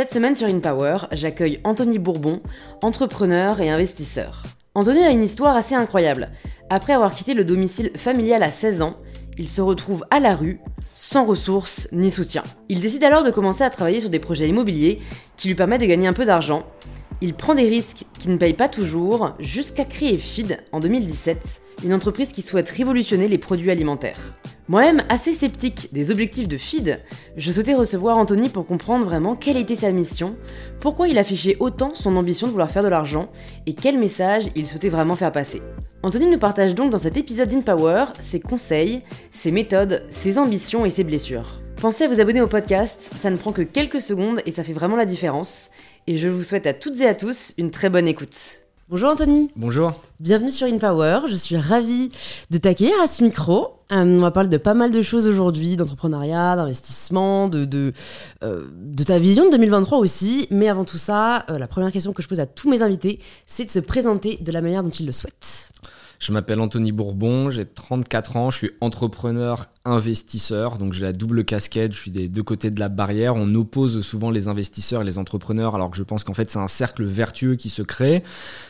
Cette semaine sur InPower, j'accueille Anthony Bourbon, entrepreneur et investisseur. Anthony a une histoire assez incroyable. Après avoir quitté le domicile familial à 16 ans, il se retrouve à la rue, sans ressources ni soutien. Il décide alors de commencer à travailler sur des projets immobiliers qui lui permettent de gagner un peu d'argent. Il prend des risques qui ne payent pas toujours, jusqu'à créer Feed en 2017, une entreprise qui souhaite révolutionner les produits alimentaires. Moi-même assez sceptique des objectifs de Feed, je souhaitais recevoir Anthony pour comprendre vraiment quelle était sa mission, pourquoi il affichait autant son ambition de vouloir faire de l'argent et quel message il souhaitait vraiment faire passer. Anthony nous partage donc dans cet épisode d'InPower ses conseils, ses méthodes, ses ambitions et ses blessures. Pensez à vous abonner au podcast, ça ne prend que quelques secondes et ça fait vraiment la différence. Et je vous souhaite à toutes et à tous une très bonne écoute. Bonjour Anthony. Bonjour. Bienvenue sur InPower. Je suis ravie de t'accueillir à ce micro. Euh, on va parler de pas mal de choses aujourd'hui, d'entrepreneuriat, d'investissement, de, de, euh, de, ta vision de 2023 aussi. Mais avant tout ça, euh, la première question que je pose à tous mes invités, c'est de se présenter de la manière dont ils le souhaitent. Je m'appelle Anthony Bourbon, j'ai 34 ans, je suis entrepreneur investisseur, donc j'ai la double casquette, je suis des deux côtés de la barrière. On oppose souvent les investisseurs et les entrepreneurs, alors que je pense qu'en fait c'est un cercle vertueux qui se crée.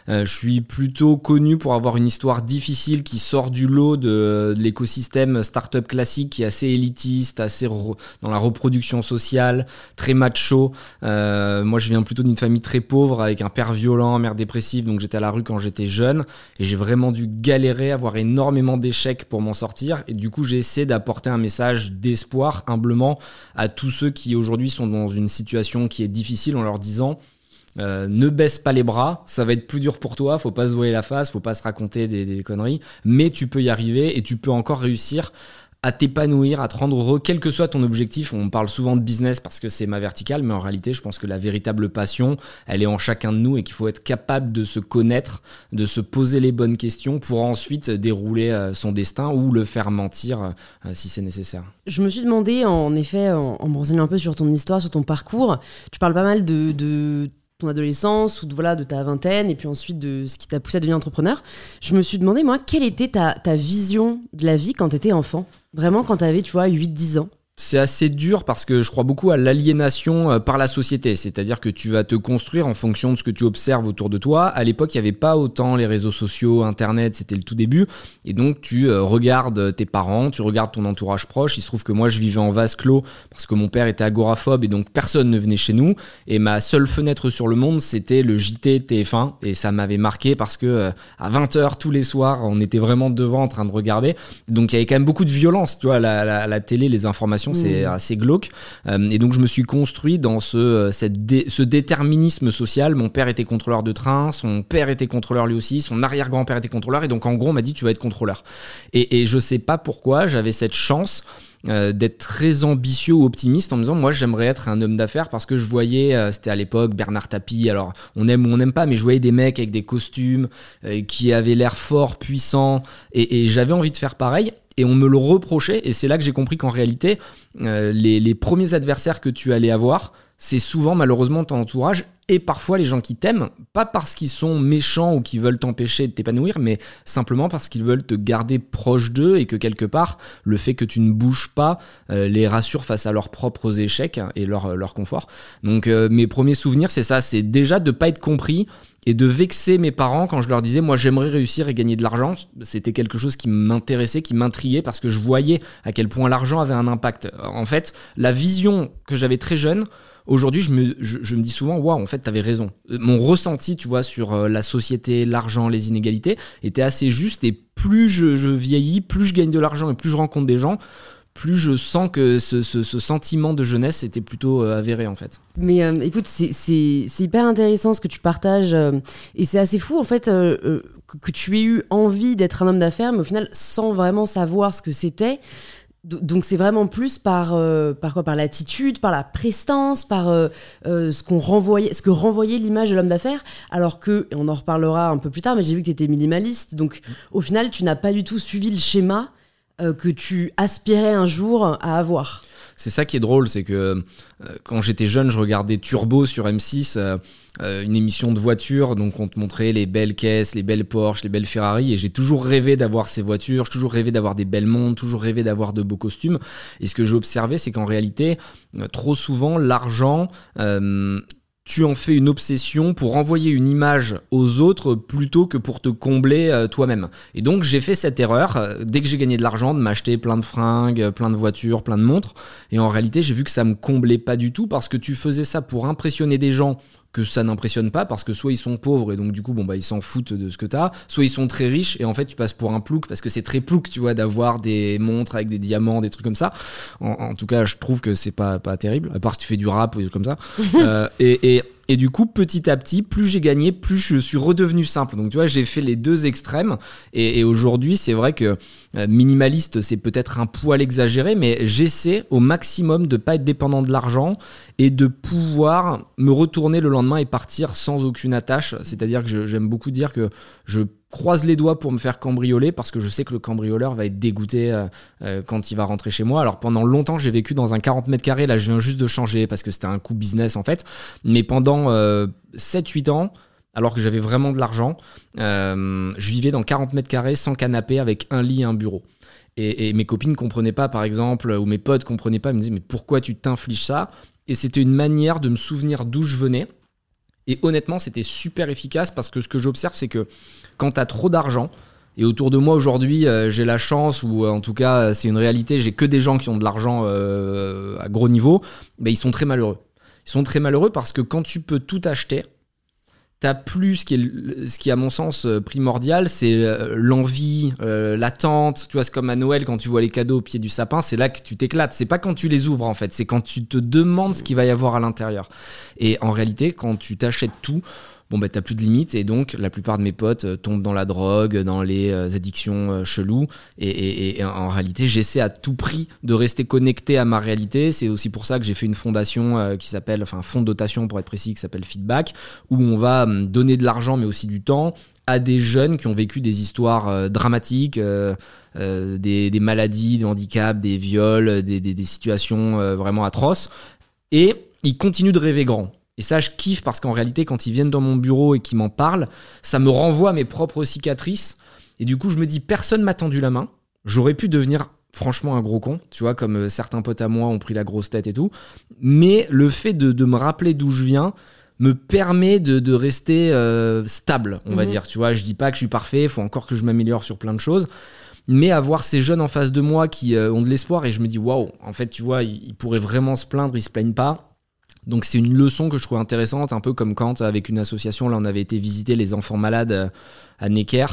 Euh, je suis plutôt connu pour avoir une histoire difficile qui sort du lot de, l'écosystème startup classique qui est assez élitiste, assez dans la reproduction sociale, très macho. Euh, moi je viens plutôt d'une famille très pauvre avec un père violent, mère dépressive, donc j'étais à la rue quand j'étais jeune et j'ai vraiment dû galérer, avoir énormément d'échecs pour m'en sortir. Et du coup j'ai essayé d'apprendre apporter un message d'espoir humblement à tous ceux qui aujourd'hui sont dans une situation qui est difficile en leur disant euh, ne baisse pas les bras, ça va être plus dur pour toi, faut pas se voiler la face, faut pas se raconter des, conneries, mais tu peux y arriver et tu peux encore réussir à t'épanouir, à te rendre heureux, quel que soit ton objectif. On parle souvent de business parce que c'est ma verticale, mais en réalité, je pense que la véritable passion, elle est en chacun de nous et qu'il faut être capable de se connaître, de se poser les bonnes questions pour ensuite dérouler euh, son destin ou le faire mentir euh, si c'est nécessaire. Je me suis demandé, en effet, en, renseignant un peu sur ton histoire, sur ton parcours, tu parles pas mal de, ton adolescence ou de, voilà, de ta vingtaine et puis ensuite de ce qui t'a poussé à devenir entrepreneur. Je me suis demandé, moi, quelle était ta, ta vision de la vie quand tu étais enfant? Vraiment quand tu avais, tu vois, 8-10 ans? C'est assez dur parce que je crois beaucoup à l'aliénation euh, par la société. C'est-à-dire que tu vas te construire en fonction de ce que tu observes autour de toi. À l'époque, il n'y avait pas autant les réseaux sociaux, Internet, c'était le tout début. Et donc, tu euh, regardes tes parents, tu regardes ton entourage proche. Il se trouve que moi, je vivais en vase clos parce que mon père était agoraphobe et donc personne ne venait chez nous. Et ma seule fenêtre sur le monde, c'était le JT TF1. Et ça m'avait marqué parce que euh, à 20h tous les soirs, on était vraiment devant en train de regarder. Donc, il y avait quand même beaucoup de violence. Tu vois, la, la télé, les informations c'est mm. assez glauque. Euh, et donc je me suis construit dans ce, euh, ce déterminisme social. Mon père était contrôleur de train, son père était contrôleur lui aussi, son arrière-grand-père était contrôleur. Et donc en gros, on m'a dit tu vas être contrôleur. Et, et je sais pas pourquoi, j'avais cette chance. Euh, d'être très ambitieux ou optimiste en me disant moi j'aimerais être un homme d'affaires parce que je voyais c'était à l'époque Bernard Tapie alors on aime ou on n'aime pas mais je voyais des mecs avec des costumes qui avaient l'air fort puissants et, et j'avais envie de faire pareil et on me le reprochait. Et c'est là que j'ai compris qu'en réalité, euh, les, premiers adversaires que tu allais avoir, c'est souvent malheureusement ton entourage et parfois les gens qui t'aiment, pas parce qu'ils sont méchants ou qui veulent t'empêcher de t'épanouir, mais simplement parce qu'ils veulent te garder proche d'eux et que quelque part, le fait que tu ne bouges pas euh, les rassure face à leurs propres échecs et leur, leur confort. Donc euh, mes premiers souvenirs, c'est ça, c'est déjà de ne pas être compris et de vexer mes parents quand je leur disais moi j'aimerais réussir et gagner de l'argent. C'était quelque chose qui m'intéressait, qui m'intriguait parce que je voyais à quel point l'argent avait un impact. En fait, la vision que j'avais très jeune, aujourd'hui je me, dis souvent waouh en fait t'avais raison. Mon ressenti tu vois sur euh, la société, l'argent, les inégalités était assez juste et plus je, vieillis, plus je gagne de l'argent et plus je rencontre des gens plus je sens que ce, sentiment de jeunesse était plutôt euh, avéré en fait. Mais euh, écoute, c'est hyper intéressant ce que tu partages et c'est assez fou en fait que, tu aies eu envie d'être un homme d'affaires, mais au final sans vraiment savoir ce que c'était. Donc c'est vraiment plus par par quoi? Par l'attitude, par la prestance, par ce qu'on renvoyait ce que renvoyait l'image de l'homme d'affaires alors que et on en reparlera un peu plus tard mais j'ai vu que tu étais minimaliste donc au final tu n'as pas du tout suivi le schéma euh, que tu aspirais un jour à avoir c'est ça qui est drôle, c'est que euh, quand j'étais jeune, je regardais Turbo sur M6, euh, euh, une émission de voitures, donc on te montrait les belles caisses, les belles Porsche, les belles Ferrari, et j'ai toujours rêvé d'avoir ces voitures, j'ai toujours rêvé d'avoir des belles montres, toujours rêvé d'avoir de beaux costumes. Et ce que j'ai observé, c'est qu'en réalité, trop souvent, l'argent tu en fais une obsession pour envoyer une image aux autres plutôt que pour te combler euh, toi-même. Et donc j'ai fait cette erreur, euh, dès que j'ai gagné de l'argent, de m'acheter plein de fringues, plein de voitures, plein de montres. Et en réalité, j'ai vu que ça me comblait pas du tout parce que tu faisais ça pour impressionner des gens que ça n'impressionne pas parce que soit ils sont pauvres et donc du coup bon bah ils s'en foutent de ce que t'as, soit ils sont très riches et en fait tu passes pour un plouc parce que c'est très plouc tu vois d'avoir des montres avec des diamants, des trucs comme ça. En, tout cas je trouve que c'est pas, pas terrible, à part si tu fais du rap ou des trucs comme ça. Euh, et, et, et, du coup petit à petit plus j'ai gagné, plus je suis redevenu simple. Donc tu vois j'ai fait les deux extrêmes et, et aujourd'hui c'est vrai que euh, minimaliste c'est peut-être un poil exagéré mais j'essaie au maximum de pas être dépendant de l'argent et de pouvoir me retourner le lendemain et partir sans aucune attache. C'est-à-dire que j'aime beaucoup dire que je croise les doigts pour me faire cambrioler parce que je sais que le cambrioleur va être dégoûté euh, euh, quand il va rentrer chez moi. Alors pendant longtemps j'ai vécu dans un 40 mètres carrés, là je viens juste de changer parce que c'était un coup business en fait. Mais pendant 7-8 ans, alors que j'avais vraiment de l'argent, je vivais dans 40 mètres carrés sans canapé avec un lit et un bureau. Et, mes copines ne comprenaient pas, par exemple, ou mes potes comprenaient pas, ils me disaient mais pourquoi tu t'infliges ça? Et c'était une manière de me souvenir d'où je venais. Et honnêtement, c'était super efficace parce que ce que j'observe, c'est que quand tu as trop d'argent, et autour de moi aujourd'hui, euh, j'ai la chance, ou euh, en tout cas, euh, c'est une réalité, j'ai que des gens qui ont de l'argent à gros niveau, mais ils sont très malheureux. Ils sont très malheureux parce que quand tu peux tout acheter, t'as plus ce qui est, ce qui à mon sens euh, primordial, c'est euh, l'envie, euh, l'attente. Tu vois, c'est comme à Noël quand tu vois les cadeaux au pied du sapin, c'est là que tu t'éclates. C'est pas quand tu les ouvres en fait, c'est quand tu te demandes ce qu'il va y avoir à l'intérieur. Et en réalité, quand tu t'achètes tout, bon bah t'as plus de limites et donc la plupart de mes potes euh, tombent dans la drogue, dans les euh, addictions euh, cheloues et, en réalité j'essaie à tout prix de rester connecté à ma réalité. C'est aussi pour ça que j'ai fait une fondation qui s'appelle, enfin fonds de dotation pour être précis, qui s'appelle Feedback, où on va hum, donner de l'argent mais aussi du temps à des jeunes qui ont vécu des histoires dramatiques, des, maladies, des handicaps, des viols, des, des situations vraiment atroces. Et ils continuent de rêver grand. Et ça, je kiffe parce qu'en réalité, quand ils viennent dans mon bureau et qu'ils m'en parlent, ça me renvoie à mes propres cicatrices. Et du coup, je me dis, personne m'a tendu la main. J'aurais pu devenir franchement un gros con, tu vois, comme euh, certains potes à moi ont pris la grosse tête et tout. Mais le fait de, me rappeler d'où je viens me permet de, rester euh, stable, on va mhm. dire. Tu vois, je dis pas que je suis parfait, il faut encore que je m'améliore sur plein de choses. Mais avoir ces jeunes en face de moi qui euh, ont de l'espoir et je me dis, waouh, en fait, tu vois, ils, ils pourraient vraiment se plaindre, ils se plaignent pas donc c'est une leçon que je trouve intéressante, un peu comme quand avec une association, là on avait été visiter les enfants malades euh, à Necker,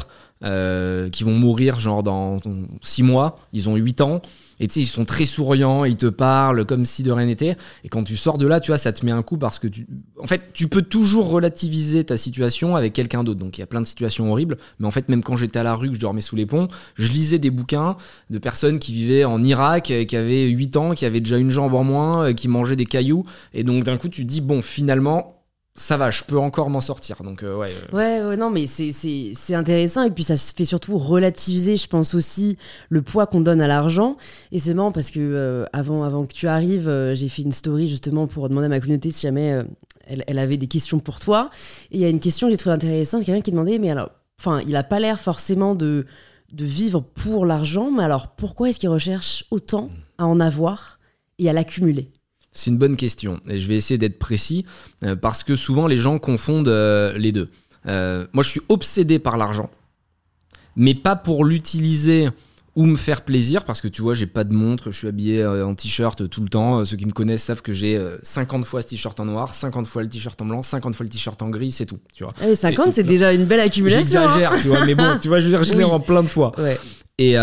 euh, qui vont mourir genre dans 6 mois, ils ont 8 ans, et tu sais, ils sont très souriants, ils te parlent comme si de rien n'était. Et quand tu sors de là, tu vois, ça te met un coup parce que tu. En fait, tu peux toujours relativiser ta situation avec quelqu'un d'autre. Donc il y a plein de situations horribles. Mais en fait, même quand j'étais à la rue, que je dormais sous les ponts, je lisais des bouquins de personnes qui vivaient en Irak, qui avaient 8 ans, qui avaient déjà une jambe en moins, euh, qui mangeaient des cailloux. Et donc d'un coup, tu te dis, bon, finalement, ça va, je peux encore m'en sortir. Donc, euh, ouais, euh. ouais, ouais, non, mais c'est intéressant. Et puis, ça fait surtout relativiser, je pense aussi, le poids qu'on donne à l'argent. Et c'est marrant parce que euh, avant, avant que tu arrives, j'ai fait une story justement pour demander à ma communauté si jamais elle, elle, avait des questions pour toi. Et il y a une question que j'ai trouvée intéressante quelqu'un qui demandait, mais alors, enfin, il n'a pas l'air forcément de, de vivre pour l'argent, mais alors pourquoi est-ce qu'il recherche autant à en avoir et à l'accumuler? C'est une bonne question et je vais essayer d'être précis euh, parce que souvent les gens confondent euh, les deux. Euh, moi je suis obsédé par l'argent, mais pas pour l'utiliser ou me faire plaisir parce que tu vois j'ai pas de montre, je suis habillé en t-shirt tout le temps. Ceux qui me connaissent savent que j'ai 50 fois ce t-shirt en noir, 50 fois le t-shirt en blanc, 50 fois le t-shirt en gris, c'est tout. Tu vois. 50 ah c'est déjà une belle accumulation. Hein. J'exagère, tu vois, mais bon, tu vois, je veux dire, je l'ai en plein de fois. Et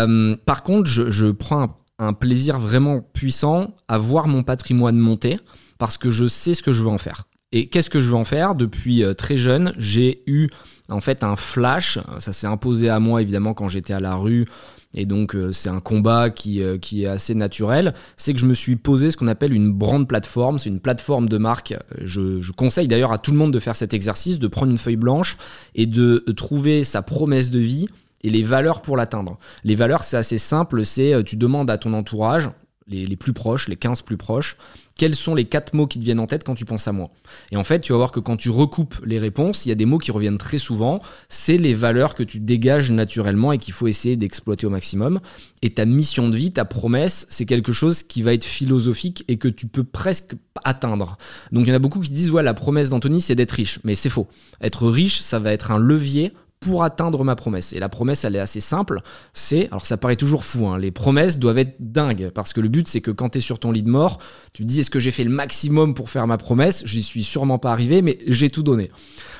par contre, je, je prends un un plaisir vraiment puissant à voir mon patrimoine monter parce que je sais ce que je veux en faire. Et qu'est-ce que je veux en faire? Depuis euh, très jeune, j'ai eu en fait un flash. Ça s'est imposé à moi évidemment quand j'étais à la rue. Et donc euh, c'est un combat qui, euh, qui, est assez naturel. C'est que je me suis posé ce qu'on appelle une brand plateforme. C'est une plateforme de marque. Je, je conseille d'ailleurs à tout le monde de faire cet exercice, de prendre une feuille blanche et de trouver sa promesse de vie et les valeurs pour l'atteindre. Les valeurs, c'est assez simple, c'est euh, tu demandes à ton entourage, les, plus proches, les 15 plus proches, quels sont les quatre mots qui te viennent en tête quand tu penses à moi Et en fait, tu vas voir que quand tu recoupes les réponses, il y a des mots qui reviennent très souvent. C'est les valeurs que tu dégages naturellement et qu'il faut essayer d'exploiter au maximum. Et ta mission de vie, ta promesse, c'est quelque chose qui va être philosophique et que tu peux presque atteindre. Donc il y en a beaucoup qui disent ouais, la promesse d'Anthony, c'est d'être riche. Mais c'est faux. Être riche, ça va être un levier pour atteindre ma promesse. Et la promesse, elle est assez simple. C'est, alors ça paraît toujours fou, hein, les promesses doivent être dingues. Parce que le but, c'est que quand tu es sur ton lit de mort, tu te dis est-ce que j'ai fait le maximum pour faire ma promesse? J'y suis sûrement pas arrivé, mais j'ai tout donné.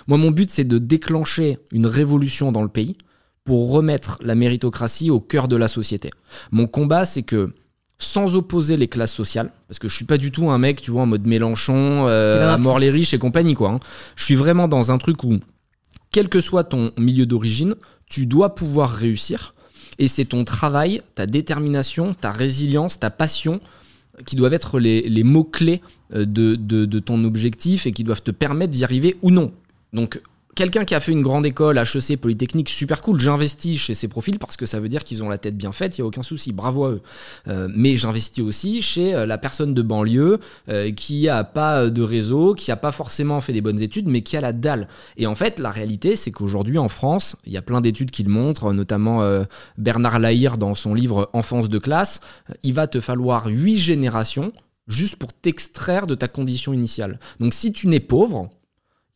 Moi, mon but, c'est de déclencher une révolution dans le pays pour remettre la méritocratie au cœur de la société. Mon combat, c'est que sans opposer les classes sociales, parce que je suis pas du tout un mec, tu vois, en mode Mélenchon, euh, à mort les riches et compagnie, quoi. Hein. Je suis vraiment dans un truc où quel que soit ton milieu d'origine, tu dois pouvoir réussir. Et c'est ton travail, ta détermination, ta résilience, ta passion qui doivent être les, mots-clés euh, de, de, ton objectif et qui doivent te permettre d'y arriver ou non. Donc quelqu'un qui a fait une grande école, HEC, Polytechnique, super cool, j'investis chez ces profils parce que ça veut dire qu'ils ont la tête bien faite, il n'y a aucun souci, bravo à eux. Euh, mais j'investis aussi chez euh, la personne de banlieue euh, qui a pas de réseau, qui a pas forcément fait des bonnes études, mais qui a la dalle. Et en fait, la réalité, c'est qu'aujourd'hui en France, il y a plein d'études qui le montrent, notamment Bernard Lahire dans son livre Enfance de classe, il va te falloir huit générations juste pour t'extraire de ta condition initiale. Donc si tu n'es pauvre,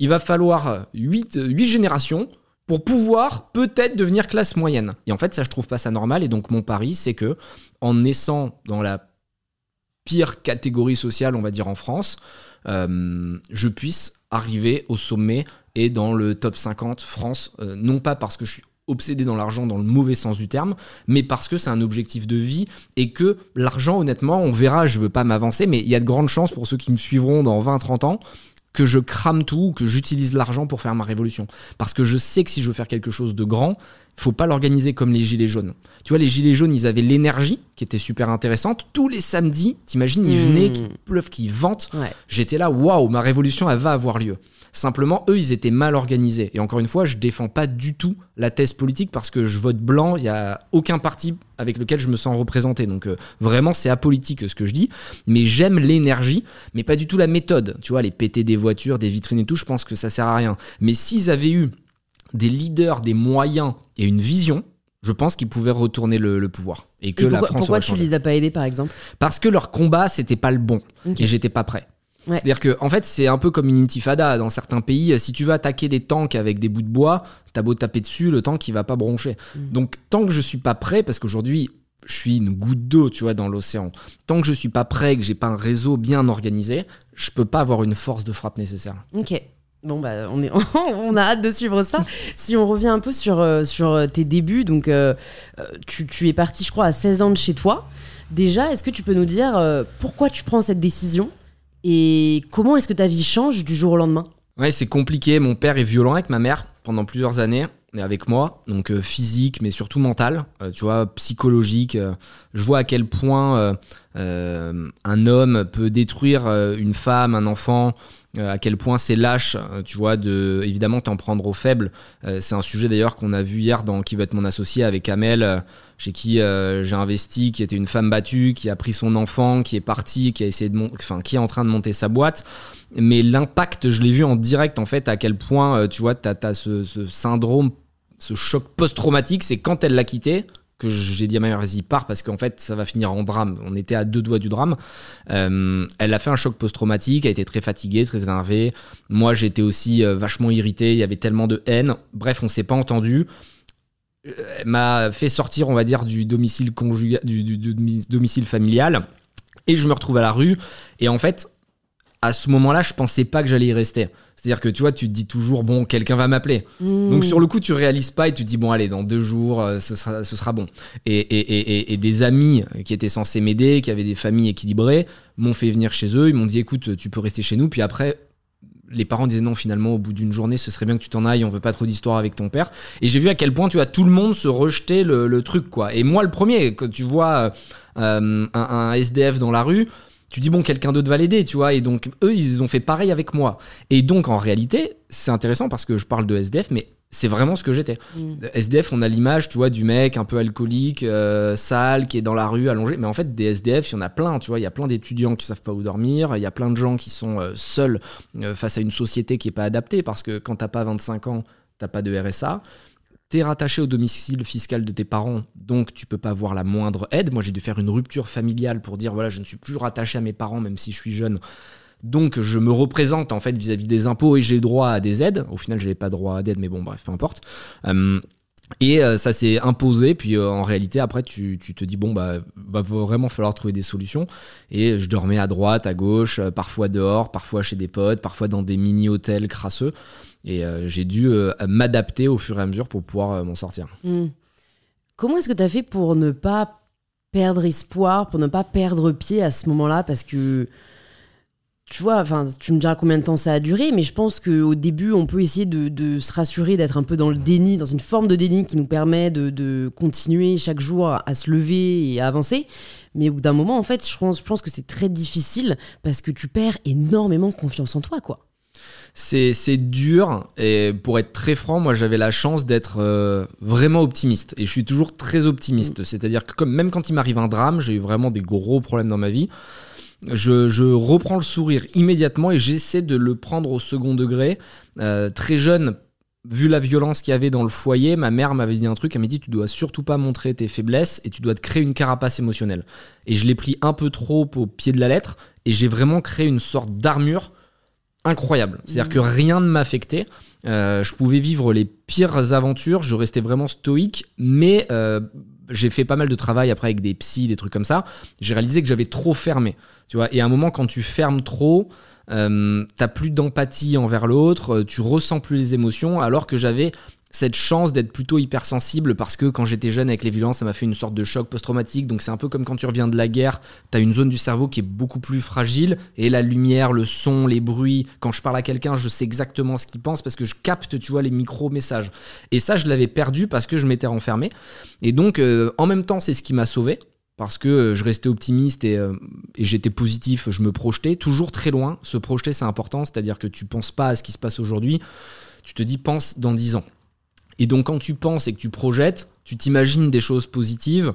il va falloir 8, 8 générations pour pouvoir peut-être devenir classe moyenne. Et en fait, ça, je trouve pas ça normal. Et donc, mon pari, c'est que en naissant dans la pire catégorie sociale, on va dire en France, euh, je puisse arriver au sommet et dans le top 50 France, euh, non pas parce que je suis obsédé dans l'argent dans le mauvais sens du terme, mais parce que c'est un objectif de vie et que l'argent, honnêtement, on verra, je veux pas m'avancer, mais il y a de grandes chances pour ceux qui me suivront dans 20-30 ans que je crame tout, que j'utilise l'argent pour faire ma révolution. Parce que je sais que si je veux faire quelque chose de grand, il faut pas l'organiser comme les gilets jaunes. Tu vois, les gilets jaunes, ils avaient l'énergie qui était super intéressante. Tous les samedis, t'imagines, ils venaient, mmh. qu'ils pleuvent, qu'ils ventent. J'étais là, waouh, ma révolution, elle va avoir lieu. Simplement, eux, ils étaient mal organisés. Et encore une fois, je défends pas du tout la thèse politique parce que je vote blanc. Il y a aucun parti avec lequel je me sens représenté. Donc euh, vraiment, c'est apolitique ce que je dis. Mais j'aime l'énergie, mais pas du tout la méthode. Tu vois, les péter des voitures, des vitrines et tout, je pense que ça sert à rien. Mais s'ils avaient eu des leaders, des moyens et une vision, je pense qu'ils pouvaient retourner le, pouvoir. Et que pourquoi, la France Pourquoi tu les as pas aidés, par exemple? Parce que leur combat, c'était pas le bon. Et j'étais pas prêt. C'est-à-dire que, en fait, c'est un peu comme une intifada. Dans certains pays, si tu veux attaquer des tanks avec des bouts de bois, t'as beau taper dessus, le tank il va pas broncher. Mm. Donc, tant que je suis pas prêt, parce qu'aujourd'hui, je suis une goutte d'eau, tu vois, dans l'océan. Tant que je suis pas prêt, que j'ai pas un réseau bien organisé, je peux pas avoir une force de frappe nécessaire. Ok. Bon, bah, on, est, on a hâte de suivre ça. Si on revient un peu sur, euh, sur tes débuts, donc euh, euh, tu, tu, es parti, je crois, à 16 ans de chez toi. Déjà, est-ce que tu peux nous dire pourquoi tu prends cette décision? Et comment est-ce que ta vie change du jour au lendemain Ouais, c'est compliqué. Mon père est violent avec ma mère pendant plusieurs années et avec moi, donc euh, physique, mais surtout mental, euh, tu vois, psychologique. Euh, je vois à quel point un homme peut détruire une femme, un enfant, à quel point c'est lâche, tu vois, de évidemment t'en prendre aux faibles. c'est un sujet d'ailleurs qu'on a vu hier dans Qui va être mon associé avec Amel chez qui euh, j'ai investi, qui était une femme battue, qui a pris son enfant, qui est partie, qui a essayé de enfin, qui est en train de monter sa boîte. Mais l'impact, je l'ai vu en direct, en fait, à quel point, euh, tu vois, tu as, ce, syndrome, ce choc post-traumatique, c'est quand elle l'a quitté, que j'ai dit à ma mère, vas-y, pars, parce qu'en fait, ça va finir en drame. On était à deux doigts du drame. Euh, elle a fait un choc post-traumatique, elle était très fatiguée, très énervée. Moi, j'étais aussi vachement irrité, il y avait tellement de haine. Bref, on s'est pas entendu m'a fait sortir, on va dire, du domicile conjugal, du, domicile familial, et je me retrouve à la rue. Et en fait, à ce moment-là, je pensais pas que j'allais y rester. C'est-à-dire que tu vois, tu te dis toujours, bon, quelqu'un va m'appeler. Donc sur le coup, tu réalises pas et tu te dis, bon, allez, dans deux jours, euh, ce sera, ce sera bon. Et, des amis qui étaient censés m'aider, qui avaient des familles équilibrées, m'ont fait venir chez eux. Ils m'ont dit, écoute, tu peux rester chez nous. Puis après, les parents disaient non, finalement, au bout d'une journée, ce serait bien que tu t'en ailles, on veut pas trop d'histoire avec ton père. Et j'ai vu à quel point, tu vois, tout le monde se rejetait le, truc, quoi. Et moi, le premier, quand tu vois euh, un, SDF dans la rue, tu dis bon quelqu'un d'autre va l'aider tu vois et donc eux ils ont fait pareil avec moi et donc en réalité c'est intéressant parce que je parle de SDF mais c'est vraiment ce que j'étais. Mm. SDF, on a l'image, tu vois, du mec un peu alcoolique, euh, sale, qui est dans la rue, allongé. Mais en fait, des SDF, il y en a plein, tu vois. Il y a plein d'étudiants qui savent pas où dormir. Il y a plein de gens qui sont euh, seuls euh, face à une société qui est pas adaptée. Parce que quand t'as pas 25 ans, t'as pas de RSA. T'es rattaché au domicile fiscal de tes parents, donc tu peux pas avoir la moindre aide. Moi, j'ai dû faire une rupture familiale pour dire voilà, je ne suis plus rattaché à mes parents, même si je suis jeune. Donc je me représente en fait vis-à-vis des impôts et j'ai droit à des aides. Au final, j'avais pas droit d'aide, mais bon, bref, peu importe. Euh, et euh, ça s'est imposé, puis euh, en réalité, après, tu, te dis, bon, bah, va vraiment falloir trouver des solutions. Et je dormais à droite, à gauche, parfois dehors, parfois chez des potes, parfois dans des mini-hôtels crasseux. Et euh, j'ai dû euh, m'adapter au fur et à mesure pour pouvoir euh, m'en sortir. Hmm. Comment est-ce que tu as fait pour ne pas perdre espoir, pour ne pas perdre pied à ce moment-là? Parce que, tu vois, enfin, tu me diras combien de temps ça a duré, mais je pense qu'au début, on peut essayer de, se rassurer, d'être un peu dans le déni, dans une forme de déni qui nous permet de, de continuer chaque jour à se lever et à avancer. Mais au bout d'un moment, en fait, je pense, je pense que c'est très difficile parce que tu perds énormément confiance en toi, quoi. C'est dur et pour être très franc, moi j'avais la chance d'être euh, vraiment optimiste et je suis toujours très optimiste. C'est-à-dire que comme, même quand il m'arrive un drame, j'ai eu vraiment des gros problèmes dans ma vie, je, je reprends le sourire immédiatement et j'essaie de le prendre au second degré. Euh, très jeune, vu la violence qu'il y avait dans le foyer, ma mère m'avait dit un truc, elle m'a dit tu dois surtout pas montrer tes faiblesses et tu dois te créer une carapace émotionnelle. Et je l'ai pris un peu trop au pied de la lettre et j'ai vraiment créé une sorte d'armure incroyable. C'est-à-dire que rien ne m'affectait. Euh, je pouvais vivre les pires aventures, je restais vraiment stoïque, mais euh, j'ai fait pas mal de travail après avec des psys, des trucs comme ça. J'ai réalisé que j'avais trop fermé. Tu vois, et à un moment, quand tu fermes trop, euh, t'as plus d'empathie envers l'autre, tu ressens plus les émotions, alors que j'avais cette chance d'être plutôt hypersensible parce que quand j'étais jeune avec les violences, ça m'a fait une sorte de choc post-traumatique. Donc c'est un peu comme quand tu reviens de la guerre, t'as une zone du cerveau qui est beaucoup plus fragile et la lumière, le son, les bruits. Quand je parle à quelqu'un, je sais exactement ce qu'il pense parce que je capte, tu vois, les micro-messages. Et ça, je l'avais perdu parce que je m'étais renfermé. Et donc, euh, en même temps, c'est ce qui m'a sauvé parce que euh, je restais optimiste et, euh, et j'étais positif, je me projetais toujours très loin. Se projeter, c'est important, c'est-à-dire que tu penses pas à ce qui se passe aujourd'hui, tu te dis pense dans 10 ans. Et donc quand tu penses et que tu projettes, tu t'imagines des choses positives,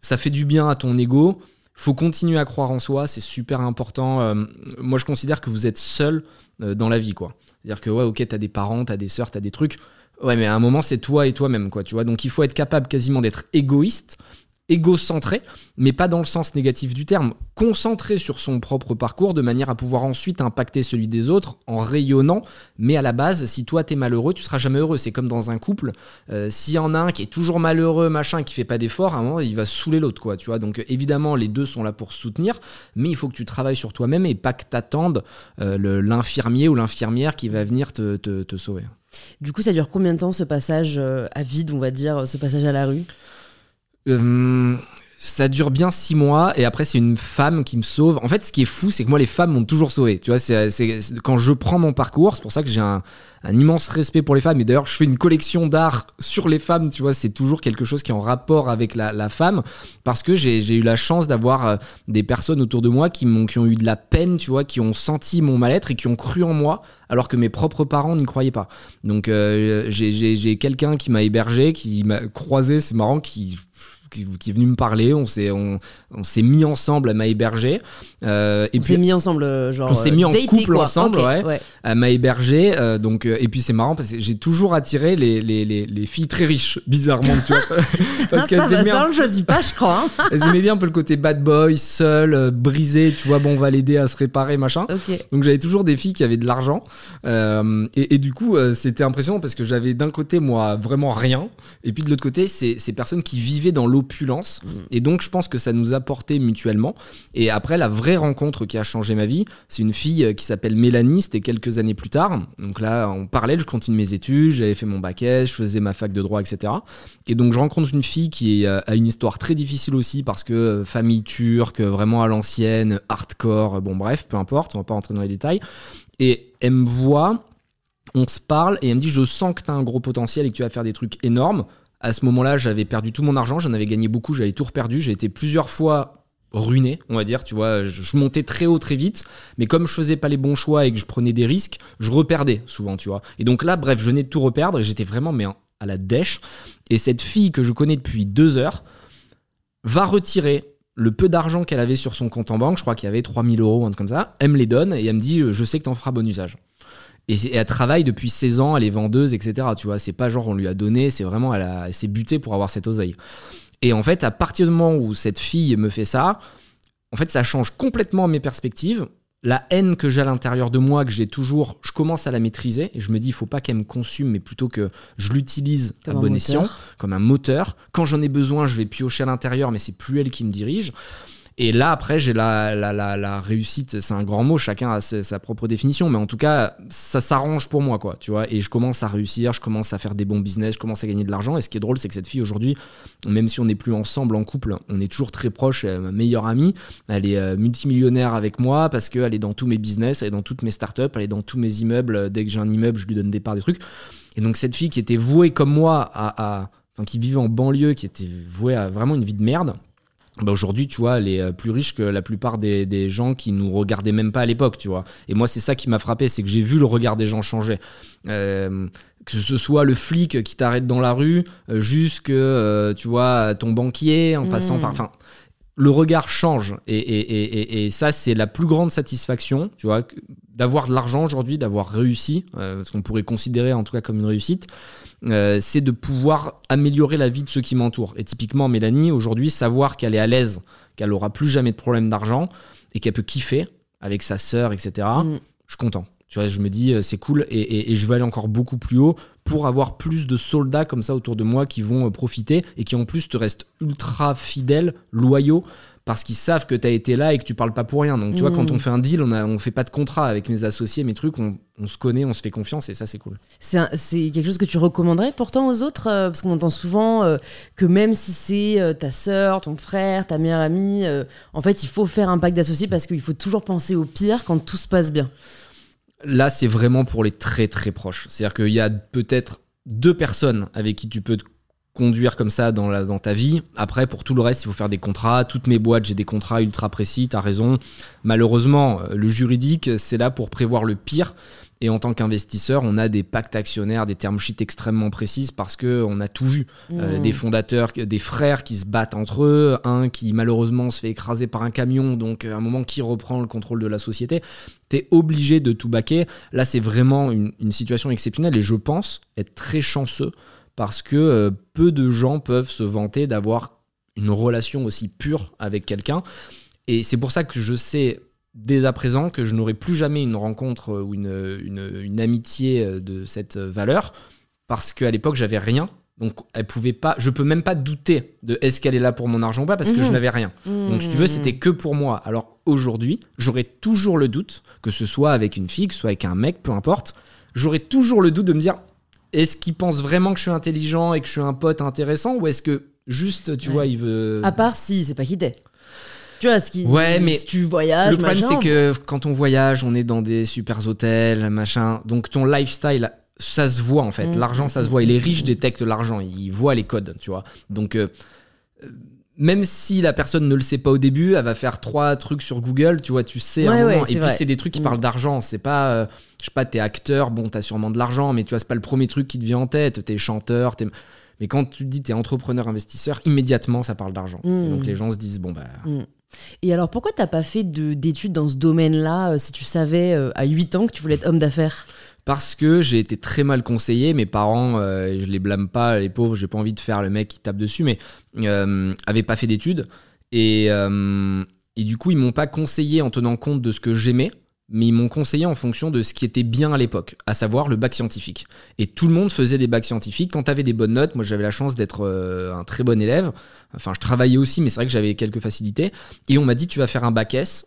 ça fait du bien à ton ego. Faut continuer à croire en soi, c'est super important. Euh, moi, je considère que vous êtes seul euh, dans la vie, quoi. C'est-à-dire que ouais, ok, t'as des parents, t'as des sœurs, t'as des trucs. Ouais, mais à un moment, c'est toi et toi-même, quoi. Tu. Donc, il faut être capable quasiment d'être égoïste, égocentré, mais pas dans le sens négatif du terme, concentré sur son propre parcours de manière à pouvoir ensuite impacter celui des autres en rayonnant. Mais à la base, si toi t'es malheureux, tu seras jamais heureux. C'est comme dans un couple, euh, s'il y en a un qui est toujours malheureux, machin, qui fait pas d'efforts, à un moment il va saouler l'autre, quoi. Tu vois. Donc évidemment, les deux sont là pour soutenir, mais il faut que tu travailles sur toi-même et pas que t'attendes euh, l'infirmier ou l'infirmière qui va venir te, te- te sauver. Du coup, ça dure combien de temps ce passage euh, à vide, on va dire, ce passage à la rue? Euh, ça dure bien six mois et après c'est une femme qui me sauve. En fait, ce qui est fou, c'est que moi les femmes m'ont toujours sauvé. Tu vois, c'est quand je prends mon parcours, c'est pour ça que j'ai un, immense respect pour les femmes. Et d'ailleurs, je fais une collection d'art sur les femmes. Tu vois, c'est toujours quelque chose qui est en rapport avec la, femme parce que j'ai eu la chance d'avoir euh, des personnes autour de moi qui m'ont ont eu de la peine, tu vois, qui ont senti mon mal-être et qui ont cru en moi alors que mes propres parents n'y croyaient pas. Donc euh, j'ai quelqu'un qui m'a hébergé, qui m'a croisé, c'est marrant, qui qui, qui est venu me parler, on s'est on, on s'est mis ensemble, elle m'a hébergé. Euh, et On s'est mis ensemble, euh, genre. on s'est euh, mis en daté, couple quoi. ensemble, Ok, ouais. elle m'a hébergé. euh, donc euh, et puis c'est marrant parce que j'ai toujours attiré les, les, les, les filles très riches, bizarrement, tu vois, parce qu'elles aimaient, ça, un- le choisit pas, je crois. hein. elles aimaient bien un peu le côté bad boy, seul, euh, brisé, tu vois, bon, on va l'aider à se réparer, machin. Donc j'avais toujours des filles qui avaient de l'argent. Euh, et, et du coup, euh, c'était impressionnant parce que j'avais d'un côté, moi, vraiment rien. Et puis de l'autre côté, c'est ces personnes qui vivaient dans l'opulence. Et donc je pense que ça nous apportait mutuellement. Et après, la vraie rencontre qui a changé ma vie, c'est une fille euh, qui s'appelle Mélanie. C'était quelques années plus tard. Donc là, en parallèle, je continue mes études. J'avais fait mon bac S, je faisais ma fac de droit, etc. Et donc je rencontre une fille qui euh, a une histoire très difficile aussi parce que euh, famille turque, vraiment à l'ancienne, hardcore, bon bref, peu importe, on va pas rentrer dans les détails. Et elle me voit, on se parle et elle me dit je sens que tu as un gros potentiel et que tu vas faire des trucs énormes. À ce moment-là, j'avais perdu tout mon argent, j'en avais gagné beaucoup, j'avais tout reperdu. J'ai été plusieurs fois ruiné, on va dire, tu vois, je, montais très haut très vite, mais comme je faisais pas les bons choix et que je prenais des risques, je reperdais souvent, tu vois. Et donc là, bref, je venais de tout reperdre et j'étais vraiment mais à la dèche. Et cette fille que je connais depuis deux heures va retirer le peu d'argent qu'elle avait sur son compte en banque, je crois qu'il y avait 3000 euros, un truc comme ça, elle me les donne et elle me dit, je sais que tu en feras bon usage. Et, elle travaille depuis 16 ans, elle est vendeuse, etc. Tu vois, c'est pas genre on lui a donné, c'est vraiment, elle, s'est butée pour avoir cette oseille. Et en fait, à partir du moment où cette fille me fait ça, en fait, ça change complètement mes perspectives. La haine que j'ai à l'intérieur de moi, que j'ai toujours, je commence à la maîtriser et je me dis, il faut pas qu'elle me consume, mais plutôt que je l'utilise à bon escient, comme un moteur. Quand j'en ai besoin, je vais piocher à l'intérieur, mais c'est plus elle qui me dirige. Et là, après, j'ai la, réussite, c'est un grand mot, chacun a sa, propre définition, mais en tout cas, ça s'arrange pour moi, quoi, tu vois. Et je commence à réussir, je commence à faire des bons business, je commence à gagner de l'argent. Et ce qui est drôle, c'est que cette fille, aujourd'hui, même si on n'est plus ensemble en couple, on est toujours très proche, ma meilleure amie. Elle est euh, multimillionnaire avec moi parce qu'elle est dans tous mes business, elle est dans toutes mes startups, elle est dans tous mes immeubles. Dès que j'ai un immeuble, je lui donne des parts, des trucs. Et donc, cette fille qui était vouée comme moi à, qui vivait en banlieue, qui était vouée à vraiment une vie de merde, bah aujourd'hui, tu vois, elle est euh, plus riche que la plupart des, gens qui nous regardaient même pas à l'époque, tu vois. Et moi, c'est ça qui m'a frappé, c'est que j'ai vu le regard des gens changer. Euh, que ce soit le flic qui t'arrête dans la rue, euh, jusque, tu vois, ton banquier, en passant par... Mmh. Enfin, le regard change. Et, et ça, c'est la plus grande satisfaction, tu vois, d'avoir de l'argent aujourd'hui, d'avoir réussi, ce qu'on pourrait considérer en tout cas comme une réussite. Euh, c'est de pouvoir améliorer la vie de ceux qui m'entourent. Et typiquement, Mélanie, aujourd'hui, savoir qu'elle est à l'aise, qu'elle aura plus jamais de problème d'argent et qu'elle peut kiffer avec sa sœur, etc., mm. je suis content. Tu vois, je me dis, euh, c'est cool et, je veux aller encore beaucoup plus haut pour avoir plus de soldats comme ça autour de moi qui vont euh, profiter et qui en plus te restent ultra fidèles, loyaux parce qu'ils savent que tu as été là et que tu parles pas pour rien. Donc, tu vois, quand mm. on fait un deal, on, a, on fait pas de contrat avec mes associés, mes trucs, on, se connaît, on se fait confiance et ça, c'est cool. C'est quelque chose que tu recommanderais pourtant aux autres euh, Parce qu'on entend souvent euh, que même si c'est euh, ta sœur, ton frère, ta meilleure amie, en fait, il faut faire un pacte d'associés parce qu'il faut toujours penser au pire quand tout se passe bien. Là, c'est vraiment pour les très très proches. C'est-à-dire qu'il y a peut-être deux personnes avec qui tu peux te conduire comme ça dans, la, dans ta vie. Après, pour tout le reste, il faut faire des contrats. Toutes mes boîtes, j'ai des contrats ultra précis, tu as raison. Malheureusement, euh, le juridique, c'est là pour prévoir le pire. Et en tant qu'investisseur, on a des pactes actionnaires, des termes sheets extrêmement précises parce qu'on a tout vu. Euh, mmh. des fondateurs, des frères qui se battent entre eux, un qui malheureusement se fait écraser par un camion, donc à un moment qui reprend le contrôle de la société. Tu es obligé de tout baquer. Là, c'est vraiment une, une situation exceptionnelle et je pense être très chanceux parce que euh, peu de gens peuvent se vanter d'avoir une relation aussi pure avec quelqu'un. Et c'est pour ça que je sais dès à présent que je n'aurai plus jamais une rencontre ou une, une, amitié euh, de cette valeur, parce qu'à l'époque, j'avais rien. Donc, elle pouvait pas. Je peux même pas douter de est-ce qu'elle est là pour mon argent ou pas, parce que je mhm. n'avais rien. Donc, si tu veux, mhm. c'était que pour moi. Alors, aujourd'hui, j'aurai toujours le doute, que ce soit avec une fille, que ce soit avec un mec, peu importe, j'aurai toujours le doute de me dire est-ce qu'il pense vraiment que je suis intelligent et que je suis un pote intéressant ou est-ce que juste, tu vois, il veut. À part si c'est pas qui t'es. Tu vois, ce qui, ouais, mais si tu voyages. Le problème, c'est que quand on voyage, on est dans des super hôtels, machin. Donc ton lifestyle, ça se voit en fait. Mm. L'argent, ça se voit. Et les riches détectent l'argent. Ils voient les codes, tu vois. Donc. Euh, même si la personne ne le sait pas au début, elle va faire trois trucs sur Google, tu vois, tu sais un moment. Et puis c'est des trucs qui mm. parlent d'argent, c'est pas, euh, je sais pas, t'es acteur, bon, t'as sûrement de l'argent, mais tu vois, c'est pas le premier truc qui te vient en tête. T'es chanteur, t'es. Mais quand tu dis t'es entrepreneur, investisseur, immédiatement ça parle d'argent. Mm. Donc les gens se disent bon bah. Mm. Et alors pourquoi t'as pas fait d'études dans ce domaine-là euh, si tu savais euh, à 8 ans que tu voulais être homme d'affaires? Parce que j'ai été très mal conseillé. Mes parents, euh, je les blâme pas, les pauvres, j'ai pas envie de faire le mec qui tape dessus, mais euh, avaient pas fait d'études. Et, et, du coup, ils m'ont pas conseillé en tenant compte de ce que j'aimais, mais ils m'ont conseillé en fonction de ce qui était bien à l'époque, à savoir le bac scientifique. Et tout le monde faisait des bacs scientifiques. Quand tu avais des bonnes notes, moi j'avais la chance d'être un très bon élève. Enfin, je travaillais aussi, mais c'est vrai que j'avais quelques facilités. Et on m'a dit, tu vas faire un bac S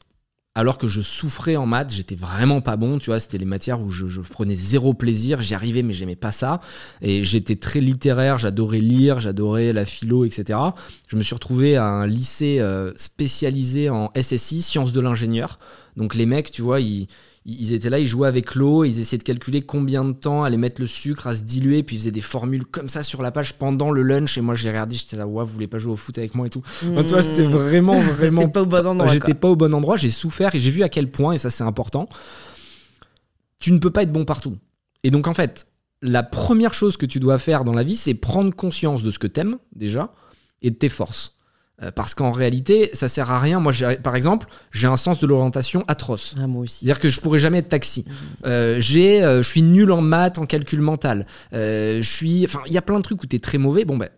alors que je souffrais en maths, j'étais vraiment pas bon, tu vois, c'était les matières où je, prenais zéro plaisir, j'y arrivais mais j'aimais pas ça, et j'étais très littéraire, j'adorais lire, j'adorais la philo, etc. Je me suis retrouvé à un lycée euh, spécialisé en SSI, sciences de l'ingénieur, donc les mecs, tu vois, ils, ils étaient là, ils jouaient avec l'eau, ils essayaient de calculer combien de temps allait mettre le sucre à se diluer, puis ils faisaient des formules comme ça sur la page pendant le lunch. Et moi, j'ai regardé, j'étais là, ouais, vous voulez pas jouer au foot avec moi et tout. Enfin, tu vois, c'était vraiment, vraiment. Pas au bon endroit. J'étais pas au bon endroit, j'ai souffert et j'ai vu à quel point, et ça c'est important, tu ne peux pas être bon partout. Et donc en fait, la première chose que tu dois faire dans la vie, c'est prendre conscience de ce que t'aimes déjà et de tes forces. Euh, Parce qu'en réalité, ça sert à rien. Moi, par exemple, j'ai un sens de l'orientation atroce. Ah, moi aussi. C'est-à-dire que je pourrais jamais être taxi. Euh, j'ai, euh, je suis nul en maths, en calcul mental. Euh, je suis, enfin, il y a plein de trucs où tu es très mauvais. Bon ben,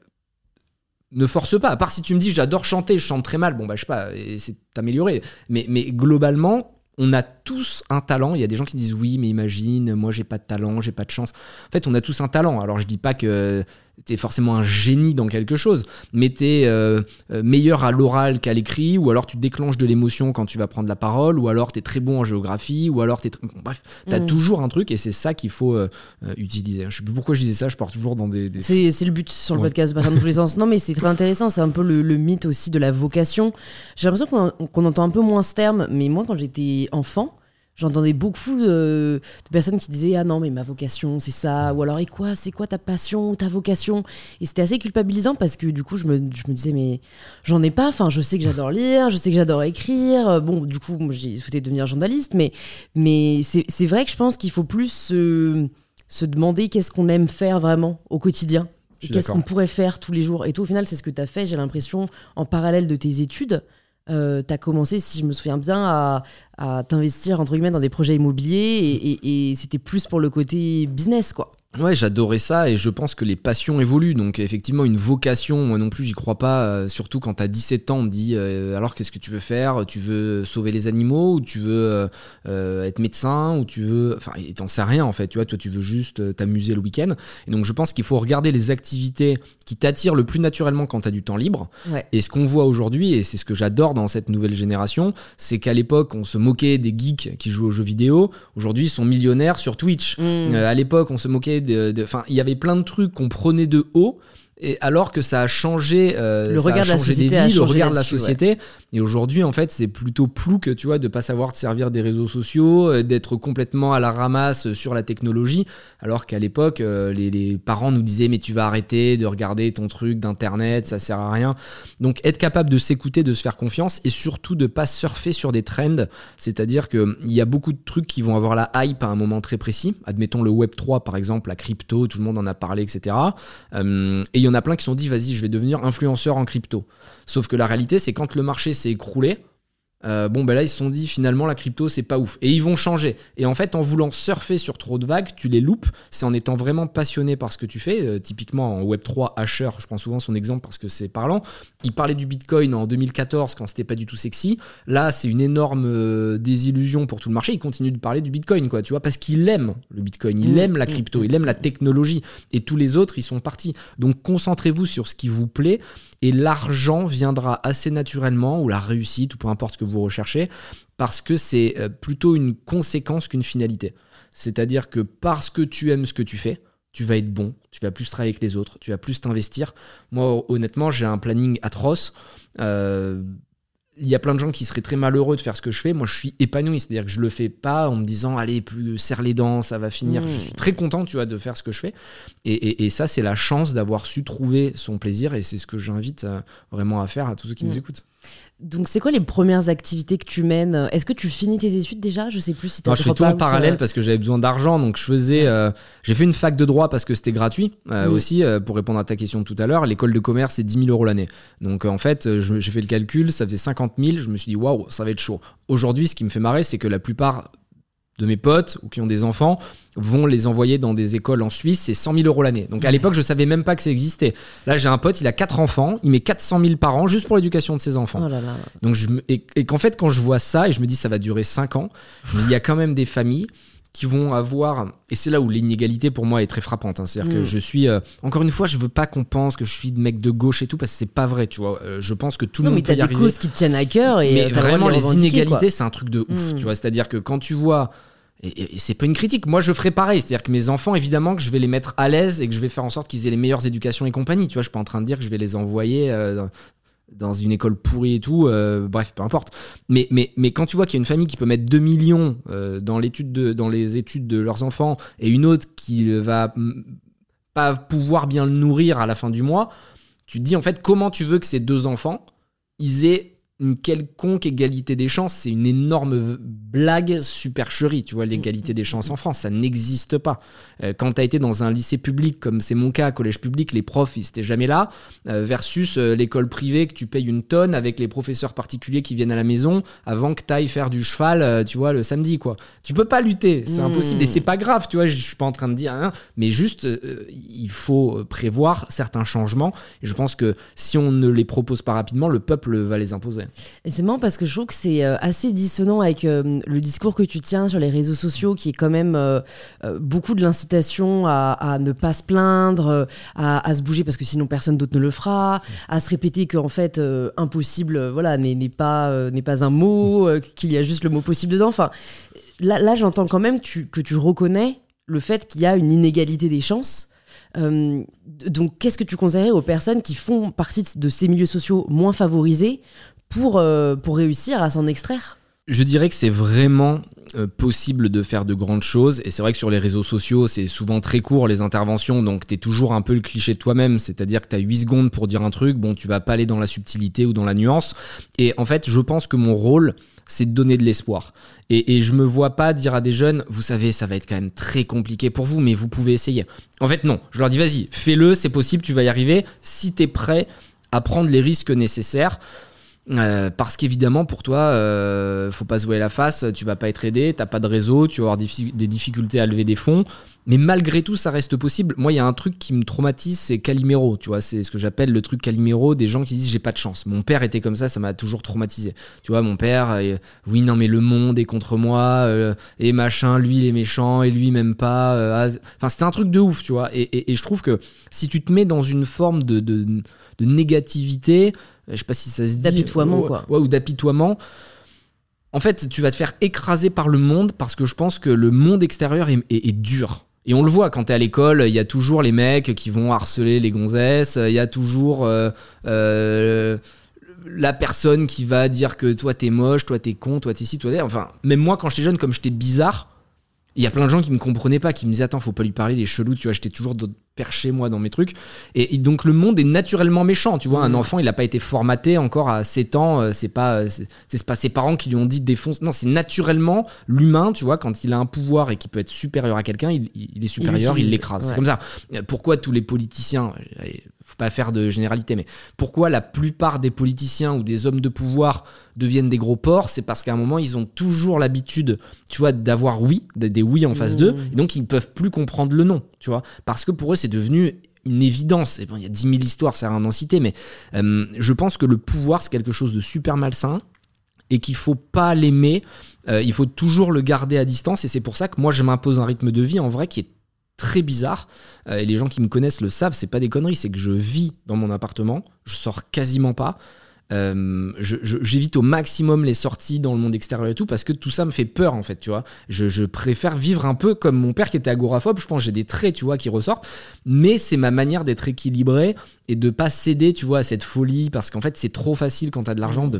ne force pas. À part si tu me dis j'adore chanter, je chante très mal. Bon bah je sais pas, c'est t'améliorer. Mais mais globalement, on a tous un talent. Il y a des gens qui disent oui, mais imagine, moi j'ai pas de talent, j'ai pas de chance. En fait, on a tous un talent. Alors je dis pas que t'es forcément un génie dans quelque chose, mais t'es euh, euh, meilleur à l'oral qu'à l'écrit, ou alors tu déclenches de l'émotion quand tu vas prendre la parole, ou alors t'es très bon en géographie, ou alors t'es très... bon, bref, t'as Mm. toujours un truc et c'est ça qu'il faut euh, utiliser. Je sais plus pourquoi je disais ça, je pars toujours dans des. des- C'est le but sur le Ouais. podcast, pas dans tous les sens. Non, mais c'est très intéressant. C'est un peu le, le mythe aussi de la vocation. J'ai l'impression qu'on qu'on entend un peu moins ce terme, mais moi, quand j'étais enfant, j'entendais beaucoup de, de personnes qui disaient Ah non, mais ma vocation, c'est ça. Ou alors, et quoi C'est quoi ta passion ou ta vocation? Et c'était assez culpabilisant parce que du coup, je me, je me disais Mais j'en ai pas. Enfin, je sais que j'adore lire, je sais que j'adore écrire. Bon, du coup, j'ai souhaité devenir journaliste, mais, mais c'est vrai que je pense qu'il faut plus se, se demander qu'est-ce qu'on aime faire vraiment au quotidien. Qu'est-ce qu'on pourrait faire tous les jours Et toi, au final, c'est ce que tu as fait, j'ai l'impression, en parallèle de tes études. Tu as commencé, si je me souviens bien, à, t'investir, entre guillemets, dans des projets immobiliers. Et c'était plus pour le côté business, quoi. Ouais, j'adorais ça et je pense que les passions évoluent. Donc, effectivement, une vocation, moi non plus, j'y crois pas. euh, surtout quand t'as 17 ans, on me dit euh, alors qu'est-ce que tu veux faire? Tu veux sauver les animaux ou tu veux euh, être médecin ou tu veux. Enfin, t'en sais rien en fait. Tu vois, toi, tu veux juste t'amuser le week-end. Et donc, je pense qu'il faut regarder les activités qui t'attirent le plus naturellement quand t'as du temps libre. Ouais. Et ce qu'on voit aujourd'hui, et c'est ce que j'adore dans cette nouvelle génération, c'est qu'à l'époque, on se moquait des geeks qui jouent aux jeux vidéo. Aujourd'hui, ils sont millionnaires sur Twitch. Mmh. À l'époque, on se moquait il y avait plein de trucs qu'on prenait de haut. Et alors que ça a changé, euh, Le ça a regard de la changé des société a vies, le changé regard de la ouais. société. Et aujourd'hui, en fait, c'est plutôt plouc, tu vois, de pas savoir te servir des réseaux sociaux, euh, d'être complètement à la ramasse sur la technologie. Alors qu'à l'époque, euh, les, les parents nous disaient mais tu vas arrêter de regarder ton truc d'internet, ça sert à rien. Donc être capable de s'écouter, de se faire confiance et surtout de pas surfer sur des trends. C'est-à-dire qu'il y a beaucoup de trucs qui vont avoir la hype à un moment très précis. Admettons le Web 3 par exemple, la crypto, tout le monde en a parlé, etc. Euh, et il y en a plein qui sont dit vas-y, je vais devenir influenceur en crypto. Sauf que la réalité, c'est quand le marché s'est écroulé, euh, bon ben là ils se sont dit finalement la crypto c'est pas ouf. Et ils vont changer. Et en fait en voulant surfer sur trop de vagues tu les loupes. C'est en étant vraiment passionné par ce que tu fais. Euh, typiquement en Web3 Asher je prends souvent son exemple parce que c'est parlant. Il parlait du Bitcoin en 2014 quand c'était pas du tout sexy. Là c'est une énorme euh, désillusion pour tout le marché. Il continue de parler du Bitcoin quoi tu vois parce qu'il aime le Bitcoin. Il Mm, aime la mm, crypto. mm, il aime la technologie. Et tous les autres ils sont partis. Donc concentrez-vous sur ce qui vous plaît et l'argent viendra assez naturellement, ou la réussite, ou peu importe ce que vous recherchez, parce que c'est euh, plutôt une conséquence qu'une finalité. C'est-à-dire que parce que tu aimes ce que tu fais, tu vas être bon, tu vas plus travailler avec les autres, tu vas plus t'investir. Moi, honnêtement, j'ai un planning atroce. Euh, il y a plein de gens qui seraient très malheureux de faire ce que je fais. Moi, je suis épanoui. C'est-à-dire que je le fais pas en me disant, allez, plus serre les dents, ça va finir. Je suis très content, tu vois, de faire ce que je fais. Et, et- et ça, c'est la chance d'avoir su trouver son plaisir. Et c'est ce que j'invite euh, vraiment à faire à tous ceux qui nous écoutent. Donc, c'est quoi les premières activités que tu mènes? Est-ce que tu finis tes études déjà? Je sais plus si tu Non, je fais tout en parallèle parce que j'avais besoin d'argent. Donc, je faisais. euh, j'ai fait une fac de droit parce que c'était gratuit. euh, Mm. Aussi, euh, pour répondre à ta question de tout à l'heure, l'école de commerce, c'est 10 000 euros l'année. Donc, en fait, j'ai fait le calcul, ça faisait 50 000. Je me suis dit, waouh, ça va être chaud. Aujourd'hui, ce qui me fait marrer, c'est que la plupart de mes potes ou qui ont des enfants vont les envoyer dans des écoles en Suisse, c'est 100 000 euros l'année. Donc à l'époque, je savais même pas que ça existait. Là, j'ai un pote, il a quatre enfants, il met 400 000 par an juste pour l'éducation de ses enfants. Oh là là. Donc je me- et, et qu'en fait, quand je vois ça et je me dis ça va durer 5 ans, il y a quand même des familles qui vont avoir et c'est là où l'inégalité pour moi est très frappante hein. c'est-à-dire que Mm. je suis euh, encore une fois je veux pas qu'on pense que je suis de mec de gauche et tout parce que c'est pas vrai tu vois Euh, je pense que tout le Non, mais monde t'as des arriver causes qui te tiennent à cœur et mais euh, vraiment les inégalités c'est un truc de ouf Mm. tu vois c'est-à-dire que quand tu vois et, et- et c'est pas une critique moi je ferai pareil c'est-à-dire que mes enfants évidemment que je vais les mettre à l'aise et que je vais faire en sorte qu'ils aient les meilleures éducations et compagnie tu vois je suis pas en train de dire que je vais les envoyer euh, dans une école pourrie et tout, euh, bref, peu importe. Mais, quand tu vois qu'il y a une famille qui peut mettre 2 millions euh, dans les études de leurs enfants et une autre qui va pas pouvoir bien le nourrir à la fin du mois, tu te dis en fait comment tu veux que ces deux enfants, ils aient une quelconque égalité des chances. C'est une énorme blague supercherie, tu vois, l'égalité des chances en France. Ça n'existe pas. Euh, quand tu as été dans un lycée public, comme c'est mon cas, collège public, les profs, ils n'étaient jamais là, euh, versus euh, l'école privée que tu payes une tonne avec les professeurs particuliers qui viennent à la maison avant que tu ailles faire du cheval, tu vois, le samedi, quoi. Tu peux pas lutter, c'est impossible. Et c'est pas grave, tu vois, je suis pas en train de dire rien, mais juste, il faut prévoir certains changements. Et je pense que si on ne les propose pas rapidement, le peuple va les imposer. C'est marrant parce que je trouve que c'est euh, assez dissonant avec euh, le discours que tu tiens sur les réseaux sociaux, qui est quand même euh, beaucoup de l'incitation à, ne pas se plaindre, à, se bouger parce que sinon personne d'autre ne le fera, à se répéter qu'en fait impossible, voilà, n'est pas n'est pas un mot, qu'il y a juste le mot possible dedans. Enfin, là, là j'entends quand même que tu reconnais le fait qu'il y a une inégalité des chances. donc, qu'est-ce que tu conseillerais aux personnes qui font partie de ces milieux sociaux moins favorisés pour, euh, pour réussir à s'en extraire Je dirais que c'est vraiment euh, possible de faire de grandes choses. Et c'est vrai que sur les réseaux sociaux, c'est souvent très court les interventions, donc tu es toujours un peu le cliché de toi-même, c'est-à-dire que tu as 8 secondes pour dire un truc, bon, tu vas pas aller dans la subtilité ou dans la nuance. Et en fait, je pense que mon rôle, c'est de donner de l'espoir. Et, et, je me vois pas dire à des jeunes, vous savez, ça va être quand même très compliqué pour vous, mais vous pouvez essayer. En fait, non. Je leur dis, vas-y, fais-le, c'est possible, tu vas y arriver, si tu es prêt à prendre les risques nécessaires. Euh, parce qu'évidemment, pour toi, euh, faut pas se voir la face, tu vas pas être aidé, t'as pas de réseau, tu vas avoir des, difficultés à lever des fonds. Mais malgré tout, ça reste possible. Moi, il y a un truc qui me traumatise, c'est Calimero. Tu vois, c'est ce que j'appelle le truc Calimero des gens qui disent j'ai pas de chance. Mon père était comme ça, ça m'a toujours traumatisé. Tu vois, mon père, euh, oui, non, mais le monde est contre moi, et machin, lui, il est méchant, et lui, même pas. enfin, c'était un truc de ouf, tu vois. Et, je trouve que si tu te mets dans une forme de, de négativité, je sais pas si ça se dit. D'apitoiement, quoi. Ouais, ou d'apitoiement. En fait, tu vas te faire écraser par le monde parce que je pense que le monde extérieur est, dur. Et on le voit quand t'es à l'école, il y a toujours les mecs qui vont harceler les gonzesses, il y a toujours euh, euh, la personne qui va dire que toi t'es moche, toi t'es con, toi t'es ci, toi t'es. Enfin, même moi quand j'étais jeune, comme j'étais bizarre, il y a plein de gens qui me comprenaient pas, qui me disaient attends, faut pas lui parler, les chelous, tu vois, j'étais toujours perché moi dans mes trucs. Et, donc le monde est naturellement méchant, tu vois, un mmh. enfant, il n'a pas été formaté encore à 7 ans, euh, c'est pas c'est pas ses parents qui lui ont dit défonce. Non, c'est naturellement l'humain, tu vois, quand il a un pouvoir et qui peut être supérieur à quelqu'un, il, est supérieur, il l'écrase. C'est comme ça. Pourquoi tous les politiciens faut pas faire de généralité, mais pourquoi la plupart des politiciens ou des hommes de pouvoir deviennent des gros porcs? C'est parce qu'à un moment, ils ont toujours l'habitude, tu vois, d'avoir oui, des oui en face d'eux, mmh. et donc ils ne peuvent plus comprendre le non, tu vois, parce que pour eux, c'est devenu une évidence. Et bon, il y a 10 000 histoires, ça rien d'en citer, mais euh, je pense que le pouvoir, c'est quelque chose de super malsain et qu'il faut pas l'aimer. Euh, il faut toujours le garder à distance, et c'est pour ça que moi, je m'impose un rythme de vie en vrai qui est très bizarre. Euh, et les gens qui me connaissent le savent, c'est pas des conneries, c'est que je vis dans mon appartement, je sors quasiment pas. Euh, j'évite au maximum les sorties dans le monde extérieur et tout parce que tout ça me fait peur en fait, tu vois. Je, préfère vivre un peu comme mon père qui était agoraphobe. Je pense que j'ai des traits, tu vois, qui ressortent. Mais c'est ma manière d'être équilibré et de pas céder, tu vois, à cette folie parce qu'en fait, c'est trop facile quand tu as de l'argent de,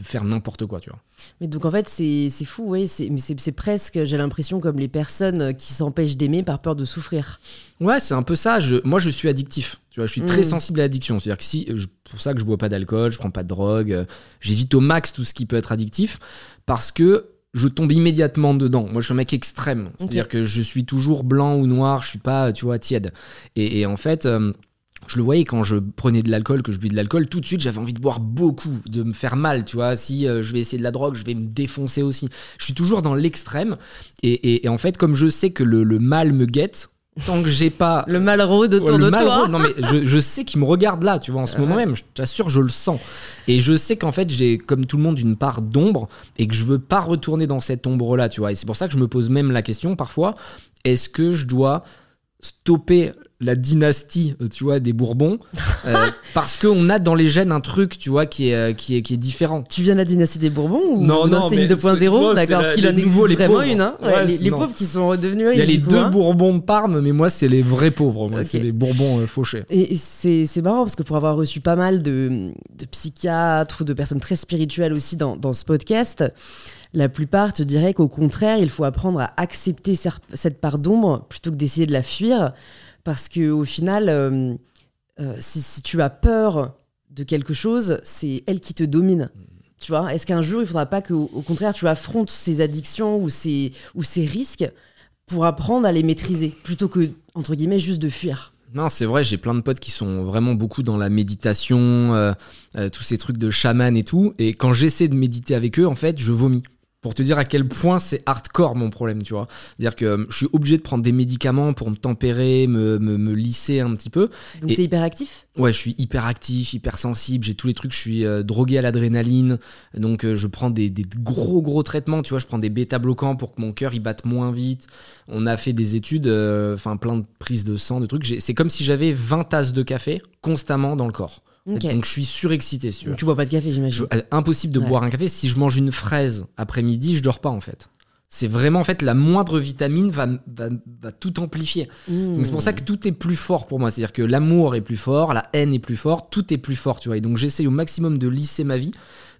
faire n'importe quoi, tu vois. Mais donc en fait, c'est fou, oui. Mais c'est presque, j'ai l'impression, comme les personnes qui s'empêchent d'aimer par peur de souffrir. Ouais, c'est un peu ça. Je, moi, je suis addictif. Tu vois, je suis très mm. sensible à l'addiction. C'est-à-dire que si, c'est pour ça que je bois pas d'alcool, je prends pas de drogue, euh, j'évite au max tout ce qui peut être addictif parce que je tombe immédiatement dedans. Moi, je suis un mec extrême. C'est-à-dire que je suis toujours blanc ou noir, je suis pas, tu vois, tiède. Et, en fait, euh, je le voyais quand je prenais de l'alcool, que je buvais de l'alcool, tout de suite j'avais envie de boire beaucoup, de me faire mal, tu vois. Si euh, je vais essayer de la drogue, je vais me défoncer aussi. Je suis toujours dans l'extrême. Et, en fait, comme je sais que le, mal me guette, tant que j'ai pas. le mal rôde autour de toi. non, mais je, sais qu'il me regarde là, tu vois, en ce moment même. Je t'assure, je le sens. Et je sais qu'en fait, j'ai, comme tout le monde, une part d'ombre et que je veux pas retourner dans cette ombre-là, tu vois. Et c'est pour ça que je me pose même la question parfois est-ce que je dois stopper la dynastie, euh, tu vois, des Bourbons, euh, parce qu'on a dans les gènes un truc, tu vois, qui est, euh, qui est, qui est différent. Tu viens de la dynastie des Bourbons ou Non, non, c'est une c'est- 2.0 moi, c'est D'accord, parce qu'il les en existe les vraiment pauvres. une. Hein Ouais, Ouais, les, pauvres qui sont redevenus Il y a les deux hein. Bourbons de Parme, mais moi, c'est les vrais pauvres. Moi, c'est les Bourbons euh, fauchés. Et c'est marrant parce que pour avoir reçu pas mal de, de psychiatres ou de personnes très spirituelles aussi dans, dans ce podcast, la plupart te diraient qu'au contraire, il faut apprendre à accepter cette part d'ombre plutôt que d'essayer de la fuir. Parce que au final, euh, euh, si, si tu as peur de quelque chose, c'est elle qui te domine. Tu vois Est-ce qu'un jour, il faudra pas qu'au au contraire, tu affrontes ces addictions ou ces, ou ces risques pour apprendre à les maîtriser plutôt que, entre guillemets, juste de fuir? Non, c'est vrai, j'ai plein de potes qui sont vraiment beaucoup dans la méditation, euh, euh, tous ces trucs de chaman et tout. Et quand j'essaie de méditer avec eux, en fait, je vomis. Pour te dire à quel point c'est hardcore mon problème, tu vois. C'est-à-dire que euh, je suis obligé de prendre des médicaments pour me tempérer, me, me, me lisser un petit peu. Donc, t'es hyperactif? Ouais, je suis hyper actif, hyper sensible, j'ai tous les trucs, je suis euh, drogué à l'adrénaline, donc euh, je prends des, des gros gros traitements, tu vois, je prends des bêta-bloquants pour que mon cœur il batte moins vite. On a fait des études, euh, enfin plein de prises de sang, de trucs. C'est comme si j'avais 20 tasses de café constamment dans le corps. Donc je suis surexcité, si tu bois pas de café, j'imagine. impossible de Ouais. boire un café. Si je mange une fraise après-midi, je dors pas en fait. C'est vraiment en fait la moindre vitamine va, va, va tout amplifier. Donc c'est pour ça que tout est plus fort pour moi. C'est-à-dire que l'amour est plus fort, la haine est plus forte, tout est plus fort, tu vois. Et donc j'essaye au maximum de lisser ma vie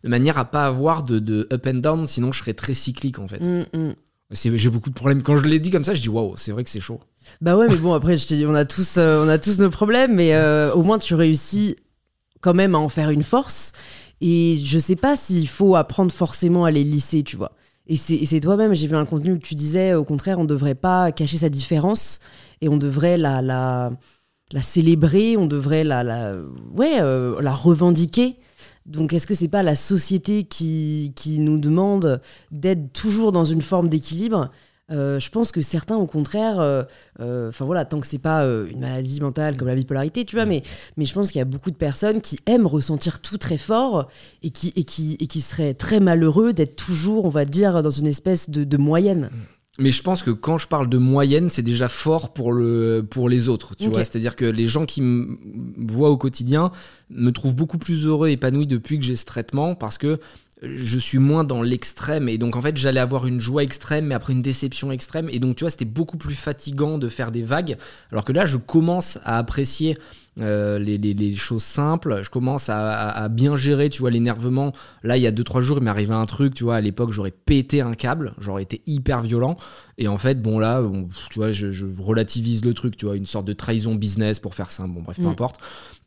de manière à pas avoir de, de up and down, sinon je serais très cyclique en fait. Mm, mm. C'est- J'ai beaucoup de problèmes. Quand je l'ai dit comme ça, je dis waouh, c'est vrai que c'est chaud. Bah ouais, mais bon, après, je te dis, on a tous, euh, on a tous nos problèmes, mais euh, au moins tu réussis quand même à en faire une force. Et je sais pas s'il faut apprendre forcément à les lisser, tu vois. Et c'est toi-même, j'ai vu un contenu où tu disais, au contraire, on devrait pas cacher sa différence et on devrait la, la, la célébrer, on devrait la, la, ouais, euh, la revendiquer. Donc, est-ce que c'est pas la société qui, qui nous demande d'être toujours dans une forme d'équilibre Euh, Je pense que certains, au contraire, euh, euh, enfin voilà, tant que c'est pas euh, une maladie mentale comme la bipolarité, tu vois, mais, mais je pense qu'il y a beaucoup de personnes qui aiment ressentir tout très fort et qui, et qui, et qui seraient très malheureux d'être toujours, on va dire, dans une espèce de, de moyenne. Mais je pense que quand je parle de moyenne, c'est déjà fort pour, le, pour les autres. Tu vois, c'est-à-dire que les gens qui me voient au quotidien me trouvent beaucoup plus heureux et épanoui depuis que j'ai ce traitement parce que je suis moins dans l'extrême et donc en fait j'allais avoir une joie extrême mais après une déception extrême. Et donc tu vois c'était beaucoup plus fatigant de faire des vagues. Alors que là je commence à apprécier euh, les, les- les choses simples je commence à, à- à bien gérer tu vois l'énervement là il y a 2-3 jours il m'est arrivé un truc tu vois à l'époque j'aurais pété un câble j'aurais été hyper violent et en fait bon là bon, tu vois je, je relativise le truc tu vois une sorte de trahison business pour faire simple bon bref peu Mm. importe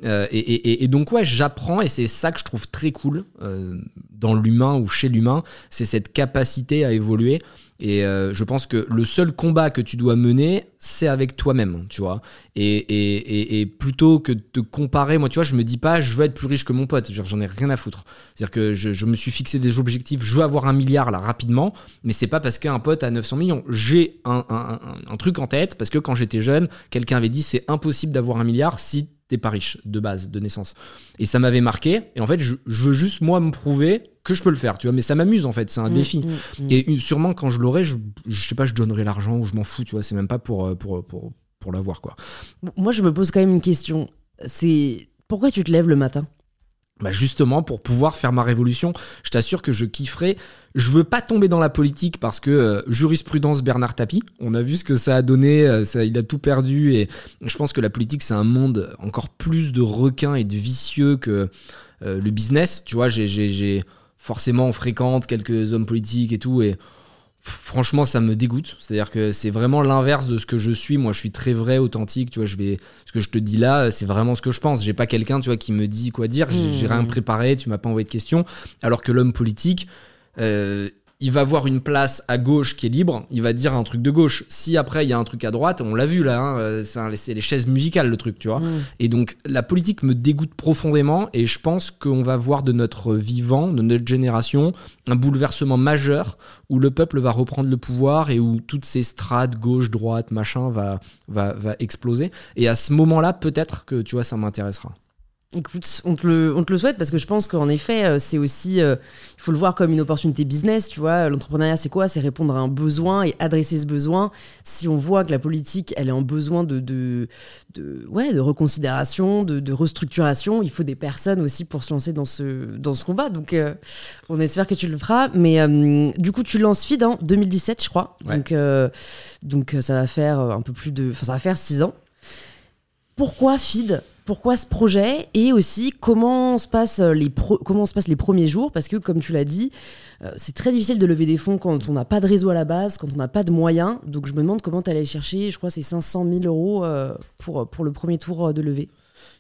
euh, et, et- et- et donc ouais, j'apprends et c'est ça que je trouve très cool euh, dans l'humain ou chez l'humain, c'est cette capacité à évoluer. Et euh, je pense que le seul combat que tu dois mener, c'est avec toi-même, tu vois. Et, plutôt que de te comparer, moi, tu vois, je me dis pas, je veux être plus riche que mon pote. J'en ai rien à foutre. C'est-à-dire que je, me suis fixé des objectifs, je veux avoir un milliard là rapidement, mais c'est pas parce qu'un pote a 900 millions. J'ai un truc en tête parce que quand j'étais jeune, quelqu'un avait dit c'est impossible d'avoir un milliard si t'es pas riche de base, de naissance. Et ça m'avait marqué. Et en fait, je, je veux juste moi me prouver que je peux le faire, tu vois. Mais ça m'amuse en fait, c'est un Mm, défi. mm, mm. Et sûrement quand je l'aurai, je, je sais pas, je donnerai l'argent ou je m'en fous, tu vois. C'est même pas pour, euh, pour, pour, pour l'avoir, quoi. Moi, je me pose quand même une question. C'est pourquoi tu te lèves le matin? Bah justement, pour pouvoir faire ma révolution, je t'assure que je kifferai. Je veux pas tomber dans la politique parce que euh, jurisprudence Bernard Tapie, on a vu ce que ça a donné, euh, ça, il a tout perdu et je pense que la politique c'est un monde encore plus de requins et de vicieux que euh, le business. Tu vois, j'ai- forcément on fréquente quelques hommes politiques et tout et franchement ça me dégoûte. C'est à dire que c'est vraiment l'inverse de ce que je suis. Moi je suis très vrai authentique tu vois je vais ce que je te dis là c'est vraiment ce que je pense. J'ai pas quelqu'un tu vois qui me dit quoi dire. J'ai j'ai Mmh. rien préparé tu m'as pas envoyé de questions. Alors que l'homme politique euh, il va avoir une place à gauche qui est libre, il va dire un truc de gauche. Si après il y a un truc à droite, on l'a vu là, hein, euh, c'est les chaises musicales le truc, tu vois. Mm. Et donc la politique me dégoûte profondément et je pense qu'on va voir de notre vivant, de notre génération, un bouleversement majeur où le peuple va reprendre le pouvoir et où toutes ces strates gauche, droite, machin va, va, va exploser. Et à ce moment-là, peut-être que tu vois, ça m'intéressera. Écoute, on te, le, on te le souhaite parce que je pense qu'en effet, euh, c'est aussi, euh, il faut le voir comme une opportunité business, tu vois. L'entrepreneuriat, c'est quoi? C'est répondre à un besoin et adresser ce besoin. Si on voit que la politique, elle est en besoin de, de, de ouais, de reconsidération, de, de, restructuration, il faut des personnes aussi pour se lancer dans ce, dans ce combat. Donc, euh, on espère que tu le feras. Mais du coup, tu lances FID en 2017, je crois. Ouais. Donc, donc, ça va faire un peu plus de, enfin, ça va faire six ans. Pourquoi FID? Pourquoi ce projet et aussi comment se passent les, pro comment se passent les premiers jours parce que comme tu l'as dit euh, c'est très difficile de lever des fonds quand on n'a pas de réseau à la base quand on n'a pas de moyens. Donc je me demande comment tu allais chercher. Je crois c'est 500 000 euros euh, pour, pour le premier tour de levée.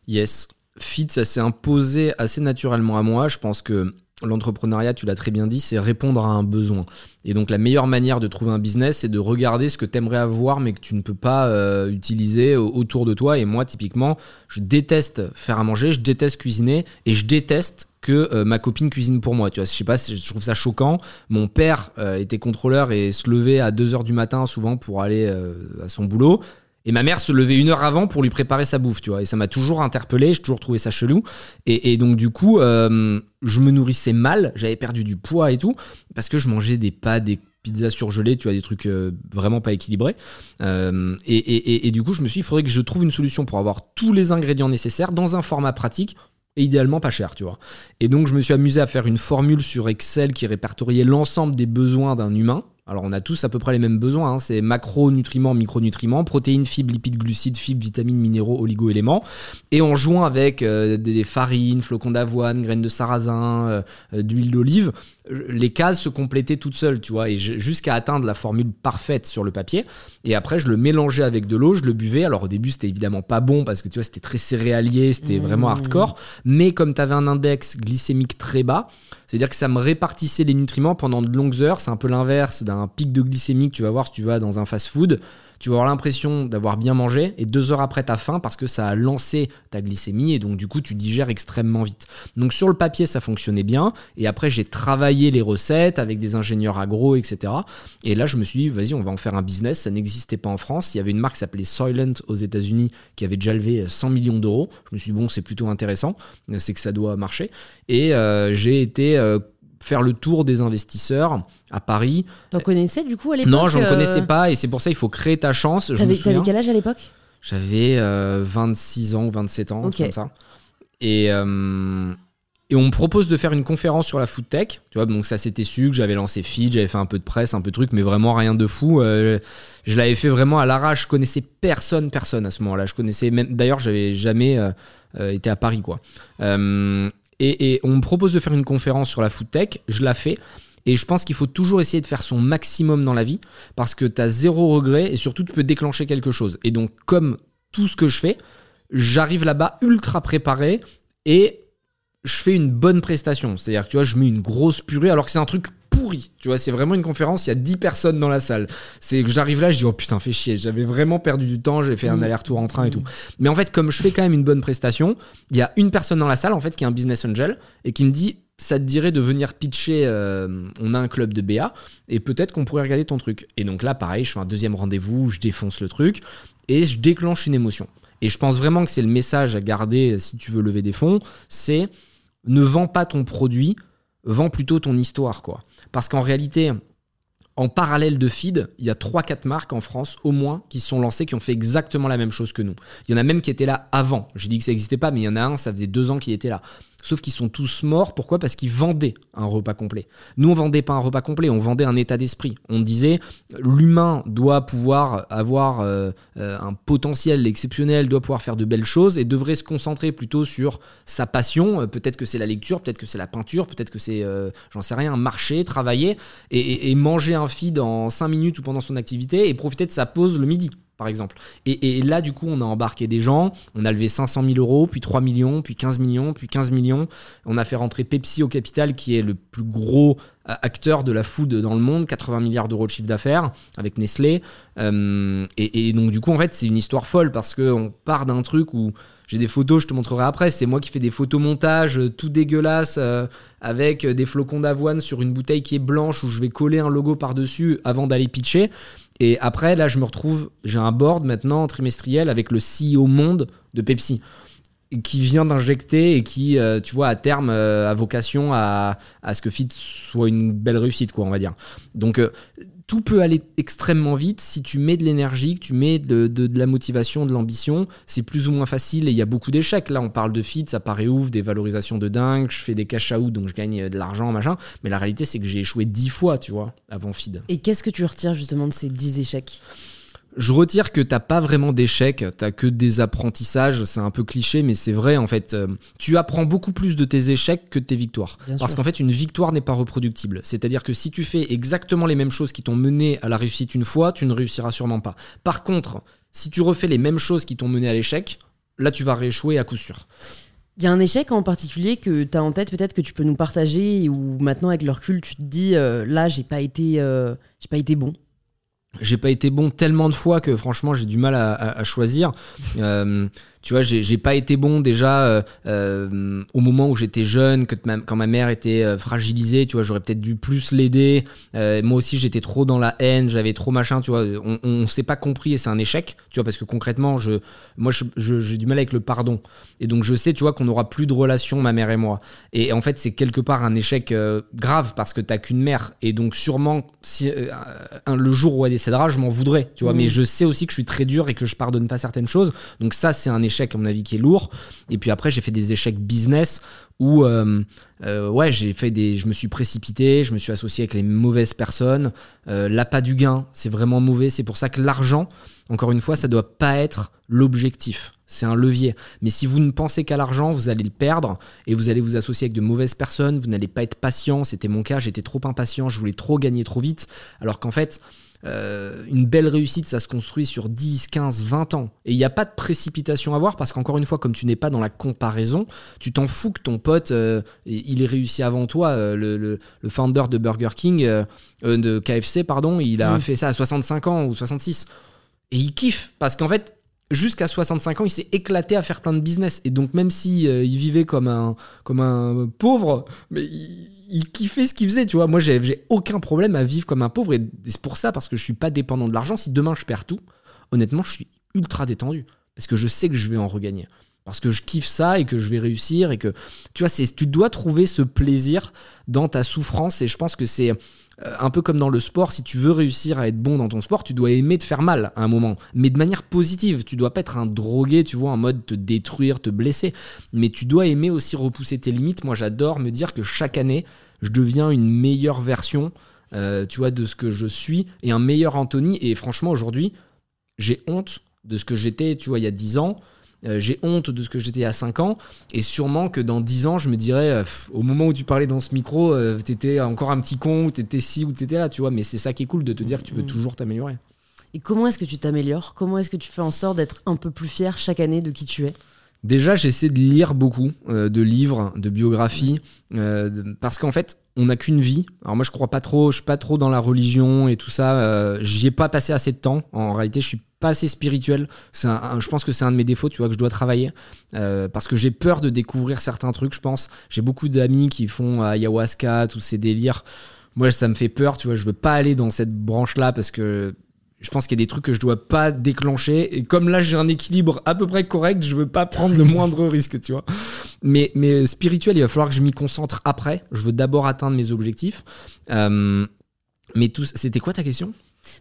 Yes. FIT ça s'est imposé assez naturellement à moi. Je pense que l'entrepreneuriat, tu l'as très bien dit, c'est répondre à un besoin. Et donc la meilleure manière de trouver un business, c'est de regarder ce que tu aimerais avoir mais que tu ne peux pas euh, utiliser autour de toi. Et moi, typiquement, je déteste faire à manger, je déteste cuisiner et je déteste que euh, ma copine cuisine pour moi. Tu vois, je sais pas, je trouve ça choquant. Mon père euh, était contrôleur et se levait à 2h du matin souvent pour aller euh, à son boulot. Et ma mère se levait une heure avant pour lui préparer sa bouffe, tu vois. Et ça m'a toujours interpellé, j'ai toujours trouvé ça chelou. Et, donc, du coup, euh, je me nourrissais mal, j'avais perdu du poids et tout, parce que je mangeais des pâtes, des pizzas surgelées, tu vois, des trucs euh, vraiment pas équilibrés. Euh, et, et, et, du coup, je me suis dit, il faudrait que je trouve une solution pour avoir tous les ingrédients nécessaires dans un format pratique et idéalement pas cher, tu vois. Et donc, je me suis amusé à faire une formule sur Excel qui répertoriait l'ensemble des besoins d'un humain. Alors on a tous à peu près les mêmes besoins, hein. c'est macronutriments, micronutriments, protéines, fibres, lipides, glucides, fibres, vitamines, minéraux, oligo-éléments. Et en jouant avec euh, des farines, flocons d'avoine, graines de sarrasin, euh, d'huile d'olive, les cases se complétaient toutes seules, tu vois, et jusqu'à atteindre la formule parfaite sur le papier. Et après, je le mélangeais avec de l'eau, je le buvais. Alors au début, c'était évidemment pas bon parce que tu vois, c'était très céréalier, c'était mmh. vraiment hardcore. Mais comme tu avais un index glycémique très bas, c'est-à-dire que ça me répartissait les nutriments pendant de longues heures. C'est un peu l'inverse d'un pic de glycémie que tu vas voir si tu vas dans un fast-food tu vas avoir l'impression d'avoir bien mangé et deux heures après t'as faim parce que ça a lancé ta glycémie et donc du coup tu digères extrêmement vite. Donc sur le papier ça fonctionnait bien et après j'ai travaillé les recettes avec des ingénieurs agro etc. Et là je me suis dit vas-y on va en faire un business, ça n'existait pas en France, il y avait une marque qui s'appelait Soylent aux États-Unis qui avait déjà levé 100 millions d'euros. Je me suis dit bon c'est plutôt intéressant, c'est que ça doit marcher et euh, j'ai été euh, faire le tour des investisseurs à Paris. T'en connaissais du coup à l'époque Non, j'en euh... connaissais pas et c'est pour ça il faut créer ta chance. T'avais quel âge à l'époque? J'avais euh, 26 ans ou 27 ans, okay. comme ça. Et, euh, et on me propose de faire une conférence sur la food tech. Tu vois, donc ça c'était su que j'avais lancé Feed, j'avais fait un peu de presse, un peu de truc, mais vraiment rien de fou. Euh, je l'avais fait vraiment à l'arrache. Je connaissais personne, personne à ce moment-là. Je connaissais même. D'ailleurs, j'avais jamais euh, été à Paris, quoi. Et, on me propose de faire une conférence sur la food tech, je la fais. Et je pense qu'il faut toujours essayer de faire son maximum dans la vie parce que tu as zéro regret et surtout tu peux déclencher quelque chose. Et donc, comme tout ce que je fais, j'arrive là-bas ultra préparé et je fais une bonne prestation. C'est-à-dire que tu vois, je mets une grosse purée alors que c'est un truc pourri. Tu vois, c'est vraiment une conférence, il y a 10 personnes dans la salle. C'est que j'arrive là, je dis oh putain, fais chier, j'avais vraiment perdu du temps, j'ai fait un aller-retour en train et tout. Mais en fait, comme je fais quand même une bonne prestation, il y a une personne dans la salle en fait qui est un business angel et qui me dit ça te dirait de venir pitcher euh, on a un club de BA et peut-être qu'on pourrait regarder ton truc. Et donc là pareil, je fais un deuxième rendez-vous, je défonce le truc et je déclenche une émotion. Et je pense vraiment que c'est le message à garder si tu veux lever des fonds, c'est ne vends pas ton produit, vends plutôt ton histoire quoi. Parce qu'en réalité, en parallèle de Feed, il y a 3-4 marques en France au moins qui sont lancées, qui ont fait exactement la même chose que nous. Il y en a même qui étaient là avant. J'ai dit que ça n'existait pas, mais il y en a un, ça faisait deux ans qu'il était là. Sauf qu'ils sont tous morts. Pourquoi? Parce qu'ils vendaient un repas complet. Nous, on vendait pas un repas complet, on vendait un état d'esprit. On disait l'humain doit pouvoir avoir euh, euh, un potentiel exceptionnel, doit pouvoir faire de belles choses et devrait se concentrer plutôt sur sa passion. Euh, peut-être que c'est la lecture, peut-être que c'est la peinture, peut-être que c'est, euh, j'en sais rien, marcher, travailler et, et, et manger un feed en 5 minutes ou pendant son activité et profiter de sa pause le midi par exemple. Et, là, du coup, on a embarqué des gens, on a levé 500 000 euros, puis 3 millions, puis 15 millions, puis 15 millions. On a fait rentrer Pepsi au capital, qui est le plus gros acteur de la food dans le monde, 80 milliards d'euros de chiffre d'affaires avec Nestlé. Euh, et, donc, du coup, en fait, c'est une histoire folle parce qu'on part d'un truc où j'ai des photos, je te montrerai après. C'est moi qui fais des photomontages tout dégueulasses euh, avec des flocons d'avoine sur une bouteille qui est blanche où je vais coller un logo par-dessus avant d'aller pitcher. Et après, là, je me retrouve, j'ai un board maintenant trimestriel avec le CEO monde de Pepsi. qui vient d'injecter et qui, euh, tu vois, à terme, euh, a vocation à, à, ce que Fit soit une belle réussite, quoi, on va dire. Donc, euh, tout peut aller extrêmement vite. Si tu mets de l'énergie, que tu mets de, la motivation, de l'ambition, c'est plus ou moins facile et il y a beaucoup d'échecs. Là, on parle de Fit, ça paraît ouf, des valorisations de dingue, je fais des cash out, donc je gagne de l'argent, machin. Mais la réalité, c'est que j'ai échoué dix fois, tu vois, avant Feed. Et qu'est-ce que tu retires justement de ces dix échecs? Je retire que t'as pas vraiment d'échecs, t'as que des apprentissages, c'est un peu cliché, mais c'est vrai en fait. Euh, tu apprends beaucoup plus de tes échecs que de tes victoires. Bien Parce qu'en fait, une victoire n'est pas reproductible. C'est-à-dire que si tu fais exactement les mêmes choses qui t'ont mené à la réussite une fois, tu ne réussiras sûrement pas. Par contre, si tu refais les mêmes choses qui t'ont mené à l'échec, là tu vas rééchouer à coup sûr. Il y a un échec en particulier que tu as en tête, peut-être que tu peux nous partager, ou maintenant avec le recul, tu te dis euh, là, j'ai pas été, euh, j'ai pas été bon. J'ai pas été bon tellement de fois que franchement j'ai du mal à, choisir. Euh, tu vois, j'ai pas été bon déjà euh, euh, au moment où j'étais jeune, que ma- quand ma mère était euh, fragilisée, tu vois, j'aurais peut-être dû plus l'aider. Moi aussi j'étais trop dans la haine, j'avais trop machin, tu vois. On, on s'est pas compris et c'est un échec, tu vois, parce que concrètement, je, moi je- je- j'ai du mal avec le pardon. Et donc je sais, tu vois, qu'on n'aura plus de relation, ma mère et moi. Et en fait, c'est quelque part un échec grave parce que t'as qu'une mère. Et donc sûrement, si, un- le jour où elle décédera, je m'en voudrais, tu vois. Mhm. Mais je sais aussi que je suis très dur et que je pardonne pas certaines choses. Donc ça, c'est un échec, à mon avis, qui est lourd. Et puis après, j'ai fait des échecs business où, euh, euh, ouais, j'ai fait des, je me suis précipité, je me suis associé avec les mauvaises personnes. Euh, L'appât du gain, c'est vraiment mauvais. C'est pour ça que l'argent, encore une fois, ça doit pas être l'objectif. C'est un levier. Mais si vous ne pensez qu'à l'argent, vous allez le perdre et vous allez vous associer avec de mauvaises personnes. Vous n'allez pas être patient. C'était mon cas. J'étais trop impatient. Je voulais trop gagner trop vite. Alors qu'en fait, euh, une belle réussite, ça se construit sur 10, 15, 20 ans. Et il n'y a pas de précipitation à avoir parce qu'encore une fois, comme tu n'es pas dans la comparaison, tu t'en fous que ton pote, euh, il ait réussi avant toi. Euh, le, le- le founder de Burger King, de KFC, pardon, il a Mm. fait ça à 65 ans ou 66. Et il kiffe parce qu'en fait, jusqu'à 65 ans, il s'est éclaté à faire plein de business. Et donc, même si euh, il vivait comme un, comme un pauvre, mais il, il kiffait ce qu'il faisait, tu vois. Moi, j'ai aucun problème à vivre comme un pauvre. Et c'est pour ça, parce que je suis pas dépendant de l'argent. Si demain je perds tout, honnêtement, je suis ultra détendu. Parce que je sais que je vais en regagner. Parce que je kiffe ça et que je vais réussir. Et que, tu vois, c'est- tu dois trouver ce plaisir dans ta souffrance. Et je pense que c'est un peu comme dans le sport, si tu veux réussir à être bon dans ton sport, tu dois aimer te faire mal à un moment, mais de manière positive. Tu dois pas être un drogué, tu vois, en mode te détruire, te blesser, mais tu dois aimer aussi repousser tes limites. Moi, j'adore me dire que chaque année, je deviens une meilleure version, euh, tu vois, de ce que je suis et un meilleur Anthony. Et franchement, aujourd'hui, j'ai honte de ce que j'étais, tu vois, il y a 10 ans. Euh, j'ai honte de ce que j'étais à 5 ans et sûrement que dans 10 ans je me dirais euh, pff, au moment où tu parlais dans ce micro euh, t'étais encore un petit con ou t'étais ci ou t'étais là tu vois mais c'est ça qui est cool de te dire que tu peux Mhm. toujours t'améliorer. Et comment est-ce que tu t'améliores? Comment est-ce que tu fais en sorte d'être un peu plus fier chaque année de qui tu es? Déjà, j'essaie de lire beaucoup euh, de livres, de biographies, parce qu'en fait, on n'a qu'une vie. Alors moi, je crois pas trop, je suis pas trop dans la religion et tout ça. Euh, J'y ai pas passé assez de temps. En réalité, je suis pas assez spirituel. Un- un- je pense que c'est un de mes défauts, tu vois, que je dois travailler, euh, parce que j'ai peur de découvrir certains trucs. Je pense. J'ai beaucoup d'amis qui font ayahuasca, tous ces délires. Moi, ça me fait peur, tu vois. Je veux pas aller dans cette branche-là parce que je pense qu'il y a des trucs que je dois pas déclencher. Et comme là, j'ai un équilibre à peu près correct, je veux pas prendre le moindre risque, tu vois. Mais, mais spirituel, il va falloir que je m'y concentre après. Je veux d'abord atteindre mes objectifs. Euh, mais tout, c'était quoi ta question?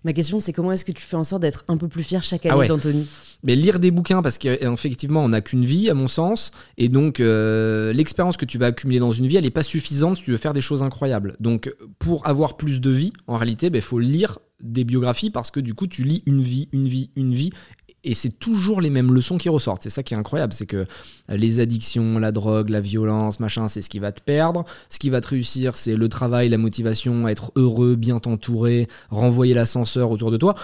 Ma question, c'est comment est-ce que tu fais en sorte d'être un peu plus fier chaque année Ah ouais. d'Anthony? Mais lire des bouquins parce qu'effectivement on n'a qu'une vie à mon sens. Et donc euh, l'expérience que tu vas accumuler dans une vie elle n'est pas suffisante si tu veux faire des choses incroyables. Donc pour avoir plus de vie en réalité il faut lire des biographies parce que du coup tu lis une vie une vie une vie et c'est toujours les mêmes leçons qui ressortent. C'est ça qui est incroyable, c'est que les addictions, la drogue, la violence, machin, c'est ce qui va te perdre. Ce qui va te réussir, c'est le travail, la motivation, être heureux, bien t'entourer, renvoyer l'ascenseur autour de toi.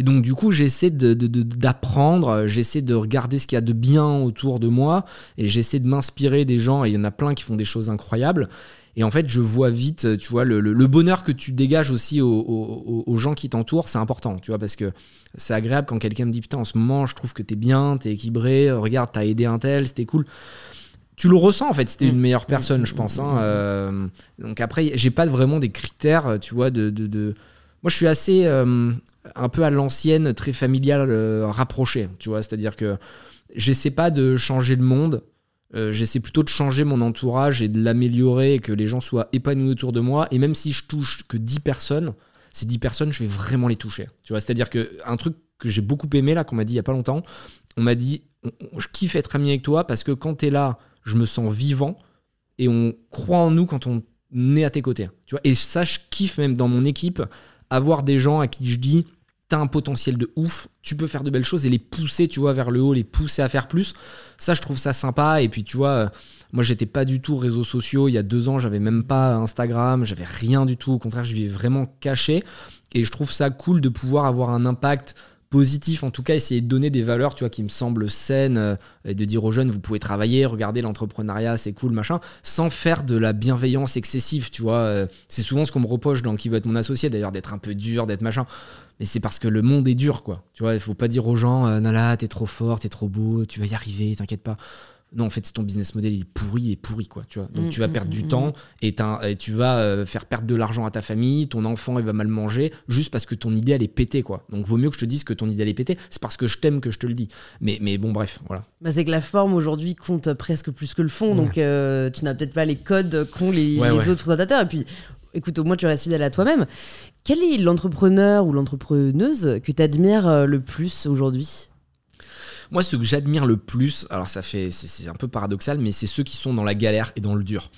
Et donc du coup, j'essaie de- de- de- d'apprendre, j'essaie de regarder ce qu'il y a de bien autour de moi, et j'essaie de m'inspirer des gens, et il y en a plein qui font des choses incroyables. Et en fait, je vois vite, tu vois, le, le- le bonheur que tu dégages aussi aux, aux- aux gens qui t'entourent, c'est important, tu vois, parce que c'est agréable quand quelqu'un me dit Putain, en ce moment, je trouve que t'es bien, t'es équilibré, regarde, t'as aidé un tel, c'était cool. Tu le ressens en fait, c'était une meilleure personne, je pense. hein, euh, donc après, j'ai pas vraiment des critères, tu vois, de. de- de- Moi, je suis assez euh, un peu à l'ancienne, très familial, euh, rapproché, tu vois, c'est-à-dire que j'essaie pas de changer le monde. Euh, j'essaie plutôt de changer mon entourage et de l'améliorer et que les gens soient épanouis autour de moi. Et même si je touche que 10 personnes, ces 10 personnes, je vais vraiment les toucher. Tu vois, c'est-à-dire que un truc que j'ai beaucoup aimé là, qu'on m'a dit il y a pas longtemps, on m'a dit je kiffe être ami avec toi parce que quand tu es là, je me sens vivant et on croit en nous quand on est à tes côtés. Tu vois, et ça, je kiffe même dans mon équipe avoir des gens à qui je dis t'as un potentiel de ouf, tu peux faire de belles choses et les pousser, tu vois, vers le haut, les pousser à faire plus. Ça, je trouve ça sympa. Et puis, tu vois, euh, moi, j'étais pas du tout réseaux sociaux. Il y a deux ans, j'avais même pas Instagram, j'avais rien du tout. Au contraire, je vivais vraiment caché. Et je trouve ça cool de pouvoir avoir un impact positif, en tout cas essayer de donner des valeurs, tu vois, qui me semblent saines, euh, et de dire aux jeunes, vous pouvez travailler, regardez l'entrepreneuriat, c'est cool, machin, sans faire de la bienveillance excessive, tu vois. Euh, c'est souvent ce qu'on me reproche dans qui veut être mon associé, d'ailleurs, d'être un peu dur, d'être machin. Mais c'est parce que le monde est dur, quoi. Tu vois, il faut pas dire aux gens, euh, Nala, t'es trop fort, t'es trop beau, tu vas y arriver, t'inquiète pas. Non, en fait, ton business model il est pourri et pourri, quoi. Tu vois. Donc, Mm, tu vas mm, perdre du mm, temps et, et tu vas euh, faire perdre de l'argent à ta famille. Ton enfant, il va mal manger juste parce que ton idée, elle est pétée, quoi. Donc, vaut mieux que je te dise que ton idée, elle est pétée. C'est parce que je t'aime que je te le dis. Mais, mais bon, bref, voilà. Bah, c'est que la forme aujourd'hui compte presque plus que le fond, donc euh, tu n'as peut-être pas les codes qu'ont les, Ouais, les ouais. autres présentateurs. Et puis, écoute, au moins tu restes fidèle à toi-même. Quel est l'entrepreneur ou l'entrepreneuse que tu admires le plus aujourd'hui? Moi, ce que j'admire le plus, alors ça fait, c'est- un peu paradoxal, mais c'est ceux qui sont dans la galère et dans le dur.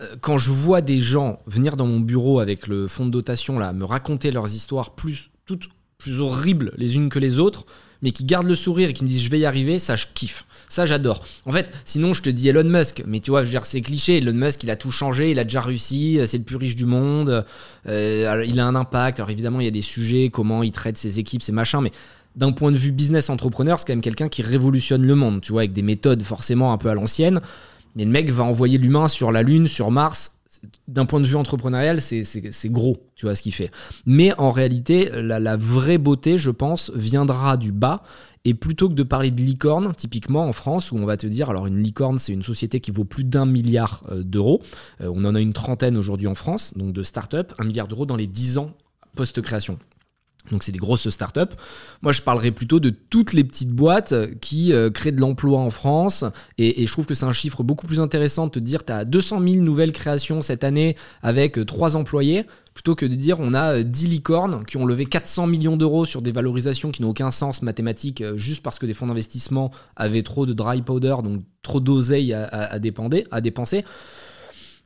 Euh, Quand je vois des gens venir dans mon bureau avec le fonds de dotation là, me raconter leurs histoires plus toutes plus horribles les unes que les autres, mais qui gardent le sourire et qui me disent je vais y arriver, ça je kiffe. Ça j'adore. En fait, sinon je te dis Elon Musk, mais tu vois, je veux dire c'est cliché. Elon Musk, il a tout changé, il a déjà réussi, c'est le plus riche du monde, euh, il a un impact. Alors évidemment, il y a des sujets, comment il traite ses équipes, ses machins, mais d'un point de vue business entrepreneur, c'est quand même quelqu'un qui révolutionne le monde, tu vois, avec des méthodes forcément un peu à l'ancienne. Mais le mec va envoyer l'humain sur la Lune, sur Mars. D'un point de vue entrepreneurial, c'est- gros, tu vois, ce qu'il fait. Mais en réalité, la, la vraie beauté, je pense, viendra du bas. Et plutôt que de parler de licorne, typiquement en France, où on va te dire, alors une licorne, c'est une société qui vaut plus d'un milliard euh, d'euros. Euh, on en a une trentaine aujourd'hui en France, donc de start-up, un milliard d'euros dans les 10 ans post-création. Donc c'est des grosses startups. Moi, je parlerai plutôt de toutes les petites boîtes qui euh, créent de l'emploi en France. Et, je trouve que c'est un chiffre beaucoup plus intéressant de te dire tu as 200 000 nouvelles créations cette année avec euh, 3 employés, plutôt que de dire on a euh, 10 licornes qui ont levé 400 millions d'euros sur des valorisations qui n'ont aucun sens mathématique, euh, juste parce que des fonds d'investissement avaient trop de dry powder, donc trop d'oseille à, dépenser.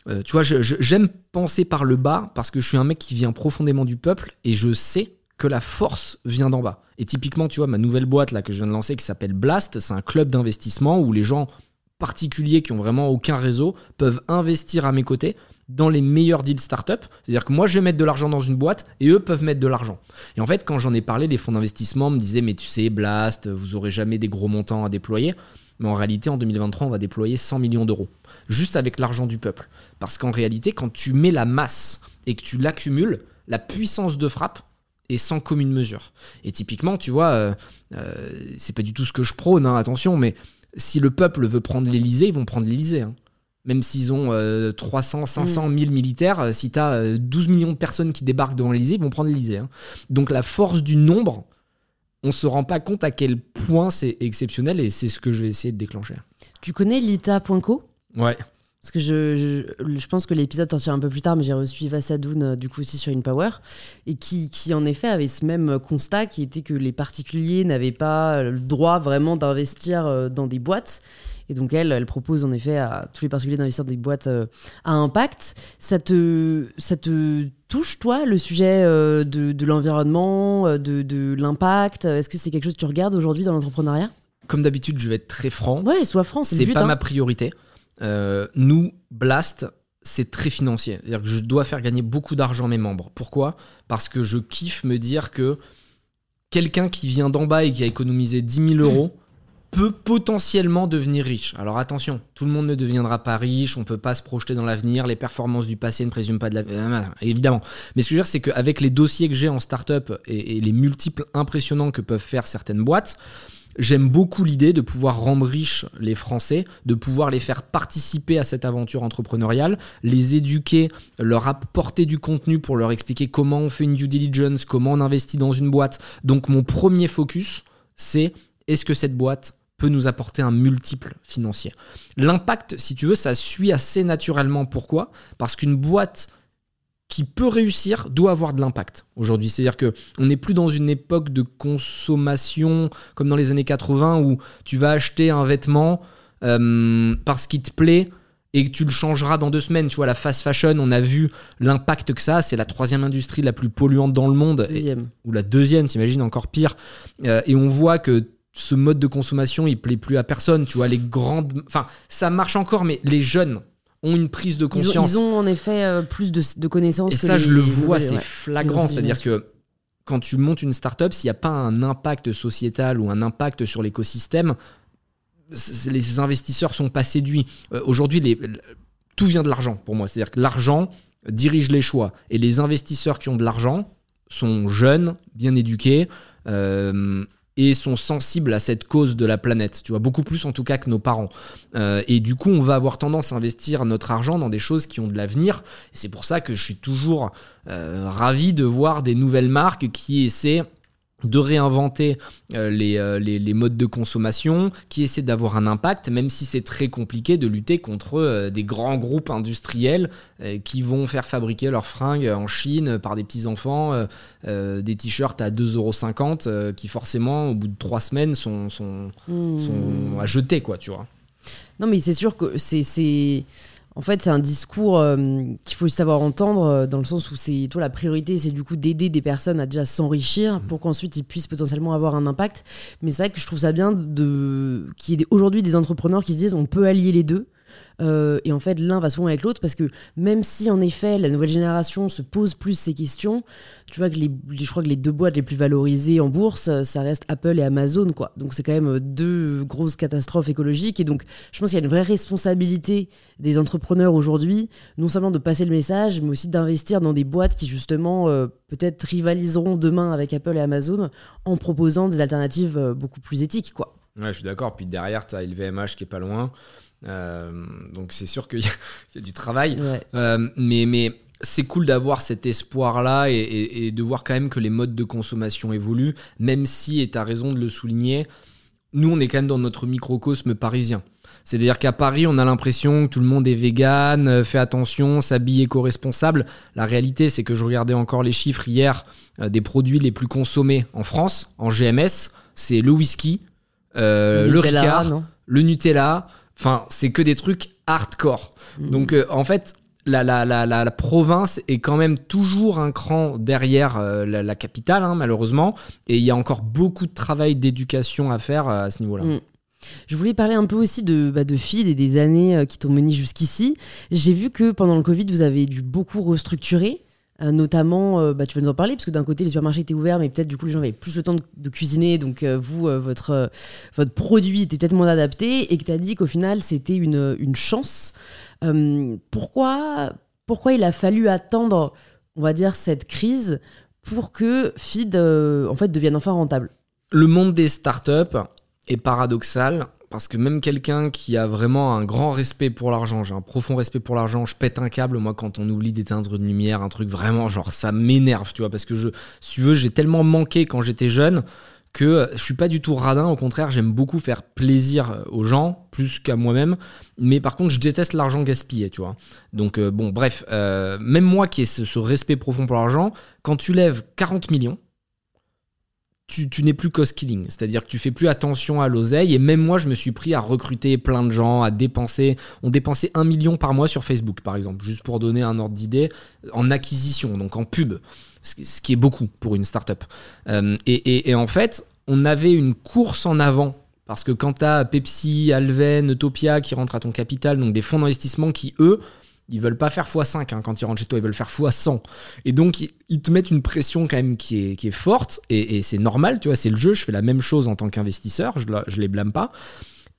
Euh, tu vois, j'aime penser par le bas parce que je suis un mec qui vient profondément du peuple et je sais que la force vient d'en bas. Et typiquement, tu vois, ma nouvelle boîte là que je viens de lancer qui s'appelle Blast, c'est un club d'investissement où les gens particuliers qui ont vraiment aucun réseau peuvent investir à mes côtés dans les meilleurs deals startup. C'est-à-dire que moi, je vais mettre de l'argent dans une boîte et eux peuvent mettre de l'argent. Et en fait, quand j'en ai parlé, les fonds d'investissement me disaient, mais tu sais, Blast, vous aurez jamais des gros montants à déployer. Mais en réalité, en 2023, on va déployer 100 millions d'euros, juste avec l'argent du peuple. Parce qu'en réalité, quand tu mets la masse et que tu l'accumules, la puissance de frappe est sans commune mesure. Et typiquement, tu vois, euh, euh, c'est pas du tout ce que je prône, hein, attention, mais si le peuple veut prendre l'Elysée, ils vont prendre l'Elysée. hein. Même s'ils ont euh, 300, 500, 1000 militaires, euh, si tu as 12 millions de personnes qui débarquent devant l'Elysée, ils vont prendre l'Elysée. hein. Donc la force du nombre, on se rend pas compte à quel point c'est exceptionnel et c'est ce que je vais essayer de déclencher. Tu connais Lita.co Ouais. Parce que je, je, je pense que l'épisode sortira un peu plus tard, mais j'ai reçu Eva Sadoun, euh, du coup, aussi sur InPower, et qui, qui, en effet, avait ce même constat qui était que les particuliers n'avaient pas le droit vraiment d'investir euh, dans des boîtes. Et donc, elle, elle propose en effet à tous les particuliers d'investir dans des boîtes euh, à impact. Ça te, ça te touche, toi, le sujet euh, de, de l'environnement, euh, de, de l'impact? Est-ce que c'est quelque chose que tu regardes aujourd'hui dans l'entrepreneuriat? Comme d'habitude, je vais être très franc. Ouais, sois franc, c'est pas hein. ma priorité. Euh, nous, Blast, c'est très financier. C'est-à-dire que je dois faire gagner beaucoup d'argent mes membres. Pourquoi? Parce que je kiffe me dire que quelqu'un qui vient d'en bas et qui a économisé 10 000 euros peut potentiellement devenir riche. Alors attention, tout le monde ne deviendra pas riche, on peut pas se projeter dans l'avenir, les performances du passé ne présument pas de l'avenir, évidemment. Mais ce que je veux dire, c'est qu'avec les dossiers que j'ai en startup et les multiples impressionnants que peuvent faire certaines boîtes, J'aime beaucoup l'idée de pouvoir rendre riches les Français, de pouvoir les faire participer à cette aventure entrepreneuriale, les éduquer, leur apporter du contenu pour leur expliquer comment on fait une due diligence, comment on investit dans une boîte. Donc mon premier focus, c'est est-ce que cette boîte peut nous apporter un multiple financier? L'impact, si tu veux, ça suit assez naturellement. Pourquoi? Parce qu'une boîte qui peut réussir doit avoir de l'impact aujourd'hui. C'est-à-dire que on n'est plus dans une époque de consommation comme dans les années 80 où tu vas acheter un vêtement euh, parce qu'il te plaît et que tu le changeras dans deux semaines. Tu vois, la fast fashion, on a vu l'impact que ça a. C'est la troisième industrie la plus polluante dans le monde. Deuxième. ou la deuxième, t'imagines, encore pire. Euh, et on voit que ce mode de consommation, il plaît plus à personne. Tu vois, les grandes. Enfin, ça marche encore, mais les jeunes ont une prise de Ils ont, conscience. ils ont en effet euh, plus de, de connaissances. Et que ça, les- je le vois, c'est ouais. flagrant. C'est-à-dire que quand tu montes une startup, s'il n'y a pas un impact sociétal ou un impact sur l'écosystème, les investisseurs sont pas séduits. Euh, Aujourd'hui, les- tout vient de l'argent pour moi. C'est-à-dire que l'argent dirige les choix. Et les investisseurs qui ont de l'argent sont jeunes, bien éduqués. euh, et sont sensibles à cette cause de la planète, tu vois, beaucoup plus en tout cas que nos parents. Euh, et du coup, on va avoir tendance à investir notre argent dans des choses qui ont de l'avenir. C'est pour ça que je suis toujours euh, ravi de voir des nouvelles marques qui essaient de réinventer euh, les, euh, les- les modes de consommation, qui essaient d'avoir un impact, même si c'est très compliqué de lutter contre euh, des grands groupes industriels qui vont faire fabriquer leurs fringues en Chine par des petits-enfants, des t-shirts à 2,50€ euh, qui forcément, au bout de trois semaines, sont, sont, Hmm. sont à jeter, quoi, tu vois. Non, mais c'est sûr que c'est. En fait, c'est un discours euh, qu'il faut savoir entendre euh, dans le sens où c'est toi la priorité, c'est du coup d'aider des personnes à déjà s'enrichir pour qu'ensuite ils puissent potentiellement avoir un impact. Mais c'est vrai que je trouve ça bien de qu'il y ait aujourd'hui des entrepreneurs qui se disent on peut allier les deux. Euh, et en fait, l'un va souvent avec l'autre parce que même si en effet la nouvelle génération se pose plus ces questions, tu vois que les, je crois que les deux boîtes les plus valorisées en bourse, euh, ça reste Apple et Amazon, quoi. Donc c'est quand même euh, deux grosses catastrophes écologiques. Et donc je pense qu'il y a une vraie responsabilité des entrepreneurs aujourd'hui, non seulement de passer le message, mais aussi d'investir dans des boîtes qui justement peut-être rivaliseront demain avec Apple et Amazon en proposant des alternatives beaucoup plus éthiques, quoi. Ouais, je suis d'accord. Puis derrière, tu as LVMH qui est pas loin. Euh, donc c'est sûr qu'il y, a- il y a du travail. Ouais. Euh, mais mais c'est cool d'avoir cet espoir-là et, et- et de voir quand même que les modes de consommation évoluent, même si, et tu as raison de le souligner, nous, on est quand même dans notre microcosme parisien. C'est-à-dire qu'à Paris, on a l'impression que tout le monde est vegan, euh, fait attention, s'habille éco-responsable. La réalité, c'est que je regardais encore les chiffres hier des produits les plus consommés en France, en GMS. C'est le whisky, euh, le, Nutella, Ricard, le Nutella. Enfin, c'est que des trucs hardcore. Mhm. Donc, euh, en fait, la, la, la, la, province est quand même toujours un cran derrière euh, la, capitale, hein, malheureusement. Et il y a encore beaucoup de travail d'éducation à faire euh, à ce niveau-là. Mm. Je voulais parler un peu aussi de, bah, de Feed et des années qui t'ont mené jusqu'ici. J'ai vu que pendant le Covid, vous avez dû beaucoup restructurer. Euh, notamment, euh, bah, tu vas nous en parler, parce que d'un côté, les supermarchés étaient ouverts, mais peut-être du coup, les gens avaient plus le temps de, cuisiner, donc euh, vous, votre, votre produit était peut-être moins adapté, et que tu as dit qu'au final, c'était une, une chance. Pourquoi, pourquoi il a fallu attendre, on va dire, cette crise pour que Feed, en fait, devienne enfin rentable? Le monde des startups est paradoxal parce que même quelqu'un qui a vraiment un grand respect pour l'argent, j'ai un profond respect pour l'argent, je pète un câble moi quand on oublie d'éteindre une lumière, un truc vraiment genre ça m'énerve, tu vois, parce que je, si tu veux, j'ai tellement manqué quand j'étais jeune que je suis pas du tout radin, au contraire, j'aime beaucoup faire plaisir aux gens plus qu'à moi-même, mais par contre, je déteste l'argent gaspillé, tu vois. Donc euh, bon, bref, euh, même moi qui ai ce respect profond pour l'argent, quand tu lèves 40 millions tu, n'es plus cost killing, c'est-à-dire que tu fais plus attention à l'oseille. Et même moi, je me suis pris à recruter plein de gens, à dépenser. On dépensait un million par mois sur Facebook, par exemple, juste pour donner un ordre d'idée, en acquisition, donc en pub, ce qui- est beaucoup pour une startup. Euh, et en fait, on avait une course en avant. Parce que quand tu as Pepsi, Alven, Utopia qui rentrent à ton capital, donc des fonds d'investissement qui, eux, ils veulent pas faire x5 hein, quand ils rentrent chez toi, ils veulent faire x100. Et donc, ils, te mettent une pression quand même qui est, qui est forte, et, et c'est normal, tu vois, c'est le jeu, je fais la même chose en tant qu'investisseur, je, je les blâme pas.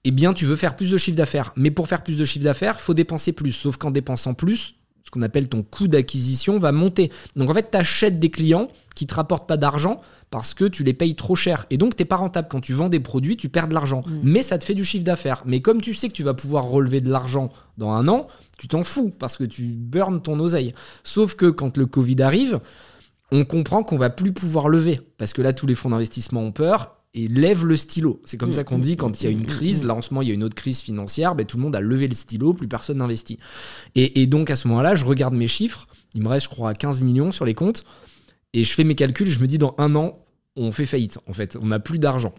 Eh bien, tu veux faire plus de chiffre d'affaires. Mais pour faire plus de chiffre d'affaires, faut dépenser plus. Sauf qu'en dépensant plus, ce qu'on appelle ton coût d'acquisition va monter. Donc en fait, tu achètes des clients qui te rapportent pas d'argent parce que tu les payes trop cher. Et donc, t'es pas rentable. Quand tu vends des produits, tu perds de l'argent. Mm. Mais ça te fait du chiffre d'affaires. Mais comme tu sais que tu vas pouvoir relever de l'argent dans un an, tu t'en fous parce que tu burnes ton oseille. Sauf que quand le Covid arrive, on comprend qu'on va plus pouvoir lever parce que là tous les fonds d'investissement ont peur et lève le stylo. C'est comme Mm, ça qu'on mm, dit quand il y a mm, une mm, crise. mm. Là, en ce moment, il y a une autre crise financière. Ben, tout le monde a levé le stylo, plus personne n'investit. Et, et donc, à ce moment-là, je regarde mes chiffres. Il me reste, je crois, 15 millions sur les comptes. Et je fais mes calculs. Je me dis, dans un an, on fait faillite. En fait, on n'a plus d'argent.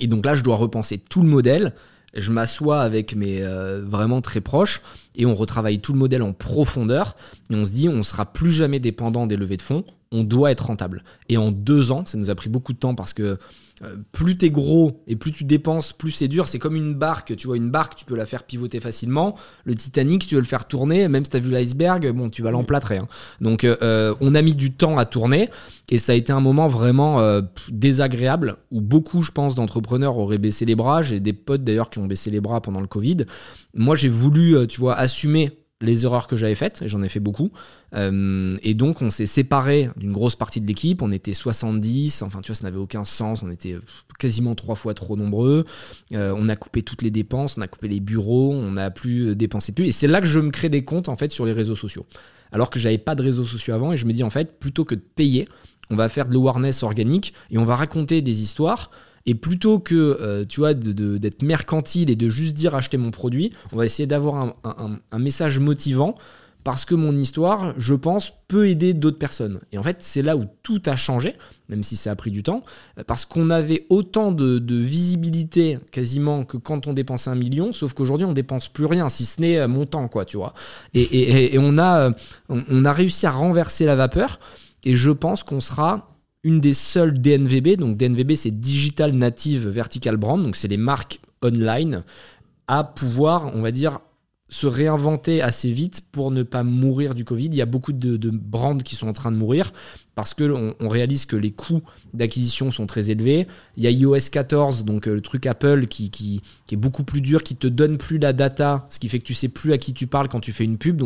Et donc là, je dois repenser tout le modèle. Je m'assois avec mes euh, vraiment très proches et on retravaille tout le modèle en profondeur. Et on se dit, on sera plus jamais dépendant des levées de fonds. On doit être rentable. Et en deux ans, ça nous a pris beaucoup de temps parce que euh, plus t'es gros et plus tu dépenses, plus c'est dur. C'est comme une barque. Tu vois, une barque, tu peux la faire pivoter facilement. Le Titanic, tu veux le faire tourner, même si t'as vu l'iceberg, bon, tu vas l'emplâtrer. hein. Donc, euh, euh, on a mis du temps à tourner et ça a été un moment vraiment euh, désagréable où beaucoup, je pense, d'entrepreneurs auraient baissé les bras. J'ai des potes d'ailleurs qui ont baissé les bras pendant le Covid. Moi, j'ai voulu, tu vois, assumer les erreurs que j'avais faites, et j'en ai fait beaucoup. Euh, et donc, on s'est séparé d'une grosse partie de l'équipe. On était 70, enfin, tu vois, ça n'avait aucun sens. On était quasiment trois fois trop nombreux. Euh, on a coupé toutes les dépenses, on a coupé les bureaux, on n'a plus euh, dépensé plus. Et c'est là que je me crée des comptes, en fait, sur les réseaux sociaux. Alors que j'avais pas de réseaux sociaux avant, et je me dis, en fait, plutôt que de payer, on va faire de l'awareness organique et on va raconter des histoires. Et plutôt que, euh, tu vois, d'être mercantile et de juste dire acheter mon produit, on va essayer d'avoir un, message motivant parce que mon histoire, je pense, peut aider d'autres personnes. Et en fait, c'est là où tout a changé, même si ça a pris du temps, parce qu'on avait autant de, visibilité quasiment que quand on dépensait un million, sauf qu'aujourd'hui, on dépense plus rien, si ce n'est euh, mon temps, quoi, tu vois. Et, et- on, a, euh, on a réussi à renverser la vapeur, et je pense qu'on sera une des seules DNVB, donc DNVB c'est Digital Native Vertical Brand, donc c'est les marques online, à pouvoir, on va dire, se réinventer assez vite pour ne pas mourir du Covid. Il y a beaucoup de, de brands qui sont en train de mourir parce qu'on on réalise que les coûts d'acquisition sont très élevés. Il y a iOS 14, donc euh, le truc Apple qui, est beaucoup plus dur, qui te donne plus la data, ce qui fait que tu sais plus à qui tu parles quand tu fais une pub.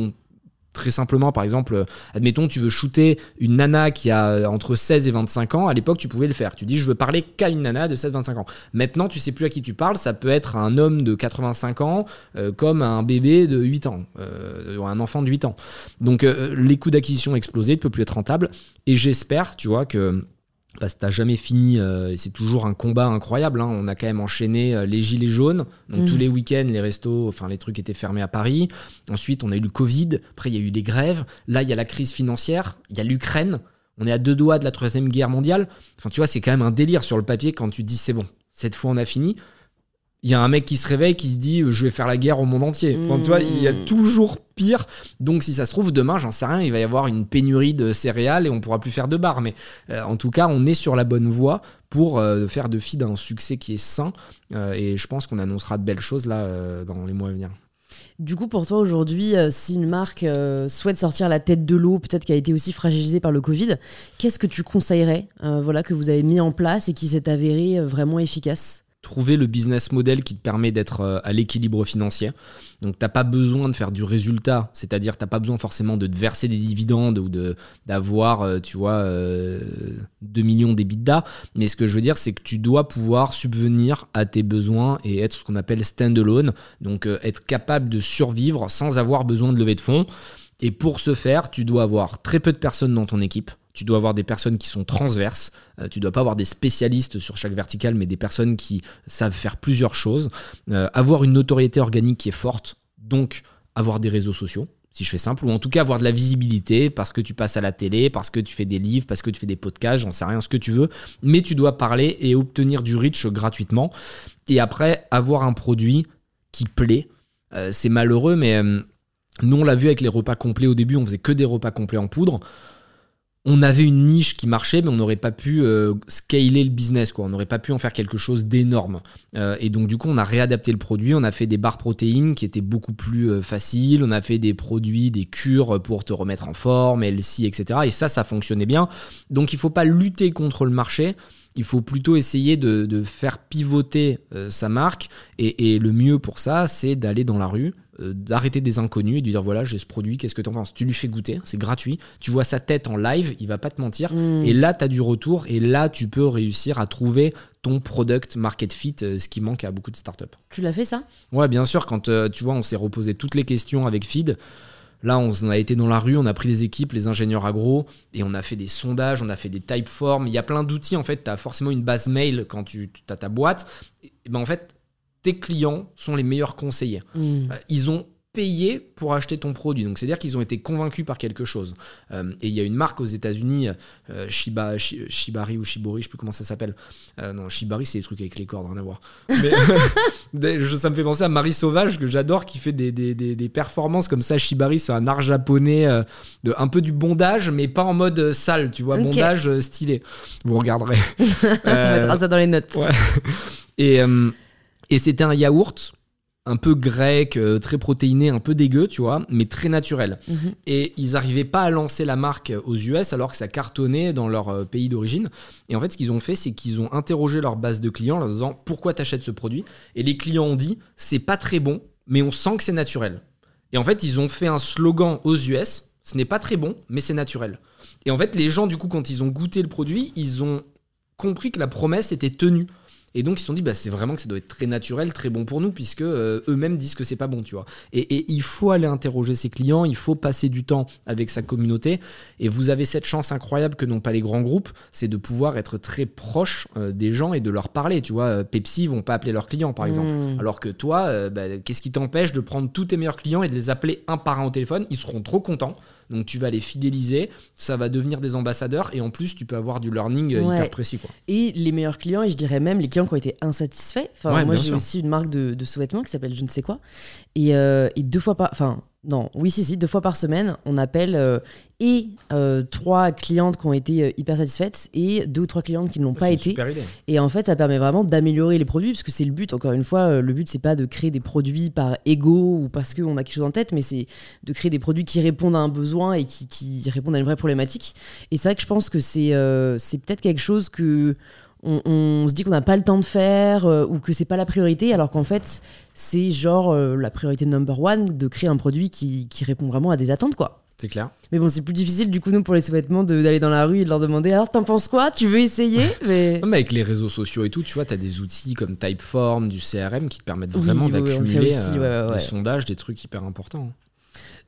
Très simplement, par exemple, euh, admettons, tu veux shooter une nana qui a euh, entre 16 et 25 ans. À l'époque, tu pouvais le faire. Tu dis, je veux parler qu'à une nana de 16-25 ans. Maintenant, tu sais plus à qui tu parles. Ça peut être un homme de 85 ans euh, comme un bébé de 8 ans, euh, ou un enfant de 8 ans. Donc, les coûts d'acquisition ont explosé, tu peux plus être rentable. Et j'espère, tu vois, que parce que t'as jamais fini, euh, c'est toujours un combat incroyable. hein. On a quand même enchaîné euh, les gilets jaunes, donc Mhm. tous les week-ends, les restos, enfin les trucs étaient fermés à Paris. Ensuite, on a eu le Covid. Après, il y a eu les grèves. Là, il y a la crise financière. Il y a l'Ukraine. On est à deux doigts de la troisième guerre mondiale. Enfin, tu vois, c'est quand même un délire sur le papier quand tu dis c'est bon, cette fois on a fini. Il y a un mec qui se réveille qui se dit euh, je vais faire la guerre au monde entier. Enfin, tu vois, il y a Mhm. toujours pire. Donc si ça se trouve demain, j'en sais rien, il va y avoir une pénurie de céréales et on pourra plus faire de bar. Mais euh, en tout cas, on est sur la bonne voie pour euh, faire de Feed un succès qui est sain. Euh, et je pense qu'on annoncera de belles choses là dans les mois à venir. Du coup, pour toi aujourd'hui, euh, si une marque euh, souhaite sortir la tête de l'eau, peut-être qu'elle a été aussi fragilisée par le Covid, qu'est-ce que tu conseillerais, euh, voilà, que vous avez mis en place et qui s'est avéré vraiment efficace? Trouver le business model qui te permet d'être euh, à l'équilibre financier. Donc t'as pas besoin de faire du résultat, c'est-à-dire t'as pas besoin forcément de te verser des dividendes ou d'avoir, euh, tu vois, euh, 2 millions d'EBITDA. Mais ce que je veux dire, c'est que tu dois pouvoir subvenir à tes besoins et être ce qu'on appelle stand-alone, donc euh, être capable de survivre sans avoir besoin de lever de fonds. Et pour ce faire, tu dois avoir très peu de personnes dans ton équipe. Tu dois avoir des personnes qui sont transverses. Euh, tu dois pas avoir des spécialistes sur chaque verticale, mais des personnes qui savent faire plusieurs choses. Euh, avoir une notoriété organique qui est forte. Donc, avoir des réseaux sociaux, si je fais simple, ou en tout cas avoir de la visibilité parce que tu passes à la télé, parce que tu fais des livres, parce que tu fais des podcasts, j'en sais rien, ce que tu veux. Mais tu dois parler et obtenir du reach gratuitement. Et après, avoir un produit qui plaît. Euh, c'est malheureux, mais euh, nous, on l'a vu avec les repas complets au début, on faisait que des repas complets en poudre on avait une niche qui marchait, mais on n'aurait pas pu euh, scaler le business, quoi. On n'aurait pas pu en faire quelque chose d'énorme. Euh, et donc, du coup, on a réadapté le produit. On a fait des barres protéines qui étaient beaucoup plus euh, faciles. On a fait des produits, des cures pour te remettre en forme, LC, etc. Et ça, ça fonctionnait bien. Donc, il faut pas lutter contre le marché. Il faut plutôt essayer de, de faire pivoter sa marque. Et, et le mieux pour ça, c'est d'aller dans la rue, d'arrêter des inconnus et de lui dire voilà, j'ai ce produit, qu'est-ce que tu en penses? Tu lui fais goûter, c'est gratuit. Tu vois sa tête en live, il va pas te mentir. Hmm. Et là, tu as du retour et là, tu peux réussir à trouver ton product market fit, euh, ce qui manque à beaucoup de startups. Tu l'as fait ça? Ouais, bien sûr, quand euh, tu vois, on s'est reposé toutes les questions avec Feed. Là, on a été dans la rue, on a pris les équipes, les ingénieurs agro, et on a fait des sondages, on a fait des typeforms. Il y a plein d'outils, en fait. Tu as forcément une base mail quand tu as ta boîte. Et ben, en fait, tes clients sont les meilleurs conseillers. Mm. Euh, Ils ont payé pour acheter ton produit. Donc, c'est-à-dire qu'ils ont été convaincus par quelque chose. Euh, et il y a une marque aux États-Unis, euh, Shiba, Shi- Shibari ou Shibori, je sais plus comment ça s'appelle. Euh, non, Shibari, c'est des trucs avec les cordes, rien à voir. Mais, ça me fait penser à Marie Sauvage, que j'adore, qui fait des, des- des- des performances comme ça. Shibari, c'est un art japonais, de, un peu du bondage, mais pas en mode sale, tu vois, bondage stylé. Vous regarderez. On mettra ça dans les notes. ouais. Et, et c'était un yaourt un peu grec, euh, très protéiné, un peu dégueu, tu vois, mais très naturel. Mhm. Et ils n'arrivaient pas à lancer la marque aux US alors que ça cartonnait dans leur euh, pays d'origine. Et en fait, ce qu'ils ont fait, c'est qu'ils ont interrogé leur base de clients en leur disant pourquoi t'achètes ce produit? Et les clients ont dit c'est pas très bon, mais on sent que c'est naturel. Et en fait, ils ont fait un slogan aux US ce n'est pas très bon, mais c'est naturel. Et en fait, les gens, du coup, quand ils ont goûté le produit, ils ont compris que la promesse était tenue. Et donc ils se sont dit, bah, c'est vraiment que ça doit être très naturel, très bon pour nous, puisque euh, eux-mêmes disent que c'est pas bon, tu vois. Et, et il faut aller interroger ses clients, il faut passer du temps avec sa communauté. Et vous avez cette chance incroyable que n'ont pas les grands groupes, c'est de pouvoir être très proche euh, des gens et de leur parler. Tu vois, Euh, Pepsi vont pas appeler leurs clients, par exemple. Mm. Alors que toi, euh, bah, qu'est-ce qui t'empêche de prendre tous tes meilleurs clients et de les appeler un par un au téléphone? Ils seront trop contents. Donc tu vas les fidéliser, ça va devenir des ambassadeurs et en plus tu peux avoir du learning Ouais. hyper précis. Quoi. Et les meilleurs clients, et je dirais même les clients qui ont été insatisfaits. Enfin, Ouais, moi, j'ai aussi une marque de, de sous-vêtements qui s'appelle je ne sais quoi. Et, euh, et deux fois par. Enfin, non, oui, si, si, deux fois par semaine, on appelle euh, et euh, trois clientes qui ont été hyper satisfaites et deux ou trois clientes qui ne l'ont pas été. Et en fait, ça permet vraiment d'améliorer les produits, parce que c'est le but, encore une fois, le but, c'est pas de créer des produits par ego ou parce qu'on a quelque chose en tête, mais c'est de créer des produits qui répondent à un besoin et qui, qui répondent à une vraie problématique. Et c'est vrai que je pense que c'est c'est peut-être quelque chose que on, on se dit qu'on n'a pas le temps de faire euh, ou que c'est pas la priorité, alors qu'en fait, c'est genre euh, la priorité number one de créer un produit qui, qui répond vraiment à des attentes, quoi. C'est clair. Mais bon, c'est plus difficile du coup, nous, pour les sous-vêtements, de- d'aller dans la rue et de leur demander alors, t'en penses quoi? Tu veux essayer? Mais... Non, mais avec les réseaux sociaux et tout, tu vois, tu as des outils comme Typeform, du CRM qui te permettent vraiment oui, d'accumuler euh, ouais, ouais, ouais. des sondages, des trucs hyper importants.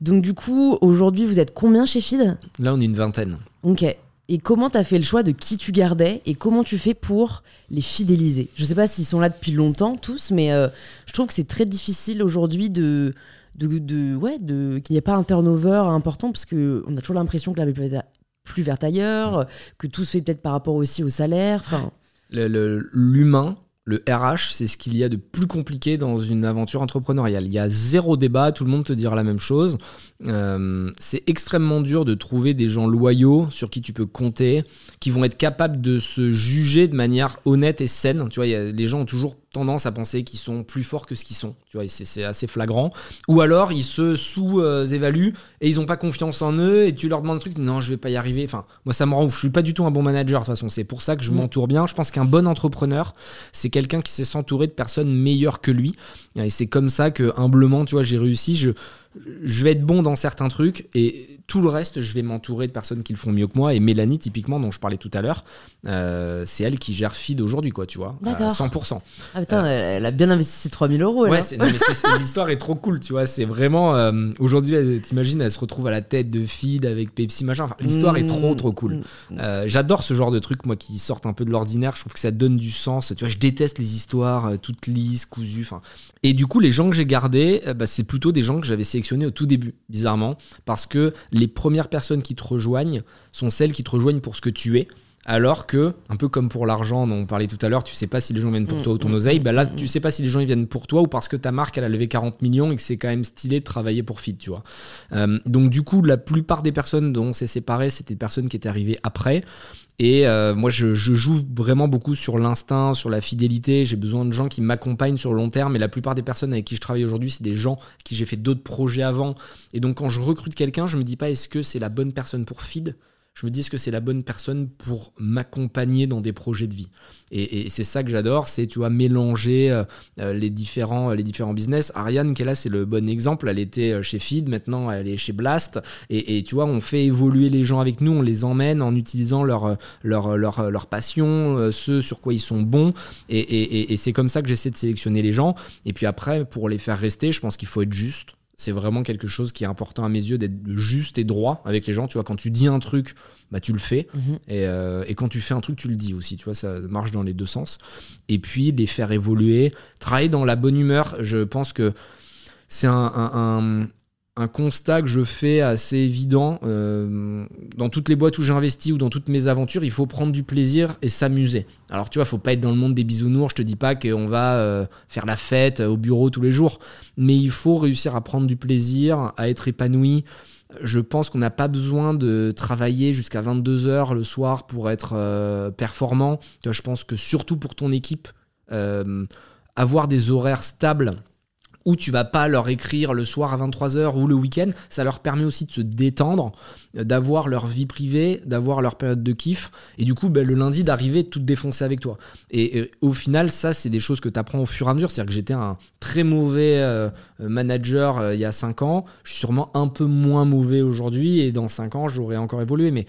Donc du coup, aujourd'hui, vous êtes combien chez Feed? Là, on est une vingtaine. Ok. Et comment t'as fait le choix de qui tu gardais et comment tu fais pour les fidéliser? Je sais pas s'ils sont là depuis longtemps tous, mais euh, je trouve que c'est très difficile aujourd'hui de, ouais, qu'il n'y ait pas un turnover important parce que on a toujours l'impression que la peut être plus verte ailleurs, que tout se fait peut-être par rapport aussi au salaire. Enfin, L'humain, le RH, c'est ce qu'il y a de plus compliqué dans une aventure entrepreneuriale. Il y a zéro débat, tout le monde te dira la même chose. Euh, c'est extrêmement dur de trouver des gens loyaux sur qui tu peux compter, qui vont être capables de se juger de manière honnête et saine. Tu vois, les gens ont toujours tendance à penser qu'ils sont plus forts que ce qu'ils sont. Tu vois, c'est assez flagrant. Ou alors ils se sous-évaluent et ils n'ont pas confiance en eux et tu leur demandes un truc, non, je vais pas y arriver. Enfin, moi ça me rend ouf. Je suis pas du tout un bon manager de toute façon. C'est pour ça que je Mm. m'entoure bien. Je pense qu'un bon entrepreneur, c'est quelqu'un qui sait s'entourer de personnes meilleures que lui. Et c'est comme ça que humblement, tu vois, j'ai réussi. Je, je vais être bon dans certains trucs et tout le reste, je vais m'entourer de personnes qui le font mieux que moi. Et Mélanie, typiquement, dont je parlais tout à l'heure, euh, c'est elle qui gère Feed aujourd'hui, quoi, tu vois, à D'accord. 100%. ah putain, elle, elle a bien investi ses 3000 euros. elle, Ouais, hein. l'histoire est trop cool, tu vois. C'est vraiment. euh, Aujourd'hui, t'imagines, elle se retrouve à la tête de Feed avec Pepsi, machin. Enfin, l'histoire est trop, trop cool. Mm. Euh, J'adore ce genre de trucs, moi, qui sortent un peu de l'ordinaire. Je trouve que ça donne du sens. Tu vois, je déteste les histoires euh, toutes lisses, cousues. Enfin, et du coup, les gens que j'ai gardés, euh, bah, c'est plutôt des gens que j'avais sélectionnés au tout début, bizarrement, parce que les premières personnes qui te rejoignent sont celles qui te rejoignent pour ce que tu es. Alors que, un peu comme pour l'argent dont on parlait tout à l'heure, tu sais pas si les gens viennent pour Mm, toi ou ton mm, oseille, mm, bah là mm. tu sais pas si les gens ils viennent pour toi ou parce que ta marque elle a levé 40 millions et que c'est quand même stylé de travailler pour Feed, tu vois. Euh, donc du coup, la plupart des personnes dont on s'est séparé, c'était des personnes qui étaient arrivées après. Et euh, moi, je, joue vraiment beaucoup sur l'instinct, sur la fidélité. J'ai besoin de gens qui m'accompagnent sur le long terme. Et la plupart des personnes avec qui je travaille aujourd'hui, c'est des gens qui j'ai fait d'autres projets avant. Et donc, quand je recrute quelqu'un, je me dis pas est-ce que c'est la bonne personne pour Feed? Je me dis est-ce que c'est la bonne personne pour m'accompagner dans des projets de vie? Et, c'est ça que j'adore c'est tu vois mélanger euh, euh, les différents les différents business. Ariane qui est là c'est le bon exemple. Elle était euh, chez Feed maintenant elle est chez Blast. Et, tu vois on fait évoluer les gens avec nous on les emmène en utilisant leur euh, leur leur, euh, leur passion euh, ce sur quoi ils sont bons. Et c'est comme ça que j'essaie de sélectionner les gens. Et puis après pour les faire rester je pense qu'il faut être juste C'est vraiment quelque chose qui est important à mes yeux d'être juste et droit avec les gens. Tu vois, quand tu dis un truc, bah, tu le fais. Mhm. Et, et, quand tu fais un truc, tu le dis aussi. Tu vois, ça marche dans les deux sens. Et puis, les faire évoluer, travailler dans la bonne humeur. Je pense que c'est un, un, un constat que je fais assez évident. Euh, dans toutes les boîtes où j'ai investi ou dans toutes mes aventures, il faut prendre du plaisir et s'amuser. Alors tu vois, faut pas être dans le monde des bisounours. Je te dis pas qu'on va euh, faire la fête au bureau tous les jours, mais il faut réussir à prendre du plaisir, à être épanoui. Je pense qu'on n'a pas besoin de travailler jusqu'à 22 heures le soir pour être euh, performant. Je pense que surtout pour ton équipe, avoir des horaires stables où tu vas pas leur écrire le soir à 23h ou le week-end, ça leur permet aussi de se détendre, d'avoir leur vie privée, d'avoir leur période de kiff, et du coup, ben, le lundi, d'arriver tout défoncer avec toi. Et, au final, ça, c'est des choses que tu apprends au fur et à mesure. C'est-à-dire que j'étais un très mauvais euh, manager euh, il y a 5 ans, je suis sûrement un peu moins mauvais aujourd'hui, et dans 5 ans, j'aurais encore évolué, mais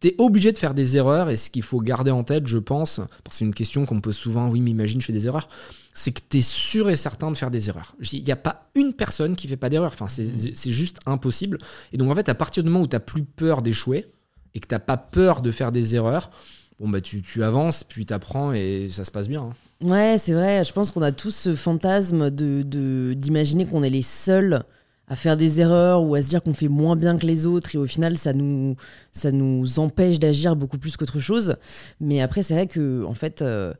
tu es obligé de faire des erreurs et ce qu'il faut garder en tête, je pense, parce que c'est une question qu'on me pose souvent, oui, mais imagine, je fais des erreurs, c'est que tu es sûr et certain de faire des erreurs. Il n'y a pas une personne qui fait pas d'erreurs, enfin, c'est juste impossible. Et donc, en fait, à partir du moment où tu plus peur d'échouer et que tu pas peur de faire des erreurs, bon, bah, tu, tu avances, puis tu apprends et ça se passe bien. Hein. Ouais, c'est vrai, je pense qu'on a tous ce fantasme d'imaginer de, d'imaginer qu'on est les seuls à faire des erreurs ou à se dire qu'on fait moins bien que les autres et au final ça nous, ça nous empêche d'agir beaucoup plus qu'autre chose. Mais après c'est vrai que en fait euh,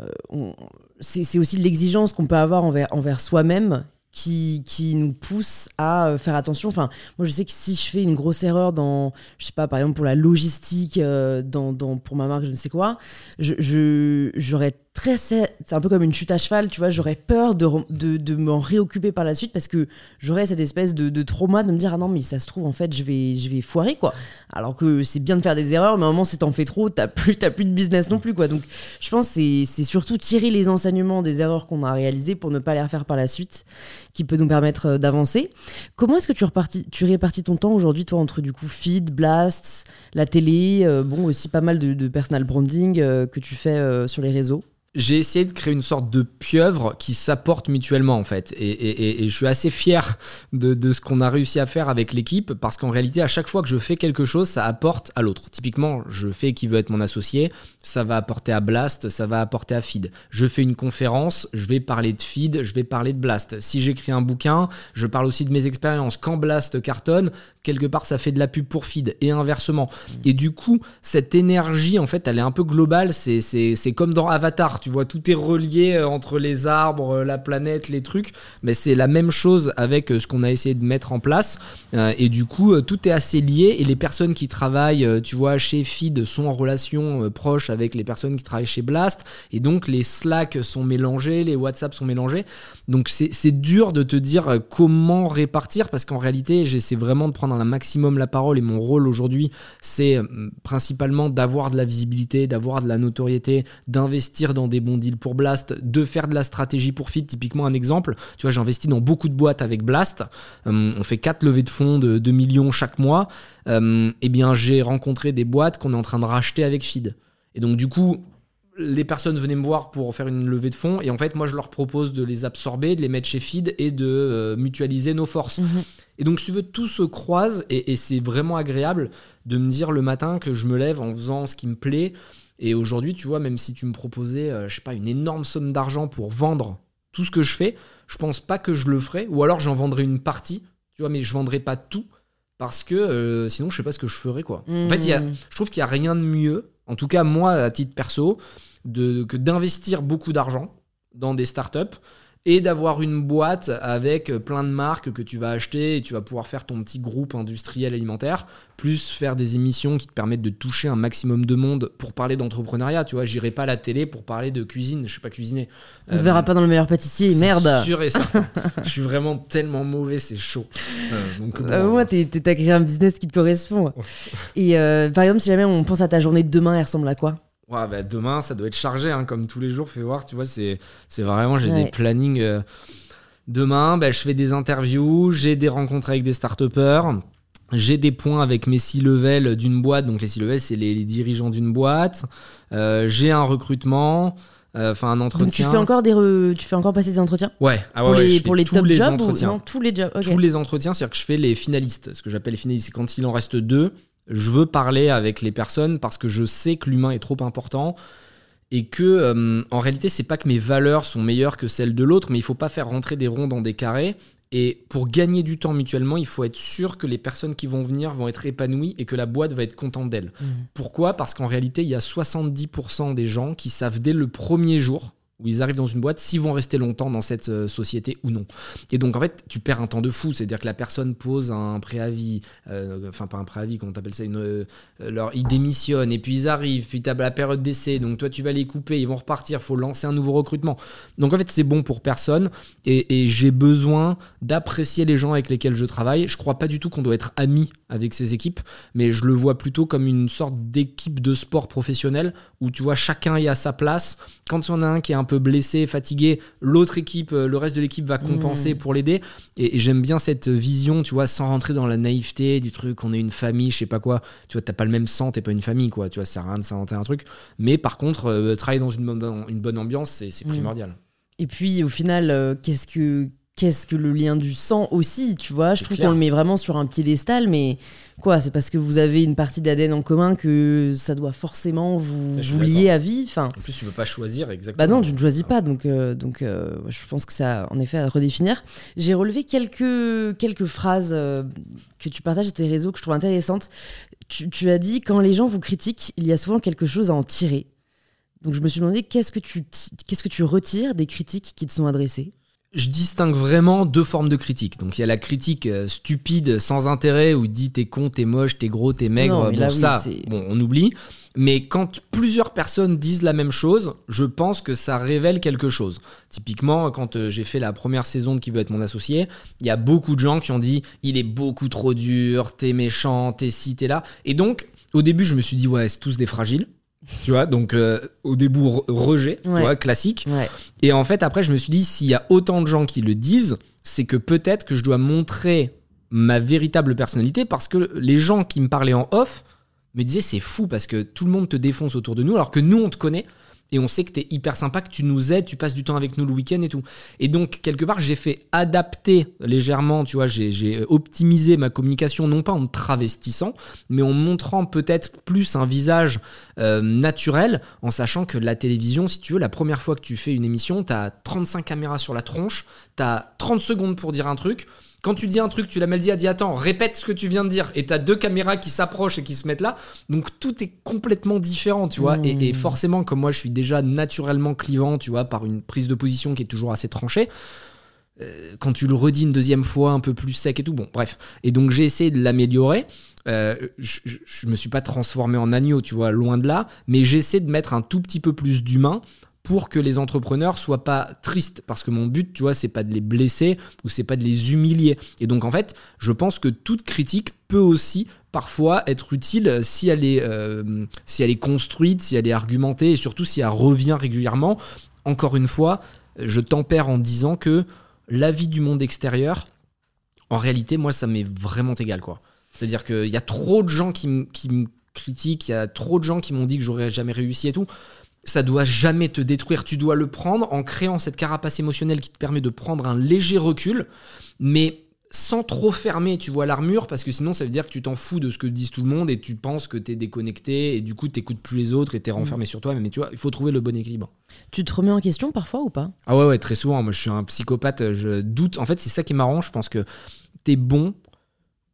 euh, c'est aussi l'exigence qu'on peut avoir envers, envers soi-même qui, qui, nous pousse à euh, faire attention. Enfin, moi, je sais que si je fais une grosse erreur dans, je sais pas, par exemple pour la logistique, dans, dans, pour ma marque, je ne sais quoi, je, j'aurais c'est un peu comme une chute à cheval tu vois. J'aurais peur de, m'en réoccuper par la suite parce que j'aurais cette espèce de, trauma de me dire ah non mais ça se trouve en fait je vais je vais foirer quoi. Alors que c'est bien de faire des erreurs mais à un moment si t'en fais trop t'as plus t'as plus de business non plus quoi. Donc je pense c'est c'est surtout tirer les enseignements des erreurs qu'on a réalisées pour ne pas les refaire par la suite qui peut nous permettre euh, d'avancer. Comment est-ce que tu repartis tu répartis ton temps aujourd'hui toi entre du coup feed blast la télé euh, bon aussi pas mal de, de personal branding euh, que tu fais sur les réseaux? J'ai essayé de créer une sorte de pieuvre qui s'apporte mutuellement en fait. Et, je suis assez fier de, ce qu'on a réussi à faire avec l'équipe parce qu'en réalité, à chaque fois que je fais quelque chose, ça apporte à l'autre. Typiquement, je fais qui veut être mon associé, ça va apporter à Blast, ça va apporter à Feed. Je fais une conférence, je vais parler de Feed, je vais parler de Blast. Si j'écris un bouquin, je parle aussi de mes expériences. Quand Blast cartonne, quelque part, ça fait de la pub pour Feed et inversement. Et du coup, cette énergie, en fait, elle est un peu globale. C'est comme dans Avatar tu vois, tout est relié euh, entre les arbres, euh, la planète, les trucs. Mais c'est la même chose avec euh, ce qu'on a essayé de mettre en place. et du coup, tout est assez lié. Et les personnes qui travaillent, tu vois, chez Feed sont en relation proche avec les personnes qui travaillent chez Blast. Et donc, les Slack sont mélangés, les WhatsApp sont mélangés. Donc, c'est dur de te dire comment répartir parce qu'en réalité, j'essaie vraiment de prendre un maximum la parole. Et mon rôle aujourd'hui, c'est principalement d'avoir de la visibilité, d'avoir de la notoriété, d'investir dans des bons deals pour Blast, de faire de la stratégie pour Fit. Typiquement, un exemple, tu vois, j'investis dans beaucoup de boîtes avec Blast. Euh, on fait 4 levées de fonds de 2 millions chaque mois. Euh, eh bien, j'ai rencontré des boîtes qu'on est en train de racheter avec Feed. Et donc, du coup, les personnes venaient me voir pour faire une levée de fonds et en fait moi je leur propose de les absorber, de les mettre chez Feed et de euh, mutualiser nos forces. Mhm. Et donc si tu veux tout se croise et, et c'est vraiment agréable de me dire le matin que je me lève en faisant ce qui me plaît et aujourd'hui, tu vois, même si tu me proposais, euh, je sais pas, une énorme somme d'argent pour vendre tout ce que je fais, je pense pas que je le ferais. Ou alors j'en vendrais une partie, tu vois, mais je vendrais pas tout parce que euh, sinon je sais pas ce que je ferais quoi. En fait, y je trouve qu'il y a rien de mieux, en tout cas moi à titre perso, que d'investir beaucoup d'argent dans des startups et d'avoir une boîte avec plein de marques que tu vas acheter et tu vas pouvoir faire ton petit groupe industriel alimentaire, plus faire des émissions qui te permettent de toucher un maximum de monde pour parler d'entrepreneuriat. Tu vois, j'irai pas à la télé pour parler de cuisine, je sais pas cuisiner. On ne te verra pas dans le meilleur pâtissier, merde. Sûr et certain. je suis vraiment tellement mauvais, c'est chaud. Euh, donc, euh, t'as créé un business qui te correspond. et euh, par exemple, si jamais on pense à ta journée de demain, elle ressemble à quoi? Ouais, bah, demain, ça doit être chargé, hein, comme tous les jours. Fais voir, tu vois, c'est vraiment, j'ai des plannings. Euh. Demain, bah, je fais des interviews, j'ai des rencontres avec des start j'ai des points avec mes six levels d'une boîte. Donc, les six levels, c'est les, dirigeants d'une boîte. Euh, j'ai un recrutement. euh, enfin un entretien. Donc tu fais encore des re- tu fais encore passer des entretiens? Ouais, ah ouais, pour les pour les tous top les jobs ou entretiens. non tous les jobs. Tous les entretiens, c'est-à-dire que je fais les finalistes. Ce que j'appelle les finalistes, c'est quand il en reste deux, je veux parler avec les personnes parce que je sais que l'humain est trop important et que euh, en réalité, c'est pas que mes valeurs sont meilleures que celles de l'autre, mais il faut pas faire rentrer des ronds dans des carrés. Et pour gagner du temps mutuellement, il faut être sûr que les personnes qui vont venir vont être épanouies et que la boîte va être contente d'elles. Mhm. Pourquoi? Parce qu'en réalité, il y a 70% des gens qui savent dès le premier jour où ils arrivent dans une boîte s'ils vont rester longtemps dans cette euh, société ou non. Et donc en fait, tu perds un temps de fou. C'est-à-dire que la personne pose un préavis, euh, enfin pas un préavis, comment t'appelles ça, une, euh, ils démissionnent et puis ils arrivent, puis tu as la période d'essai, donc toi tu vas les couper, ils vont repartir, faut lancer un nouveau recrutement. Donc en fait, c'est bon pour personne et, et j'ai besoin d'apprécier les gens avec lesquels je travaille. Je crois pas du tout qu'on doit être amis avec ces équipes, mais je le vois plutôt comme une sorte d'équipe de sport professionnel où tu vois chacun est à sa place. Quand il y en a un qui est un peu blessé, fatigué, l'autre équipe, euh, le reste de l'équipe va compenser Mmh. pour l'aider. Et, et j'aime bien cette vision, tu vois, sans rentrer dans la naïveté du truc, on est une famille, je sais pas quoi. Tu vois, t'as pas le même sang, t'es pas une famille, quoi. Tu vois, ça sert à rien de s'inventer un truc. Mais par contre, euh, travailler dans une bonne, une bonne ambiance, c'est c'est Mmh. primordial. Et puis au final, euh, qu'est-ce que qu'est-ce que le lien du sang aussi, tu vois Je trouve qu'on le met vraiment sur un piédestal, mais quoi C'est parce que vous avez une partie d'ADN en commun que ça doit forcément vous, lier à vie. Enfin, En plus, tu peux pas choisir exactement. bah non, tu ne choisis pas, donc, euh, donc euh, je pense que ça, en effet, à redéfinir. J'ai relevé quelques, quelques phrases euh, que tu partages sur tes réseaux que je trouve intéressantes. Tu, tu as dit quand les gens vous critiquent, il y a souvent quelque chose à en tirer. Donc je me suis demandé qu'est-ce que tu qu'est-ce que tu retires des critiques qui te sont adressées? Je distingue vraiment deux formes de critique. Donc il y a la critique euh, stupide, sans intérêt, où il dit t'es con, t'es moche, t'es gros, t'es maigre. Non, bon, là, ça, bon, on oublie. Mais quand plusieurs personnes disent la même chose, je pense que ça révèle quelque chose. Typiquement, quand euh, j'ai fait la première saison de Qui veut être mon associé, il y a beaucoup de gens qui ont dit il est beaucoup trop dur, t'es méchant, t'es ci, t'es là. Et donc, au début, je me suis dit ouais, c'est tous des fragiles. Tu vois, donc euh, au début, re- rejet, tu Ouais. vois, classique. Ouais. Et en fait, après, je me suis dit, s'il y a autant de gens qui le disent, c'est que peut-être que je dois montrer ma véritable personnalité parce que les gens qui me parlaient en off me disaient, c'est fou parce que tout le monde te défonce autour de nous alors que nous, on te connaît. Et on sait que tu es hyper sympa, que tu nous aides, tu passes du temps avec nous le week-end et tout. Et donc, quelque part, j'ai fait adapter légèrement, tu vois, j'ai- optimisé ma communication, non pas en travestissant, mais en montrant peut-être plus un visage euh, naturel, en sachant que la télévision, si tu veux, la première fois que tu fais une émission, tu as 35 caméras sur la tronche, tu as 30 secondes pour dire un truc. Quand tu dis un truc, tu l'as mal dit, elle dit attends, répète ce que tu viens de dire. Et tu as deux caméras qui s'approchent et qui se mettent là. Donc tout est complètement différent, tu vois. Et, et Mmh. forcément, comme moi, je suis déjà naturellement clivant, tu vois, par une prise de position qui est toujours assez tranchée. euh, quand tu le redis une deuxième fois, un peu plus sec et tout, bon, bref. Et donc j'ai essayé de l'améliorer. Euh, je, je, je me suis pas transformé en agneau, tu vois, loin de là, mais j'essaie de mettre un tout petit peu plus d'humain pour que les entrepreneurs soient pas tristes. Parce que mon but tu vois c'est pas de les blesser ou c'est pas de les humilier. Et donc en fait je pense que toute critique peut aussi parfois être utile si elle est euh, si elle est construite si elle est argumentée et surtout si elle revient régulièrement. Encore une fois je tempère en disant que l'avis du monde extérieur en réalité moi ça m'est vraiment égal quoi. C'est à dire qu'il y a trop de gens qui me critiquent il y a trop de gens qui m'ont dit que j'aurais jamais réussi et tout ça doit jamais te détruire. Tu dois le prendre en créant cette carapace émotionnelle qui te permet de prendre un léger recul, mais sans trop fermer, tu vois, l'armure, parce que sinon ça veut dire que tu t'en fous de ce que disent tout le monde et tu penses que t'es déconnecté et du coup t'écoutes plus les autres et t'es renfermé sur toi. Mais tu vois, il faut trouver le bon équilibre. Tu te remets en question parfois ou pas? Ah ouais, ouais, très souvent. Moi, je suis un psychopathe. Je doute. En fait, c'est ça qui est marrant. Je pense que t'es bon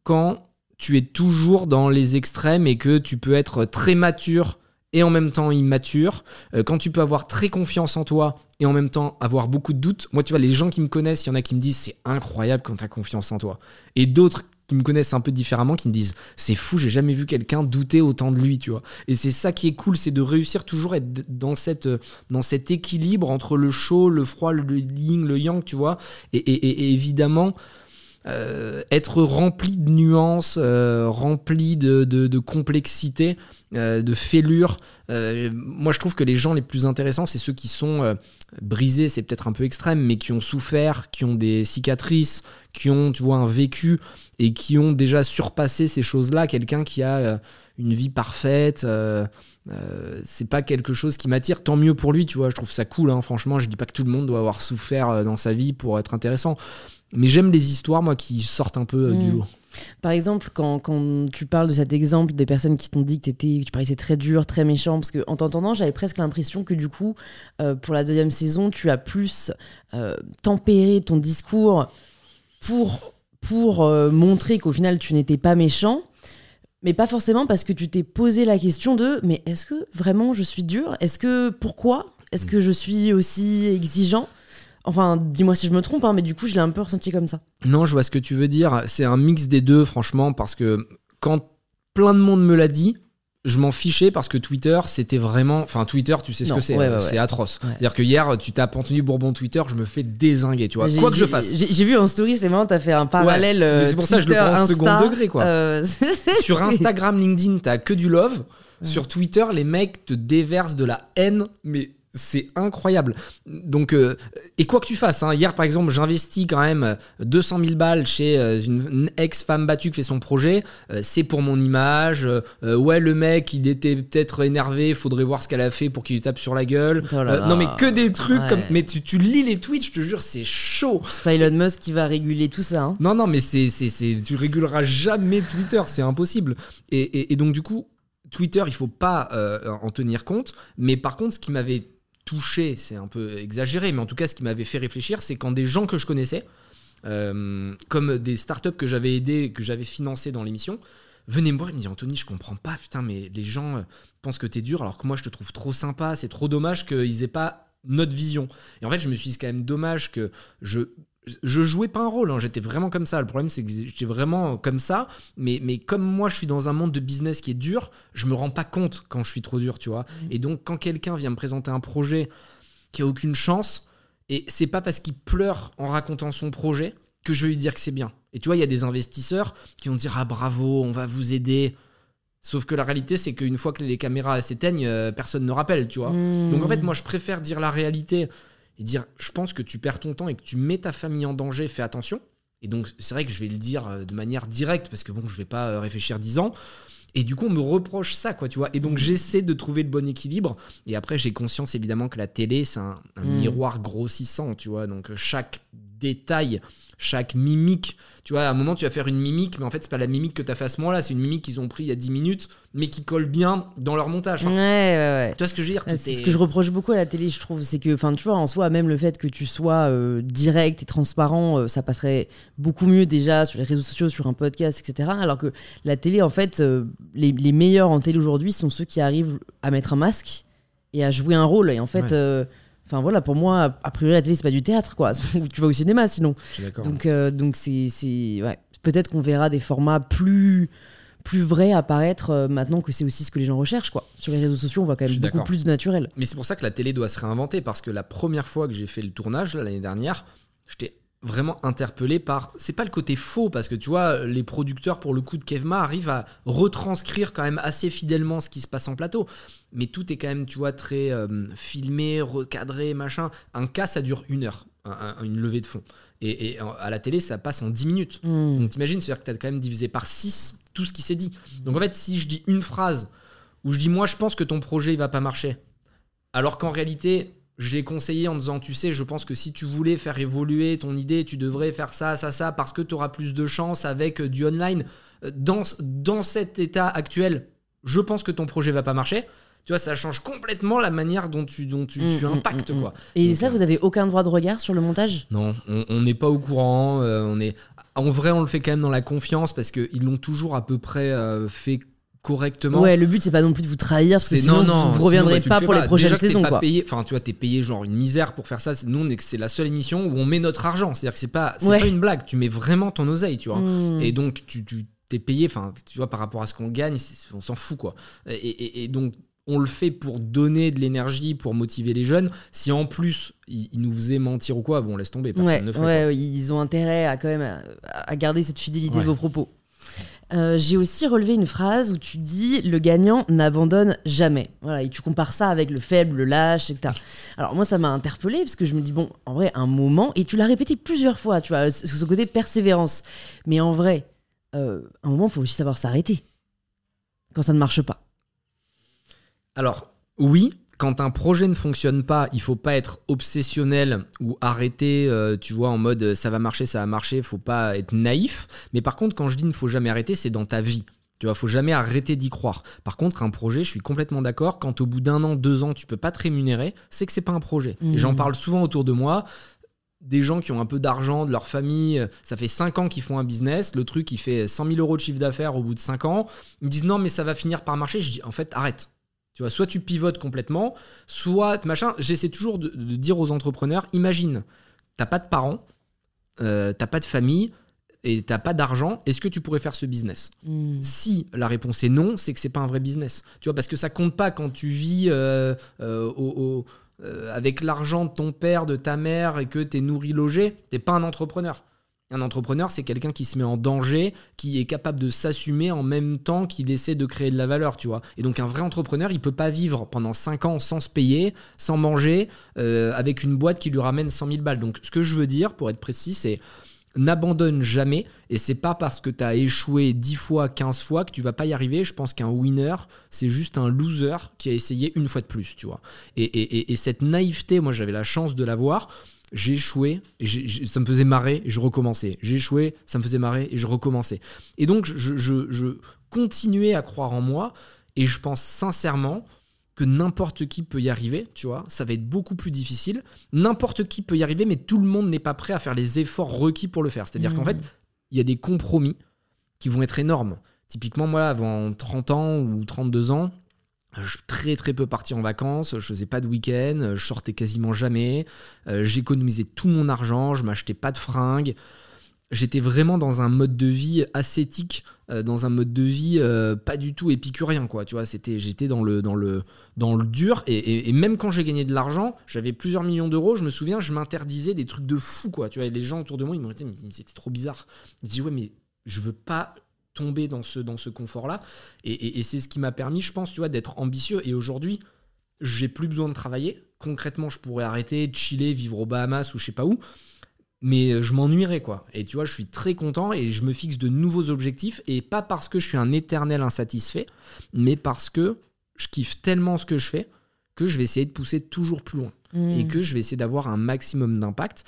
quand tu es toujours dans les extrêmes et que tu peux être très mature et en même temps immature. Euh, quand tu peux avoir très confiance en toi et en même temps avoir beaucoup de doutes. Moi, tu vois, les gens qui me connaissent, il y en a qui me disent c'est incroyable quand tu as confiance en toi. Et d'autres qui me connaissent un peu différemment qui me disent c'est fou, j'ai jamais vu quelqu'un douter autant de lui, tu vois. Et c'est ça qui est cool, c'est de réussir toujours à être dans cette euh, dans cet équilibre entre le chaud, le froid, le yin, le yang, tu vois. Et, évidemment, euh, être rempli de nuances, rempli de, de complexité, euh, de fêlures. Euh, moi, je trouve que les gens les plus intéressants, c'est ceux qui sont euh, brisés, c'est peut-être un peu extrême, mais qui ont souffert, qui ont des cicatrices, qui ont, tu vois, un vécu et qui ont déjà surpassé ces choses-là. Quelqu'un qui a une vie parfaite. euh, c'est pas quelque chose qui m'attire, tant mieux pour lui, tu vois. Je trouve ça cool, hein, franchement. Je dis pas que tout le monde doit avoir souffert dans sa vie pour être intéressant, mais j'aime les histoires, moi, qui sortent un peu euh, du Mm. lot. Par exemple, quand, quand tu parles de cet exemple des personnes qui t'ont dit que, tu paraissais très dur, très méchant, parce que en t'entendant, j'avais presque l'impression que du coup, euh, pour la deuxième saison, tu as plus euh, tempéré ton discours pour, pour euh, montrer qu'au final, tu n'étais pas méchant. Mais pas forcément parce que tu t'es posé la question de mais est-ce que vraiment je suis dur Est-ce que pourquoi? Est-ce que je suis aussi exigeant? Enfin, dis-moi si je me trompe, hein, mais du coup, je l'ai un peu ressenti comme ça. Non, je vois ce que tu veux dire. C'est un mix des deux, franchement, parce que quand plein de monde me l'a dit, je m'en fichais parce que Twitter, c'était vraiment. Enfin, Twitter, tu sais ce Non, que c'est. ouais, euh, ouais, c'est ouais. atroce. C'est-à-dire que hier, tu tapes Anthony Bourbon Twitter, je me fais désinguer, tu vois. Quoi que je fasse. J'ai vu en story, c'est marrant, t'as fait un parallèle. mais euh, c'est pour ça que je le prends en second degré, quoi. euh, Sur Instagram, LinkedIn, t'as que du love. Sur Twitter, les mecs te déversent de la haine, mais c'est incroyable. Donc, euh, et quoi que tu fasses, hein, hier par exemple, j'investis quand même 200 000 balles chez euh, une, une ex-femme battue qui fait son projet. Euh, c'est pour mon image. Euh, euh, ouais, le mec, il était peut-être énervé. Faudrait voir ce qu'elle a fait pour qu'il lui tape sur la gueule. Oh là Euh, là. non, mais que des trucs Ouais. comme. Mais tu, tu lis les tweets, je te jure, c'est chaud. C'est pas Elon Musk qui va réguler tout ça. hein. Non, non, mais c'est, c'est, c'est, tu réguleras jamais Twitter, c'est impossible. Et, et- et donc, du coup, Twitter, il faut pas euh, en tenir compte. Mais par contre, ce qui m'avait c'est un peu exagéré, mais en tout cas, ce qui m'avait fait réfléchir, c'est quand des gens que je connaissais, euh, comme des startups que j'avais aidés, que j'avais financés dans l'émission, venaient me voir et me disaient Anthony, je comprends pas, putain, mais les gens euh, pensent que t'es dur, alors que moi, je te trouve trop sympa, c'est trop dommage qu'ils aient pas notre vision. Et en fait, je me suis dit, quand même dommage que je je jouais pas un rôle, hein, j'étais vraiment comme ça. Le problème, c'est que j'étais vraiment comme ça, mais, mais comme moi, je suis dans un monde de business qui est dur, je me rends pas compte quand je suis trop dur, tu vois. Et donc, quand quelqu'un vient me présenter un projet qui a aucune chance, et c'est pas parce qu'il pleure en racontant son projet que je vais lui dire que c'est bien. Et tu vois, il y a des investisseurs qui vont dire Ah bravo, on va vous aider. Sauf que la réalité, c'est qu'une fois que les caméras s'éteignent, euh, personne ne rappelle, tu vois. Mmh. Donc en fait, moi, je préfère dire la réalité et dire, je pense que tu perds ton temps et que tu mets ta famille en danger, fais attention. Et donc, c'est vrai que je vais le dire euh, de manière directe parce que bon, je vais pas euh, réfléchir dix ans. Et du coup, on me reproche ça, quoi, tu vois. Et donc, j'essaie de trouver le bon équilibre. Et après, j'ai conscience évidemment que la télé, c'est un, un Mm. miroir grossissant, tu vois. Donc, euh, chaque détail, chaque mimique, tu vois, à un moment, tu vas faire une mimique, mais en fait, c'est pas la mimique que tu as fait à ce moment-là, c'est une mimique qu'ils ont pris il y a 10 minutes, mais qui colle bien dans leur montage. Ouais, Enfin, ouais, ouais. Tu vois ce que je veux dire Ouais, C'est est- ce que je reproche beaucoup à la télé, je trouve. C'est que, enfin, tu vois, en soi, même le fait que tu sois euh, direct et transparent, euh, ça passerait beaucoup mieux déjà sur les réseaux sociaux, sur un podcast, etc. Alors que la télé, en fait, euh, les, les meilleurs en télé aujourd'hui sont ceux qui arrivent à mettre un masque et à jouer un rôle. Et en fait, Ouais. Enfin voilà, pour moi, a priori, la télé, c'est pas du théâtre, quoi. tu vas au cinéma sinon. Donc, euh, donc c'est, ouais. Peut-être qu'on verra des formats plus, plus vrais apparaître euh, maintenant que c'est aussi ce que les gens recherchent, quoi. Sur les réseaux sociaux, on voit quand même beaucoup plus de naturel. Mais c'est pour ça que la télé doit se réinventer parce que la première fois que j'ai fait le tournage l'année dernière, j'étais vraiment interpellé par c'est pas le côté faux parce que tu vois les producteurs pour le coup de Kevma arrivent à retranscrire quand même assez fidèlement ce qui se passe en plateau mais tout est quand même tu vois très euh, filmé recadré machin un cas ça dure une heure un- un- une levée de fond et, et à la télé ça passe en 10 minutes Hmm. donc t'imagines, c'est-à-dire que t'as quand même divisé par 6 tout ce qui s'est dit. Donc en fait, si je dis une phrase où je dis moi je pense que ton projet il va pas marcher, alors qu'en réalité je l'ai conseillé en disant tu sais je pense que si tu voulais faire évoluer ton idée tu devrais faire ça ça ça parce que tu auras plus de chance avec euh, du online Euh, dans, dans cet état actuel je pense que ton projet va pas marcher tu vois ça change complètement la manière dont tu, dont tu, tu Mm, mm, impactes mm, mm. quoi Et Donc, ça, euh, vous avez aucun droit de regard sur le montage? Non, on on n'est pas au courant. euh, on est, en vrai, on le fait quand même dans la confiance parce qu'ils l'ont toujours à peu près euh, fait correctement. Ouais, le but c'est pas non plus de vous trahir parce que sinon non, non, vous sinon, reviendrez bah, le pas pour les prochaines Déjà que saisons pas quoi. Payé, enfin, tu vois, t'es payé genre une misère pour faire ça. Nous, c'est la seule émission où on met notre argent. C'est-à-dire que c'est pas, Ouais. pas une blague. Tu mets vraiment ton oseille, tu vois. Hmm. Et donc, tu, tu t'es payé, enfin, tu vois, par rapport à ce qu'on gagne, on s'en fout, quoi. Et, et- et donc, on le fait pour donner de l'énergie, pour motiver les jeunes. Si en plus ils, nous faisaient mentir ou quoi, bon, laisse tomber. Personne ouais, ne ferait, ouais, ils ont intérêt à quand même à, garder cette fidélité de vos propos. Euh, j'ai aussi relevé une phrase où tu dis le gagnant n'abandonne jamais. Voilà, et tu compares ça avec le faible, le lâche, etc. Alors moi, ça m'a interpellé parce que je me dis bon, en vrai, un moment, et tu l'as répété plusieurs fois, tu vois, ce côté persévérance. Mais en vrai, euh, un moment, il faut aussi savoir s'arrêter quand ça ne marche pas. Alors oui, quand un projet ne fonctionne pas, il faut pas être obsessionnel ou arrêter, euh, tu vois, en mode euh, ça va marcher, ça va marcher, faut pas être naïf. Mais par contre, quand je dis ne faut jamais arrêter, c'est dans ta vie. Tu vois, faut jamais arrêter d'y croire. Par contre, un projet, je suis complètement d'accord. Quand au bout d'un an, deux ans, tu peux pas te rémunérer, c'est que c'est pas un projet. Et j'en mmh. parle souvent autour de moi des gens qui ont un peu d'argent de leur famille, euh, ça fait 5 ans qu'ils font un business, le truc il fait 100 000 euros de chiffre d'affaires au bout de 5 ans, ils me disent non mais ça va finir par marcher, je dis en fait arrête, tu vois, soit tu pivotes complètement, soit machin. J'essaie toujours de, dire aux entrepreneurs imagine, t'as pas de parents, euh, t'as pas de famille et t'as pas d'argent. Est-ce que tu pourrais faire ce business? Hmm. Si la réponse est non, c'est que c'est pas un vrai business. Tu vois, parce que ça compte pas quand tu vis euh, euh, avec l'argent de ton père, de ta mère et que t'es nourri, logé. T'es pas un entrepreneur. Un entrepreneur, c'est quelqu'un qui se met en danger, qui est capable de s'assumer en même temps qu'il essaie de créer de la valeur, tu vois. Et donc un vrai entrepreneur, il peut pas vivre pendant 5 ans sans se payer, sans manger, euh, avec une boîte qui lui ramène 100 000 balles. Donc ce que je veux dire, pour être précis, c'est n'abandonne jamais et c'est pas parce que tu as échoué 10 fois, 15 fois que tu vas pas y arriver. Je pense qu'un winner, c'est juste un loser qui a essayé une fois de plus, tu vois. Et, et cette naïveté, moi j'avais la chance de l'avoir j'ai échoué, et ça me faisait marrer, et je recommençais. J'ai échoué, ça me faisait marrer, et je recommençais. Et donc, je, je, continuais à croire en moi, et je pense sincèrement que n'importe qui peut y arriver, tu vois, ça va être beaucoup plus difficile. N'importe qui peut y arriver, mais tout le monde n'est pas prêt à faire les efforts requis pour le faire. C'est-à-dire qu'en mmh. fait, il y a des compromis qui vont être énormes. Typiquement, moi, avant 30 ans ou 32 ans, je très très peu parti en vacances, je faisais pas de week-end, je sortais quasiment jamais, euh, j'économisais tout mon argent, je m'achetais pas de fringues. J'étais vraiment dans un mode de vie ascétique, euh, dans un mode de vie euh, pas du tout épicurien quoi. Tu vois, c'était j'étais dans le dans le dans le dur et, même quand j'ai gagné de l'argent, j'avais plusieurs millions d'euros. Je me souviens, je m'interdisais des trucs de fou quoi. Tu vois, les gens autour de moi ils m'ont dit mais, c'était trop bizarre. Je dis ouais mais je veux pas tomber dans ce, dans ce confort-là. Et, c'est ce qui m'a permis, je pense, tu vois, d'être ambitieux. Et aujourd'hui, j'ai plus besoin de travailler. Concrètement, je pourrais arrêter, chiller, vivre aux Bahamas ou je sais pas où. Mais je m'ennuierais, quoi. Et tu vois, je suis très content et je me fixe de nouveaux objectifs. Et pas parce que je suis un éternel insatisfait, mais parce que je kiffe tellement ce que je fais que je vais essayer de pousser toujours plus loin. Mmh. Et que je vais essayer d'avoir un maximum d'impact.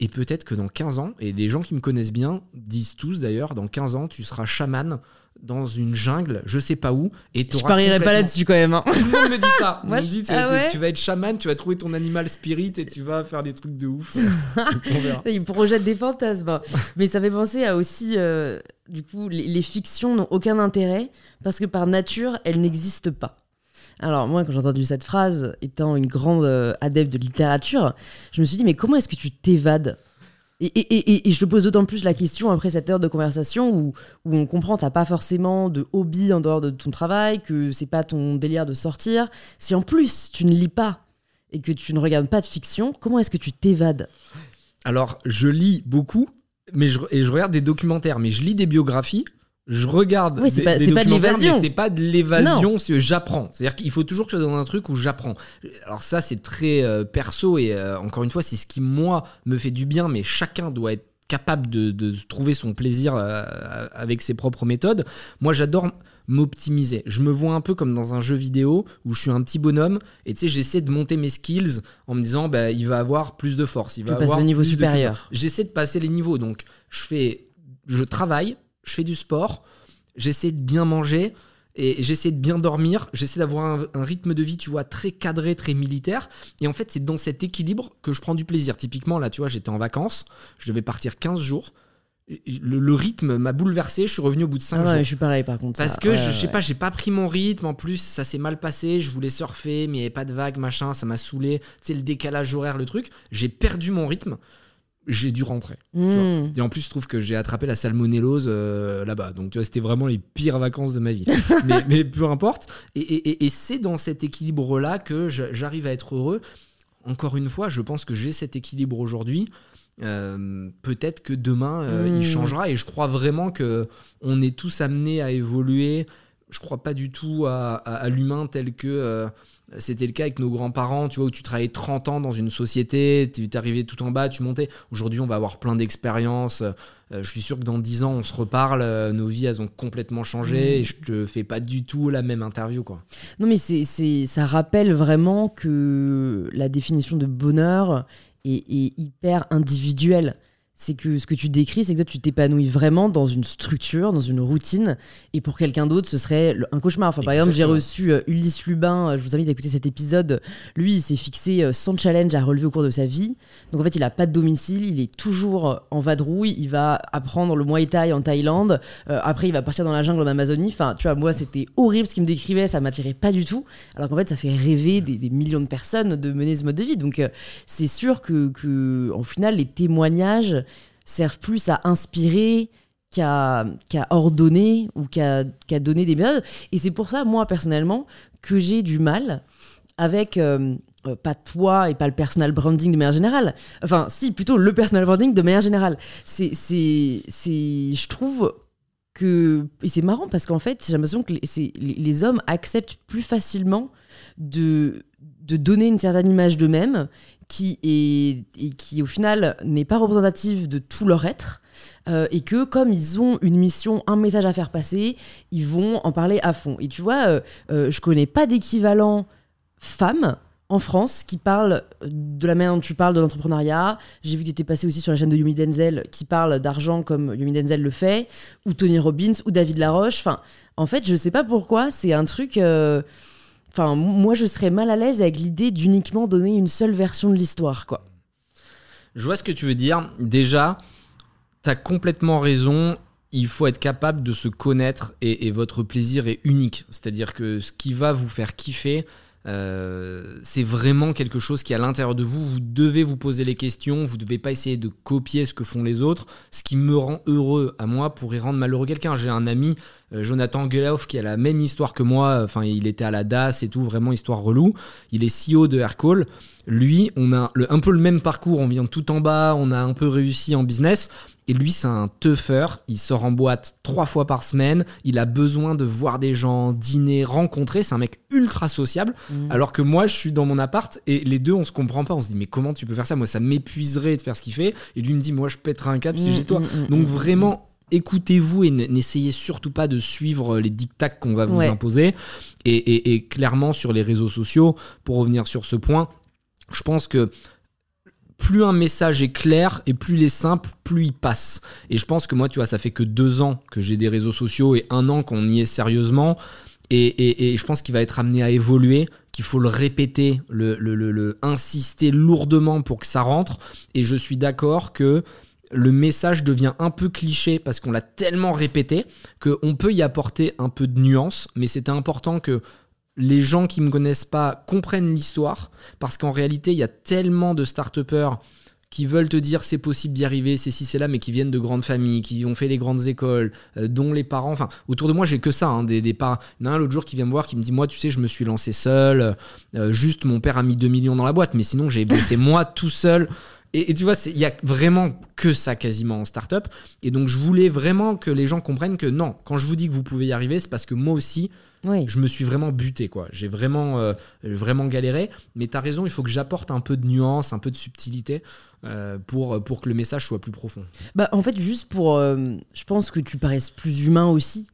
Et peut-être que dans 15 ans, et les gens qui me connaissent bien disent tous d'ailleurs, dans 15 ans, tu seras chaman dans une jungle, je sais pas où, et tu Je parierais pas là-dessus quand même. Hein. Tout le monde me dit ça. Moi, me dit, ah tu vas être chaman, tu vas trouver ton animal spirit et tu vas faire des trucs de ouf. Il projette des fantasmes. Mais ça fait penser à aussi, euh, du coup, les fictions n'ont aucun intérêt parce que par nature, elles n'existent pas. Alors moi, quand j'ai entendu cette phrase, étant une grande euh, adepte de littérature, je me suis dit, mais comment est-ce que tu t'évades? Et, je te pose d'autant plus la question après cette heure de conversation où, on comprend n'as pas forcément de hobby en dehors de ton travail, que c'est pas ton délire de sortir. Si en plus tu ne lis pas et que tu ne regardes pas de fiction, comment est-ce que tu t'évades? Alors, je lis beaucoup, mais et je regarde des documentaires, mais je lis des biographies je regarde oui, c'est pas, pas, de l'évasion. c'est pas de l'évasion j'apprends c'est à dire qu'il faut toujours que je sois dans un truc où j'apprends. Alors ça c'est très euh, perso et euh, encore une fois c'est ce qui moi me fait du bien mais chacun doit être capable de, trouver son plaisir euh, avec ses propres méthodes. Moi j'adore m'optimiser. Je me vois un peu comme dans un jeu vidéo où je suis un petit bonhomme et tu sais j'essaie de monter mes skills en me disant bah, il va avoir plus de force il va avoir au niveau supérieur. j'essaie de passer les niveaux. Donc je fais je travaille je fais du sport, j'essaie de bien manger et j'essaie de bien dormir, j'essaie d'avoir un, rythme de vie, tu vois, très cadré, très militaire. Et en fait, c'est dans cet équilibre que je prends du plaisir. Typiquement, là, tu vois, j'étais en vacances, je devais partir 15 jours. Le, rythme m'a bouleversé, je suis revenu au bout de 5 ah jours. je suis pareil par contre. Parce que je, sais pas, j'ai pas pris mon rythme, en plus ça s'est mal passé, je voulais surfer, mais il n'y avait pas de vagues, machin, ça m'a saoulé. Tu sais, le décalage horaire, le truc. J'ai perdu mon rythme j'ai dû rentrer. tu Hmm. vois. Et en plus, je trouve que j'ai attrapé la salmonellose euh, là-bas. Donc, tu vois, c'était vraiment les pires vacances de ma vie. mais, mais peu importe. Et, et- c'est dans cet équilibre-là que j'arrive à être heureux. Encore une fois, je pense que j'ai cet équilibre aujourd'hui. Euh, Peut-être que demain, euh, il changera. Et je crois vraiment que on est tous amenés à évoluer. Je crois pas du tout à, à- à l'humain tel que c'était le cas avec nos grands-parents, tu vois, où tu travaillais 30 ans dans une société, tu arrivé tout en bas, tu montais. Aujourd'hui, on va avoir plein d'expériences. Euh, je suis sûr que dans 10 ans, on se reparle. euh, nos vies, elles ont complètement changé. Mm. Et je te fais pas du tout la même interview, quoi. Non, mais c'est, c'est, ça rappelle vraiment que la définition de bonheur est, est hyper individuelle. C'est que ce que tu décris, c'est que toi, tu t'épanouis vraiment dans une structure, dans une routine, et pour quelqu'un d'autre, ce serait un cauchemar. Enfin, par exemple, j'ai reçu euh, Ulysse Lubin, euh, je vous invite à écouter cet épisode. Lui, il s'est fixé euh, 100 challenges à relever au cours de sa vie. Donc, en fait, il n'a pas de domicile, il est toujours euh, en vadrouille, il va apprendre le Muay Thai en Thaïlande, euh, après, il va partir dans la jungle en Amazonie. Enfin, tu vois, moi, c'était horrible ce qu'il me décrivait, ça m'attirait pas du tout. Alors qu'en fait, ça fait rêver des, des millions de personnes de mener ce mode de vie. Donc, c'est sûr que, que, en final, les témoignages servent plus à inspirer qu'à ordonner ou qu'à donner des méthodes. Et c'est pour ça, moi, personnellement, que j'ai du mal avec. euh, euh, pas toi et pas le personal branding de manière générale. Enfin, si, plutôt le personal branding de manière générale. C'est, je trouve que et c'est marrant parce qu'en fait j'ai l'impression que les hommes acceptent plus facilement de, de donner une certaine image d'eux-mêmes qui est et qui au final n'est pas représentative de tout leur être euh, et que comme ils ont une mission un message à faire passer ils vont en parler à fond et tu vois euh, euh, je connais pas d'équivalent femme en France qui parle de la manière dont tu parles de l'entrepreneuriat. J'ai vu que tu étais passé aussi sur la chaîne de Yumi Denzel qui parle d'argent comme Yumi Denzel le fait, ou Tony Robbins, ou David Laroche. Enfin, en fait, je sais pas pourquoi, c'est un truc. Enfin, moi, je serais mal à l'aise avec l'idée d'uniquement donner une seule version de l'histoire, quoi. Je vois ce que tu veux dire. Déjà, tu as complètement raison. Il faut être capable de se connaître et, votre plaisir est unique. C'est-à-dire que ce qui va vous faire kiffer, euh, c'est vraiment quelque chose qui est à l'intérieur de vous. Vous devez vous poser les questions. Vous devez pas essayer de copier ce que font les autres. Ce qui me rend heureux à moi pourrait rendre malheureux quelqu'un. J'ai un ami, Jonathan Geloff, qui a la même histoire que moi. Enfin, il était à la DAS et tout, vraiment histoire relou. Il est CEO de Aircall. Lui, on a le- un peu le même parcours. On vient tout en bas. On a un peu réussi en business. Et lui, c'est un teuffer. Il sort en boîte trois fois par semaine. Il a besoin de voir des gens, dîner, rencontrer. C'est un mec ultra sociable. Mm. Alors que moi, je suis dans mon appart et les deux, on se comprend pas. On se dit, mais comment tu peux faire ça? Moi, ça m'épuiserait de faire ce qu'il fait. Et lui me dit, moi, je pèterai un câble si Mm, j'ai toi. mm, mm, Donc vraiment, écoutez-vous et n'essayez surtout pas de suivre les dictats qu'on va vous Ouais. imposer. Et, et- et clairement, sur les réseaux sociaux, pour revenir sur ce point, je pense que plus un message est clair et plus il est simple, plus il passe. Et je pense que moi, tu vois, ça fait que deux ans que j'ai des réseaux sociaux et un an qu'on y est sérieusement. Et, et- et je pense qu'il va être amené à évoluer, qu'il faut le répéter, le, le- le- le insister lourdement pour que ça rentre. Et je suis d'accord que le message devient un peu cliché parce qu'on l'a tellement répété qu'on peut y apporter un peu de nuance, mais c'était important que les gens qui me connaissent pas comprennent l'histoire parce qu'en réalité, il y a tellement de start qui veulent te dire c'est possible d'y arriver, c'est ci, c'est là, mais qui viennent de grandes familles, qui ont fait les grandes écoles, euh, dont les parents. Enfin, autour de moi, j'ai que ça, hein, des parents. Il y en a un l'autre jour qui vient me voir qui me dit Moi, tu sais, je me suis lancé seul, euh, juste mon père a mis 2 millions dans la boîte, mais sinon, j'ai bossé moi tout seul. Et, et tu vois, il y a vraiment que ça quasiment en startup. Et donc, je voulais vraiment que les gens comprennent que non, quand je vous dis que vous pouvez y arriver, c'est parce que moi aussi, Oui. je me suis vraiment buté quoi. J'ai vraiment euh, vraiment galéré. Mais t'as raison, il faut que j'apporte un peu de nuance, un peu de subtilité euh, pour pour que le message soit plus profond. Bah, en fait, juste pour. euh, je pense que tu paraisses plus humain aussi.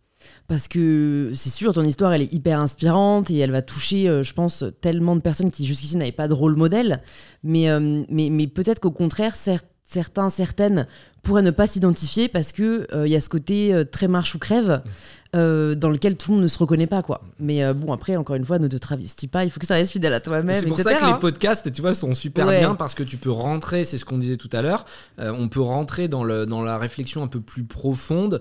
Parce que c'est sûr, ton histoire, elle est hyper inspirante et elle va toucher, euh, je pense, tellement de personnes qui jusqu'ici n'avaient pas de rôle modèle. Mais, euh, mais, mais peut-être qu'au contraire, cer- certains, certaines pourraient ne pas s'identifier parce que euh, y a ce côté très marche ou crève. Euh, dans lequel tout le monde ne se reconnaît pas, quoi. Mais euh, bon, après, encore une fois, ne te travestis pas, il faut que ça reste fidèle à toi-même. C'est pour etc., ça que les hein. podcasts, tu vois, sont super Ouais. bien parce que tu peux rentrer, c'est ce qu'on disait tout à l'heure, euh, on peut rentrer dans, le, dans la réflexion un peu plus profonde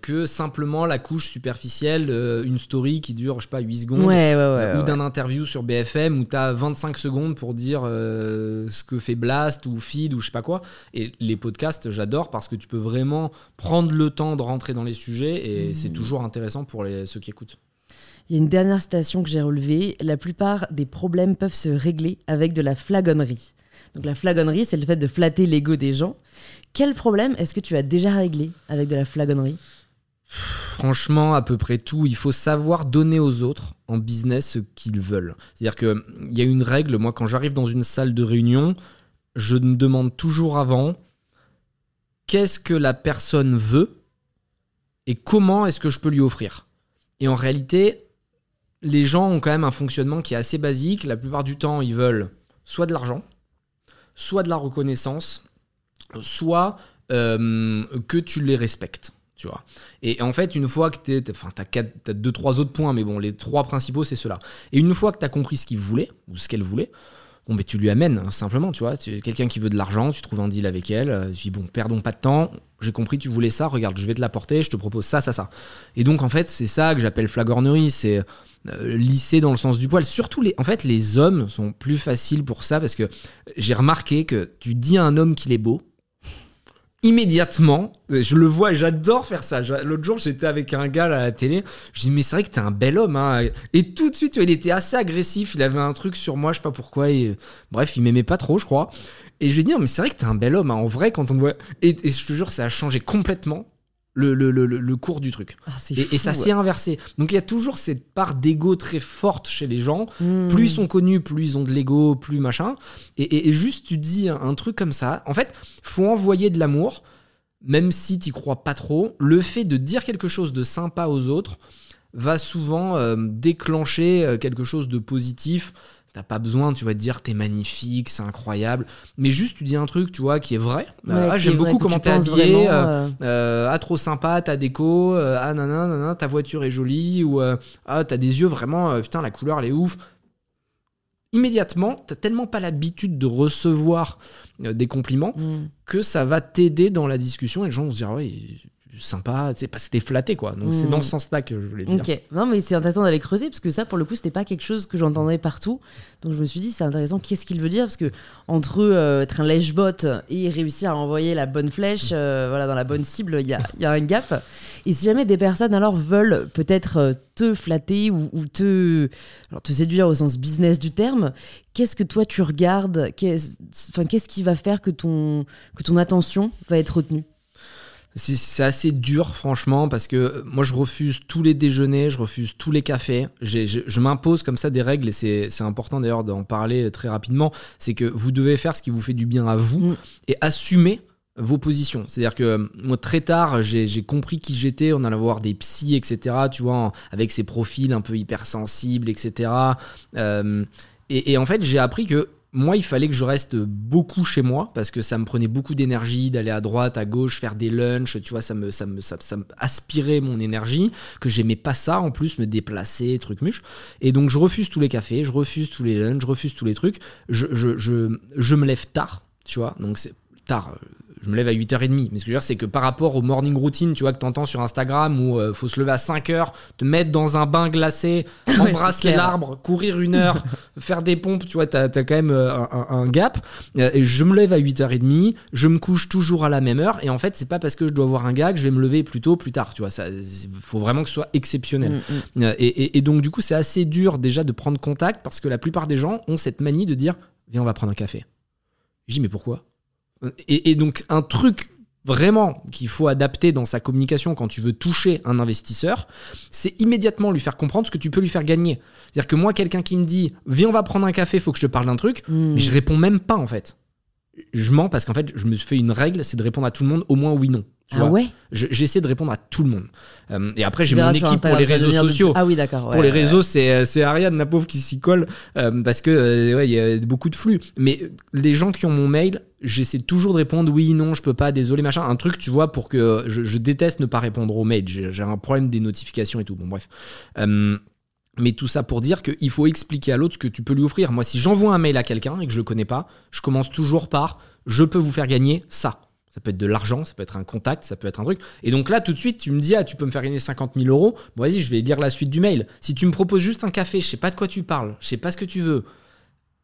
que simplement la couche superficielle, une story qui dure, je sais pas, 8 secondes. Ouais, ouais, ouais. ou d'un interview sur BFM où tu as 25 secondes pour dire ce que fait Blast ou Feed ou je sais pas quoi. Et les podcasts, j'adore parce que tu peux vraiment prendre le temps de rentrer dans les sujets et Mmh. c'est toujours intéressant pour les, ceux qui écoutent. Il y a une dernière citation que j'ai relevée. La plupart des problèmes peuvent se régler avec de la flagonnerie. Donc la flagonnerie, c'est le fait de flatter l'ego des gens. Quel problème est-ce que tu as déjà réglé avec de la flagonnerie? Franchement, à peu près tout. Il faut savoir donner aux autres en business ce qu'ils veulent. C'est-à-dire qu'il y a une règle. Moi, quand j'arrive dans une salle de réunion, je me demande toujours avant qu'est-ce que la personne veut? Et comment est-ce que je peux lui offrir? Et en réalité, les gens ont quand même un fonctionnement qui est assez basique. La plupart du temps, ils veulent soit de l'argent, soit de la reconnaissance, soit euh, que tu les respectes. Tu vois. Et en fait, une fois que tu enfin, as, t'as deux, trois autres points, mais bon, les trois principaux, c'est ceux-là. Et une fois que tu as compris ce qu'il voulait, ou ce qu'elle voulait, bon, mais tu lui amènes, hein, simplement, tu vois. Quelqu'un qui veut de l'argent, tu trouves un deal avec elle, euh, tu dis, bon, perdons pas de temps, j'ai compris, tu voulais ça, regarde, je vais te l'apporter, je te propose ça, ça, ça. Et donc, en fait, c'est ça que j'appelle flagornerie, c'est euh, lisser dans le sens du poil. Surtout, les, en fait, les hommes sont plus faciles pour ça, parce que j'ai remarqué que tu dis à un homme qu'il est beau, immédiatement, euh, je le vois, j'adore faire ça. L'autre jour, j'étais avec un gars à la télé, je dis mais c'est vrai que t'es un bel homme. hein. Et tout de suite, il était assez agressif, il avait un truc sur moi, je sais pas pourquoi. et- Bref, il m'aimait pas trop, je crois. Et je lui dit, Non, mais c'est vrai que t'es un bel homme, hein. en vrai, quand on te voit. Et, et je te jure, ça a changé complètement le, le, le, le- cours du truc. Ah, Et, ça ouais. s'est inversé. Donc il y a toujours cette part d'ego très forte chez les gens. Hmm. Plus ils sont connus, plus ils ont de l'ego, plus machin. Et, et- et juste, tu dis un, un truc comme ça. En fait, faut envoyer de l'amour, même si t'y crois pas trop. Le fait de dire quelque chose de sympa aux autres va souvent euh, déclencher euh, quelque chose de positif. T'as pas besoin, tu vas te dire t'es magnifique, c'est incroyable. Mais juste tu dis un truc, tu vois, qui est vrai. Euh, ah, j'aime beaucoup comment t'es habillé. euh, euh, ah trop sympa ta déco ah nanana, nanana, ta voiture est jolie ou ah t'as des yeux vraiment putain la couleur elle est ouf immédiatement t'as tellement pas l'habitude de recevoir des compliments hmm. que ça va t'aider dans la discussion et les gens vont se dire ouais sympa c'est pas c'était flatté quoi. Donc c'est dans ce sens là que je voulais dire. Ok, non mais c'est intéressant d'aller creuser parce que ça pour le coup c'était pas quelque chose que j'entendais partout. Donc je me suis dit c'est intéressant qu'est-ce qu'il veut dire? Parce que entre euh, être un lèche-bot et réussir à envoyer la bonne flèche euh, voilà dans la bonne cible il y a, y a un gap. Et si jamais des personnes alors veulent peut-être euh, te flatter ou, ou te alors te séduire au sens business du terme qu'est-ce que toi tu regardes? Qu'est-ce enfin, qu'est-ce qui va faire que ton que ton attention va être retenue? C'est- assez dur, franchement, parce que euh, moi, je refuse tous les déjeuners, je refuse tous les cafés. Je, je m'impose comme ça des règles, et c'est important d'ailleurs d'en parler très rapidement. C'est que vous devez faire ce qui vous fait du bien à vous Mm. et assumer vos positions. C'est-à-dire que euh, moi, très tard, j'ai compris qui j'étais. On allait voir des psys, etc., tu vois, en- avec ces profils un peu hypersensibles, etc. Euh, et, et en fait, j'ai appris que moi, il fallait que je reste beaucoup chez moi parce que ça me prenait beaucoup d'énergie d'aller à droite, à gauche, faire des lunchs. Tu vois, ça me, ça me, ça, aspirait mon énergie, que j'aimais pas ça en plus, me déplacer, truc muche. Et donc, je refuse tous les cafés, je refuse tous les lunchs, je refuse tous les trucs. Je, je, je, je me lève tard, tu vois. Donc, c'est tard. Je me lève à 8h30. Mais ce que je veux dire, c'est que par rapport au morning routine, tu vois, que t'entends sur Instagram où euh, faut se lever à 5h, te mettre dans un bain glacé, embrasser l'arbre, courir une heure, faire des pompes, tu vois, t'as as quand même euh, un, gap. Euh, Et je me lève à 8h30, je me couche toujours à la même heure. Et en fait, c'est pas parce que je dois voir un gars que je vais me lever plus tôt, plus tard. Tu vois, ça, faut vraiment que ce soit exceptionnel. Mm, mm. Euh, Et, et- et donc, du coup, c'est assez dur déjà de prendre contact parce que la plupart des gens ont cette manie de dire Viens, on va prendre un café. Je dis Mais pourquoi? Et, et donc, un truc vraiment qu'il faut adapter dans sa communication quand tu veux toucher un investisseur, c'est immédiatement lui faire comprendre ce que tu peux lui faire gagner. C'est-à-dire que moi, quelqu'un qui me dit Viens, on va prendre un café, faut que je te parle d'un truc, Mm. mais je réponds même pas en fait. Je mens parce qu'en fait, je me suis fait une règle, c'est de répondre à tout le monde au moins oui, non. Tu ah vois. ouais Je- J'essaie de répondre à tout le monde. Euh, et après, j'ai mon équipe pour les réseaux sociaux. Ah oui, d'accord. Pour les ouais. réseaux, c'est c'est Ariane, la pauvre, qui s'y colle euh, parce que euh, il y a beaucoup de flux. Mais euh, les gens qui ont mon mail, j'essaie toujours de répondre oui, non, je peux pas, désolé, machin. Un truc, tu vois, pour que je, je déteste ne pas répondre aux mails. J'ai un problème des notifications et tout. Bon, bref. Euh, mais tout ça pour dire qu'il faut expliquer à l'autre ce que tu peux lui offrir. Moi, si j'envoie un mail à quelqu'un et que je le connais pas, je commence toujours par je peux vous faire gagner ça. Ça peut être de l'argent, ça peut être un contact, ça peut être un truc. Et donc là, tout de suite, tu me dis, ah, tu peux me faire gagner 50 000 euros. Bon, vas-y, je vais lire la suite du mail. Si tu me proposes juste un café, je sais pas de quoi tu parles, je sais pas ce que tu veux.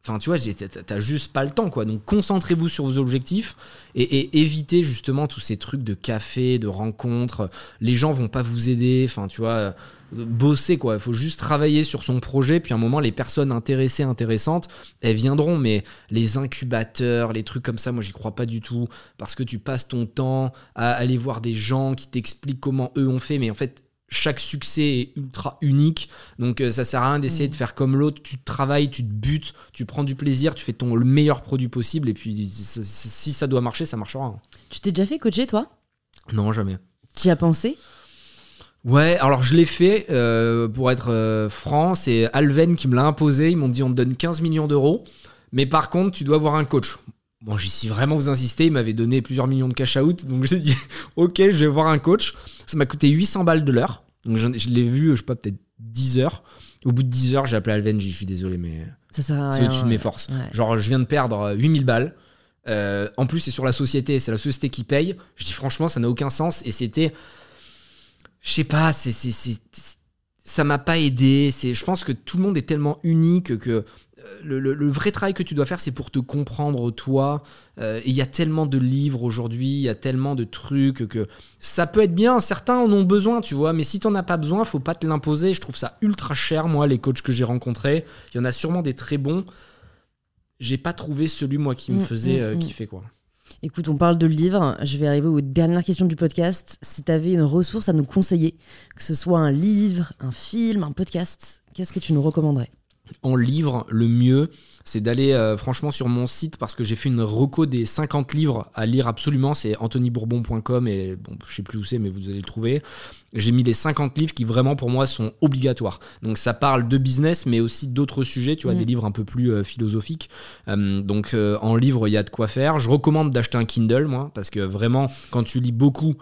Enfin, tu vois, t'as juste pas le temps, quoi. Donc, concentrez-vous sur vos objectifs et, et évitez justement tous ces trucs de café, de rencontres. Les gens vont pas vous aider. Enfin, tu vois, euh, bosser, quoi. Il faut juste travailler sur son projet. Puis, à un moment, les personnes intéressées, intéressantes, elles viendront. Mais les incubateurs, les trucs comme ça, moi, j'y crois pas du tout. Parce que tu passes ton temps à aller voir des gens qui t'expliquent comment eux ont fait. Mais en fait, chaque succès est ultra unique. Donc euh, ça sert à rien d'essayer Mm. de faire comme l'autre. Tu travailles, tu te butes, tu prends du plaisir, tu fais ton le meilleur produit possible. Et puis si si ça doit marcher, ça marchera. Tu t'es déjà fait coacher, toi? Non, jamais. Tu y as pensé? Ouais, alors je l'ai fait, euh, pour être euh, franc, c'est Alven qui me l'a imposé. Ils m'ont dit on te donne 15 millions d'euros, mais par contre tu dois avoir un coach. Bon, j'ai si vraiment vous insister, il m'avait donné plusieurs millions de cash out, donc j'ai dit ok, je vais voir un coach. Ça m'a coûté 800 balles de l'heure, donc je l'ai vu, je sais pas, peut-être 10 heures. Au bout de 10 heures, j'ai appelé Alven, j'ai dit je suis désolé, mais c'est au-dessus de mes forces. Ouais. Genre, je viens de perdre euh, 8000 balles. Euh, en plus, c'est sur la société, c'est la société qui paye. Je dis franchement, ça n'a aucun sens. Et c'était. Je sais pas, c'est, ça m'a pas aidé. C'est, je pense que tout le monde est tellement unique que le, le- le vrai travail que tu dois faire, c'est pour te comprendre toi. Euh, et il y a tellement de livres aujourd'hui, il y a tellement de trucs que ça peut être bien. Certains en ont besoin, tu vois. Mais si t'en as pas besoin, faut pas te l'imposer. Je trouve ça ultra cher, moi, les coachs que j'ai rencontrés. Il y en a sûrement des très bons. J'ai pas trouvé celui, moi, qui me Mm, faisait mm, euh, mm. kiffer, quoi. Écoute, on parle de livres. Je vais arriver aux dernières questions du podcast. Si tu avais une ressource à nous conseiller, que ce soit un livre, un film, un podcast, qu'est-ce que tu nous recommanderais? En livre, le mieux, c'est d'aller euh, franchement sur mon site parce que j'ai fait une reco des 50 livres à lire absolument. C'est anthonybourbon.com et bon, je sais plus où c'est, mais vous allez le trouver. J'ai mis les 50 livres qui vraiment pour moi sont obligatoires. Donc ça parle de business, mais aussi d'autres sujets, tu vois, Mm. des livres un peu plus euh, philosophiques. Euh, donc en livre, il y a de quoi faire. Je recommande d'acheter un Kindle, moi, parce que vraiment, quand tu lis beaucoup,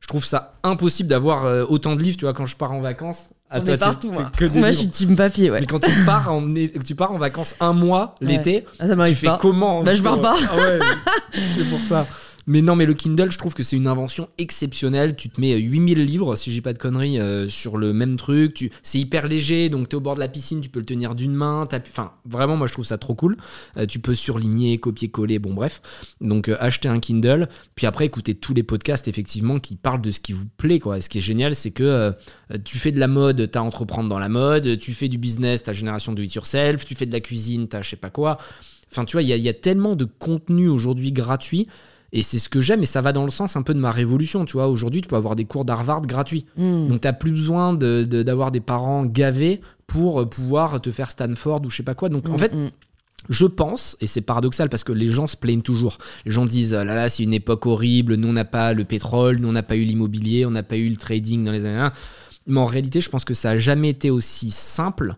je trouve ça impossible d'avoir autant de livres, tu vois, quand je pars en vacances. Ah, On toi, est partout, moi. que des Moi, je suis team papier, ouais. Mais quand tu pars en, tu pars en vacances un mois Ouais. l'été, Ah, ça tu fais pas. comment Bah, je pars pas. Ah ouais, c'est pour ça. Mais non, mais le Kindle, je trouve que c'est une invention exceptionnelle. Tu te mets 8000 livres, si j'ai pas de conneries, euh, sur le même truc. Tu... C'est hyper léger, donc tu es au bord de la piscine, tu peux le tenir d'une main. Enfin, vraiment, moi, je trouve ça trop cool. Euh, tu peux surligner, copier-coller, bon, bref. Donc, euh, acheter un Kindle. Puis après, écouter tous les podcasts, effectivement, qui parlent de ce qui vous plaît, quoi. Ce qui est génial, c'est que euh, tu fais de la mode, t'as entreprendre dans la mode. Tu fais du business, t'as génération do it yourself. Tu fais de la cuisine, t'as je sais pas quoi. Enfin, tu vois, il y, y a tellement de contenu aujourd'hui gratuit. Et c'est ce que j'aime, et ça va dans le sens un peu de ma révolution. Tu vois, aujourd'hui, tu peux avoir des cours d'Harvard gratuits. Hmm. Donc, t'as plus besoin de- de- d'avoir des parents gavés pour euh, pouvoir te faire Stanford ou je sais pas quoi. Donc, en Hmm, fait, hmm. je pense, et c'est paradoxal parce que les gens se plaignent toujours. Les gens disent ah là là, c'est une époque horrible, nous on n'a pas le pétrole, nous on n'a pas eu l'immobilier, on n'a pas eu le trading dans les années 1. Mais en réalité, je pense que ça a jamais été aussi simple,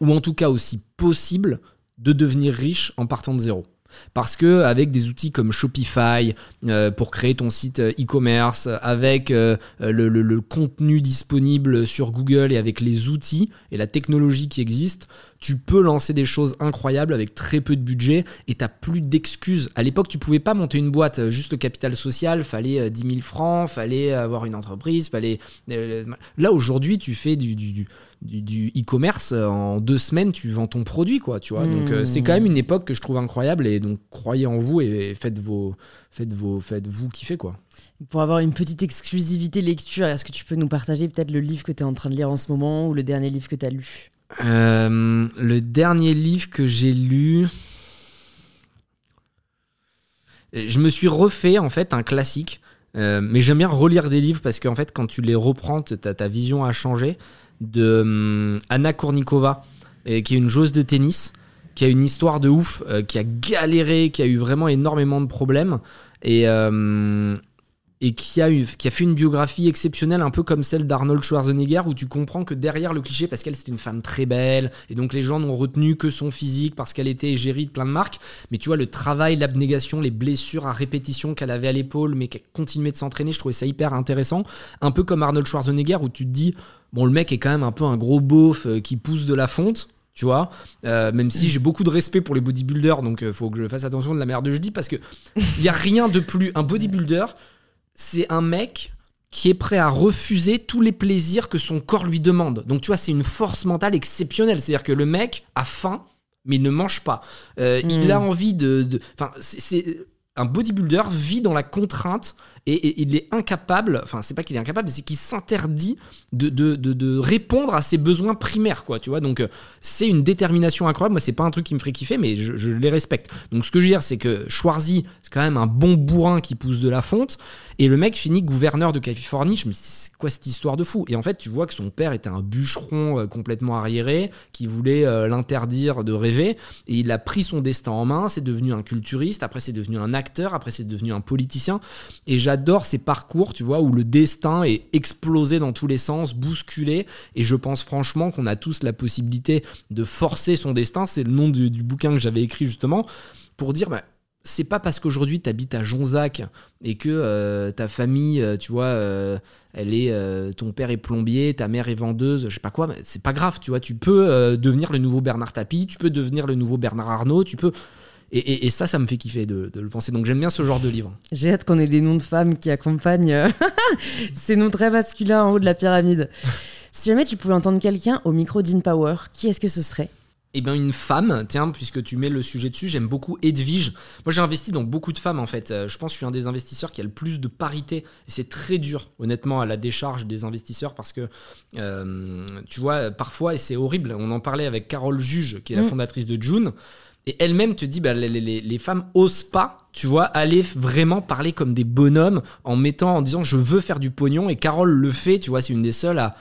ou en tout cas aussi possible, de devenir riche en partant de zéro. Parce que avec des outils comme Shopify euh, pour créer ton site euh, e-commerce, avec euh, le, contenu disponible sur Google et avec les outils et la technologie qui existe, tu peux lancer des choses incroyables avec très peu de budget et t'as plus d'excuses. À l'époque, tu pouvais pas monter une boîte euh, juste le capital social, fallait euh, 10 000 francs, fallait avoir une entreprise, fallait. euh, Là aujourd'hui, tu fais du, e-commerce euh, en deux semaines, tu vends ton produit, quoi. Tu vois. Donc euh, c'est quand même une époque que je trouve incroyable et donc croyez en vous et faites vos, faites vos, faites vous kiffer, quoi. Pour avoir une petite exclusivité lecture, est-ce que tu peux nous partager peut-être le livre que tu es en train de lire en ce moment ou le dernier livre que tu as lu? Euh, le dernier livre que j'ai lu. Je me suis refait en fait un classique, euh, mais j'aime bien relire des livres parce qu'en fait, quand tu les reprends, ta, vision a changé. De hum, Anna Kournikova, qui est une joueuse de tennis, qui a une histoire de ouf, euh, qui a galéré, qui a eu vraiment énormément de problèmes. Et, et qui a, fait une biographie exceptionnelle, un peu comme celle d'Arnold Schwarzenegger, où tu comprends que derrière le cliché, parce qu'elle c'est une femme très belle, et donc les gens n'ont retenu que son physique parce qu'elle était égérie de plein de marques, mais tu vois, le travail, l'abnégation, les blessures à répétition qu'elle avait à l'épaule, mais qu'elle continuait de s'entraîner, je trouvais ça hyper intéressant. Un peu comme Arnold Schwarzenegger, où tu te dis, bon, le mec est quand même un peu un gros beauf euh, qui pousse de la fonte, tu vois euh, même si j'ai beaucoup de respect pour les bodybuilders donc il faut que je fasse attention de la merde que je parce que il y a rien de plus un bodybuilder c'est un mec qui est prêt à refuser tous les plaisirs que son corps lui demande. Donc tu vois, c'est une force mentale exceptionnelle. C'est-à-dire que le mec a faim, mais il ne mange pas. Euh, il a envie de... Enfin, c'est un bodybuilder vit dans la contrainte et, il est incapable, enfin c'est pas qu'il est incapable, c'est qu'il s'interdit de, de, répondre à ses besoins primaires, quoi, tu vois. Donc euh, c'est une détermination incroyable. Moi, c'est pas un truc qui me ferait kiffer, mais je, les respecte. Donc ce que je veux dire, c'est que Schwarzy, c'est quand même un bon bourrin qui pousse de la fonte, et le mec finit gouverneur de Californie. Je me dis, c'est quoi cette histoire de fou? Et en fait, tu vois que son père était un bûcheron euh, complètement arriéré, qui voulait euh, l'interdire de rêver, et il a pris son destin en main. C'est devenu un culturiste, après c'est devenu un acteur, après c'est devenu un politicien, et j'adore ces parcours, tu vois, où le destin est explosé dans tous les sens, bousculé. Et je pense franchement qu'on a tous la possibilité de forcer son destin. C'est le nom du, bouquin que j'avais écrit justement pour dire. Bah, c'est pas parce qu'aujourd'hui tu habites à Jonzac et que euh, ta famille, euh, tu vois, euh, elle est, ton père est plombier, ta mère est vendeuse, je sais pas quoi, c'est pas grave, tu vois, tu peux devenir le nouveau Bernard Tapie, tu peux devenir le nouveau Bernard Arnault, tu peux, et, ça, ça me fait kiffer de, le penser. Donc j'aime bien ce genre de livre. J'ai hâte qu'on ait des noms de femmes qui accompagnent euh, ces noms très masculins en haut de la pyramide. Si jamais tu pouvais entendre quelqu'un au micro d'InPower, qui est-ce que ce serait? Eh bien, une femme, tiens, puisque tu mets le sujet dessus, j'aime beaucoup Edwige. Moi, j'ai investi dans beaucoup de femmes, en fait. Euh, je pense que je suis un des investisseurs qui a le plus de parité. Et c'est très dur, honnêtement, à la décharge des investisseurs, parce que, euh, tu vois, parfois, et c'est horrible, on en parlait avec Carole Juge, qui est la mm. fondatrice de June. Et elle-même te dit, bah, les, femmes osent pas, tu vois, aller vraiment parler comme des bonhommes en mettant, en disant, je veux faire du pognon. Et Carole le fait, tu vois, c'est une des seules à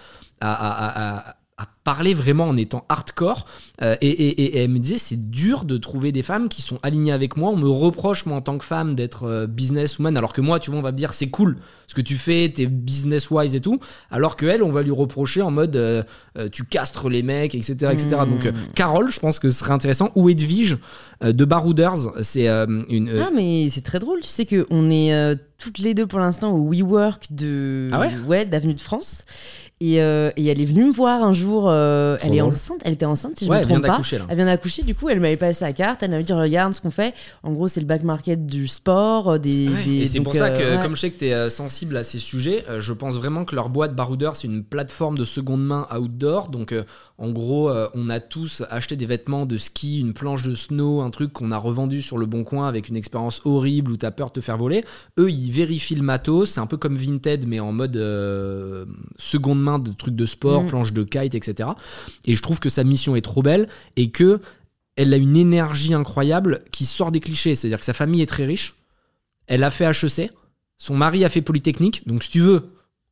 parler vraiment en étant hardcore. Euh, et, elle me disait, c'est dur de trouver des femmes qui sont alignées avec moi. On me reproche, moi, en tant que femme, d'être euh, businesswoman, alors que moi, tu vois, on va me dire, c'est cool ce que tu fais, t'es business-wise et tout. Alors que elle, on va lui reprocher en mode, euh, tu castres les mecs, etc. etc. Donc, hmm. Carole, je pense que ce serait intéressant. Ou Edwige de Barouders, c'est une. Ah, mais c'est très drôle. Tu sais qu'on est toutes les deux pour l'instant au WeWork de ah ouais, d'avenue de France euh, et, elle est venue me voir un jour. Euh, elle est enceinte. Elle était enceinte, si je ne me trompe pas. Elle vient d'accoucher. Du coup, elle m'avait passé sa carte. Elle m'avait dit regarde ce qu'on fait. En gros, c'est le back market du sport. Euh, des, et c'est pour ça que, comme je sais que tu es sensible à ces sujets, je pense vraiment que leur boîte Baroudeur, c'est une plateforme de seconde main outdoor. Donc, en gros, on a tous acheté des vêtements de ski, une planche de snow, un truc qu'on a revendu sur le bon coin avec une expérience horrible où tu as peur de te faire voler. Eux, ils vérifient le matos. C'est un peu comme Vinted, mais en mode seconde main de trucs de sport, mm. planches de kite, etc. Et je trouve que sa mission est trop belle et que elle a une énergie incroyable qui sort des clichés. C'est-à-dire que sa famille est très riche. Elle a fait HEC. Son mari a fait Polytechnique. Donc, si tu veux,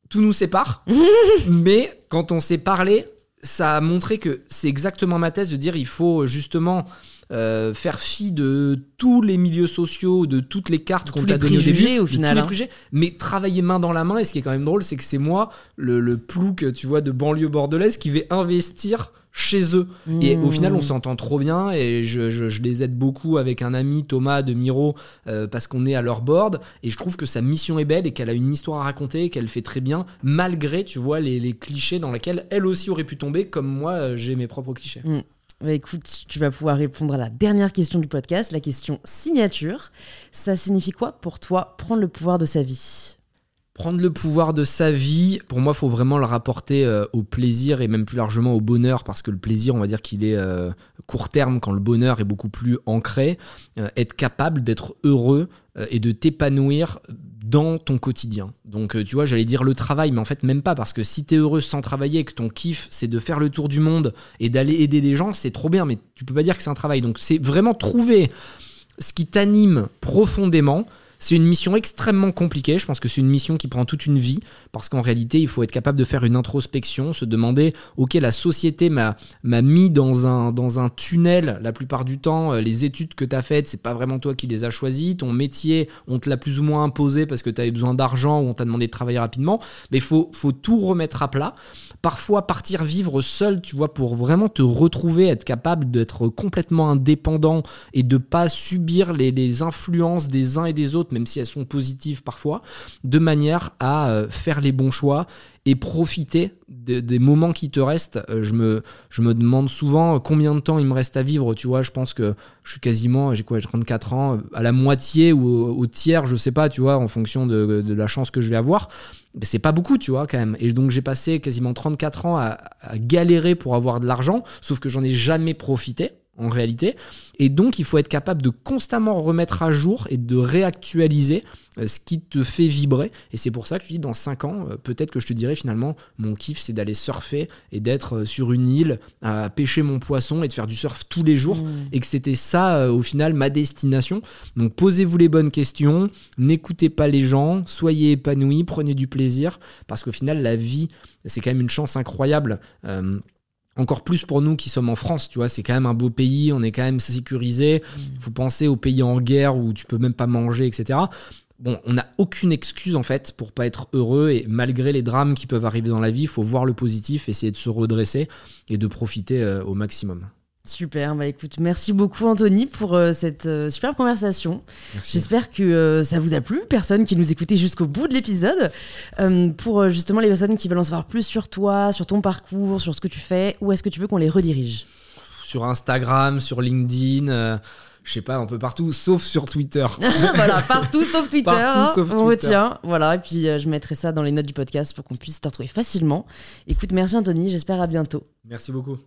tout nous sépare. Mais quand on s'est parlé, ça a montré que c'est exactement ma thèse de dire il faut justement euh, faire fi de tous les milieux sociaux, de toutes les cartes qu'on t'a données au début, au final, hein. mais travailler main dans la main. Et ce qui est quand même drôle, c'est que c'est moi, le, le plouc, tu vois, de banlieue bordelaise, qui vais investir chez eux. Et au final, on mmh. s'entend trop bien et je, je, les aide beaucoup avec un ami, Thomas de Miro, euh, parce qu'on est à leur board. Et je trouve que sa mission est belle et qu'elle a une histoire à raconter, qu'elle fait très bien, malgré, tu vois, les, les, clichés dans lesquels elle aussi aurait pu tomber, comme moi, euh, j'ai mes propres clichés. Mmh. Bah, écoute, tu vas pouvoir répondre à la dernière question du podcast, la question signature. Ça signifie quoi pour toi prendre le pouvoir de sa vie? Prendre le pouvoir de sa vie, pour moi, faut vraiment le rapporter euh, au plaisir et même plus largement au bonheur, parce que le plaisir, on va dire qu'il est euh, court terme quand le bonheur est beaucoup plus ancré. Euh, être capable d'être heureux et de t'épanouir dans ton quotidien. Donc tu vois, j'allais dire le travail, mais en fait même pas, parce que si tu es heureux sans travailler, que ton kiff c'est de faire le tour du monde et d'aller aider des gens, c'est trop bien, mais tu peux pas dire que c'est un travail. Donc c'est vraiment trouver ce qui t'anime profondément, C'est une mission extrêmement compliquée. Je pense que c'est une mission qui prend toute une vie parce qu'en réalité, il faut être capable de faire une introspection, se demander ok, la société m'a mis dans un, dans un tunnel la plupart du temps. Euh, les études que tu as faites, c'est pas vraiment toi qui les as choisies. Ton métier, on te l'a plus ou moins imposé parce que tu avais besoin d'argent ou on t'a demandé de travailler rapidement. Mais il faut, faut tout remettre à plat. Parfois, partir vivre seul, tu vois, pour vraiment te retrouver, être capable d'être complètement indépendant et de pas subir les, les influences des uns et des autres même si elles sont positives parfois, de manière à euh, faire les bons choix et profiter des moments qui te restent. Euh, je me, demande souvent combien de temps il me reste à vivre, tu vois, je pense que je suis quasiment, j'ai quoi, j'ai 34 ans, à la moitié ou au, tiers, je sais pas, tu vois, en fonction de, la chance que je vais avoir. C'est pas beaucoup, tu vois, quand même. Et donc j'ai passé quasiment 34 ans à, à galérer pour avoir de l'argent, sauf que j'en ai jamais profité en réalité. Et donc, il faut être capable de constamment remettre à jour et de réactualiser euh, ce qui te fait vibrer. Et c'est pour ça que je dis, dans 5 ans, euh, peut-être que je te dirais finalement, mon kiff, c'est d'aller surfer et d'être euh, sur une île, à pêcher mon poisson et de faire du surf tous les jours. Mmh. Et que c'était ça, au final, ma destination. Donc, posez-vous les bonnes questions, n'écoutez pas les gens, soyez épanouis, prenez du plaisir, parce qu'au final, la vie, c'est quand même une chance incroyable encore plus pour nous qui sommes en France, tu vois, c'est quand même un beau pays, on est quand même sécurisé. Il mm. faut penser aux pays en guerre où tu peux même pas manger, etc. Bon, on n'a aucune excuse en fait pour pas être heureux et malgré les drames qui peuvent arriver dans la vie, il faut voir le positif, essayer de se redresser et de profiter euh, au maximum. Super, bah écoute, merci beaucoup Anthony pour euh, cette euh, superbe conversation. J'espère que euh, ça vous a plu, personne qui nous écoutait jusqu'au bout de l'épisode. pour justement les personnes qui veulent en savoir plus sur toi, sur ton parcours, sur ce que tu fais, où est-ce que tu veux qu'on les redirige? Sur Instagram, sur LinkedIn je sais pas, un peu partout, sauf sur Twitter. voilà, partout sauf Twitter. Partout sauf Twitter. On retient. Voilà, et puis je mettrai ça dans les notes du podcast pour qu'on puisse te retrouver facilement. Écoute, merci Anthony, j'espère à bientôt. Merci beaucoup.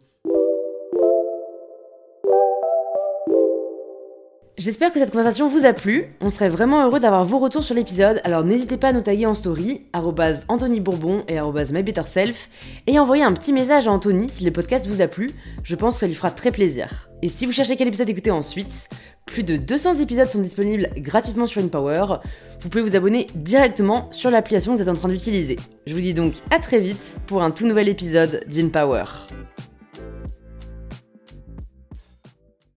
J'espère que cette conversation vous a plu. On serait vraiment heureux d'avoir vos retours sur l'épisode, alors n'hésitez pas à nous taguer en story, Anthony Bourbon et mybetterself, et envoyer un petit message à Anthony si le podcast vous a plu. Je pense que ça lui fera très plaisir. Et si vous cherchez quel épisode écouter ensuite, plus de 200 épisodes sont disponibles gratuitement sur InPower. Vous pouvez vous abonner directement sur l'application que vous êtes en train d'utiliser. Je vous dis donc à très vite pour un tout nouvel épisode d'InPower.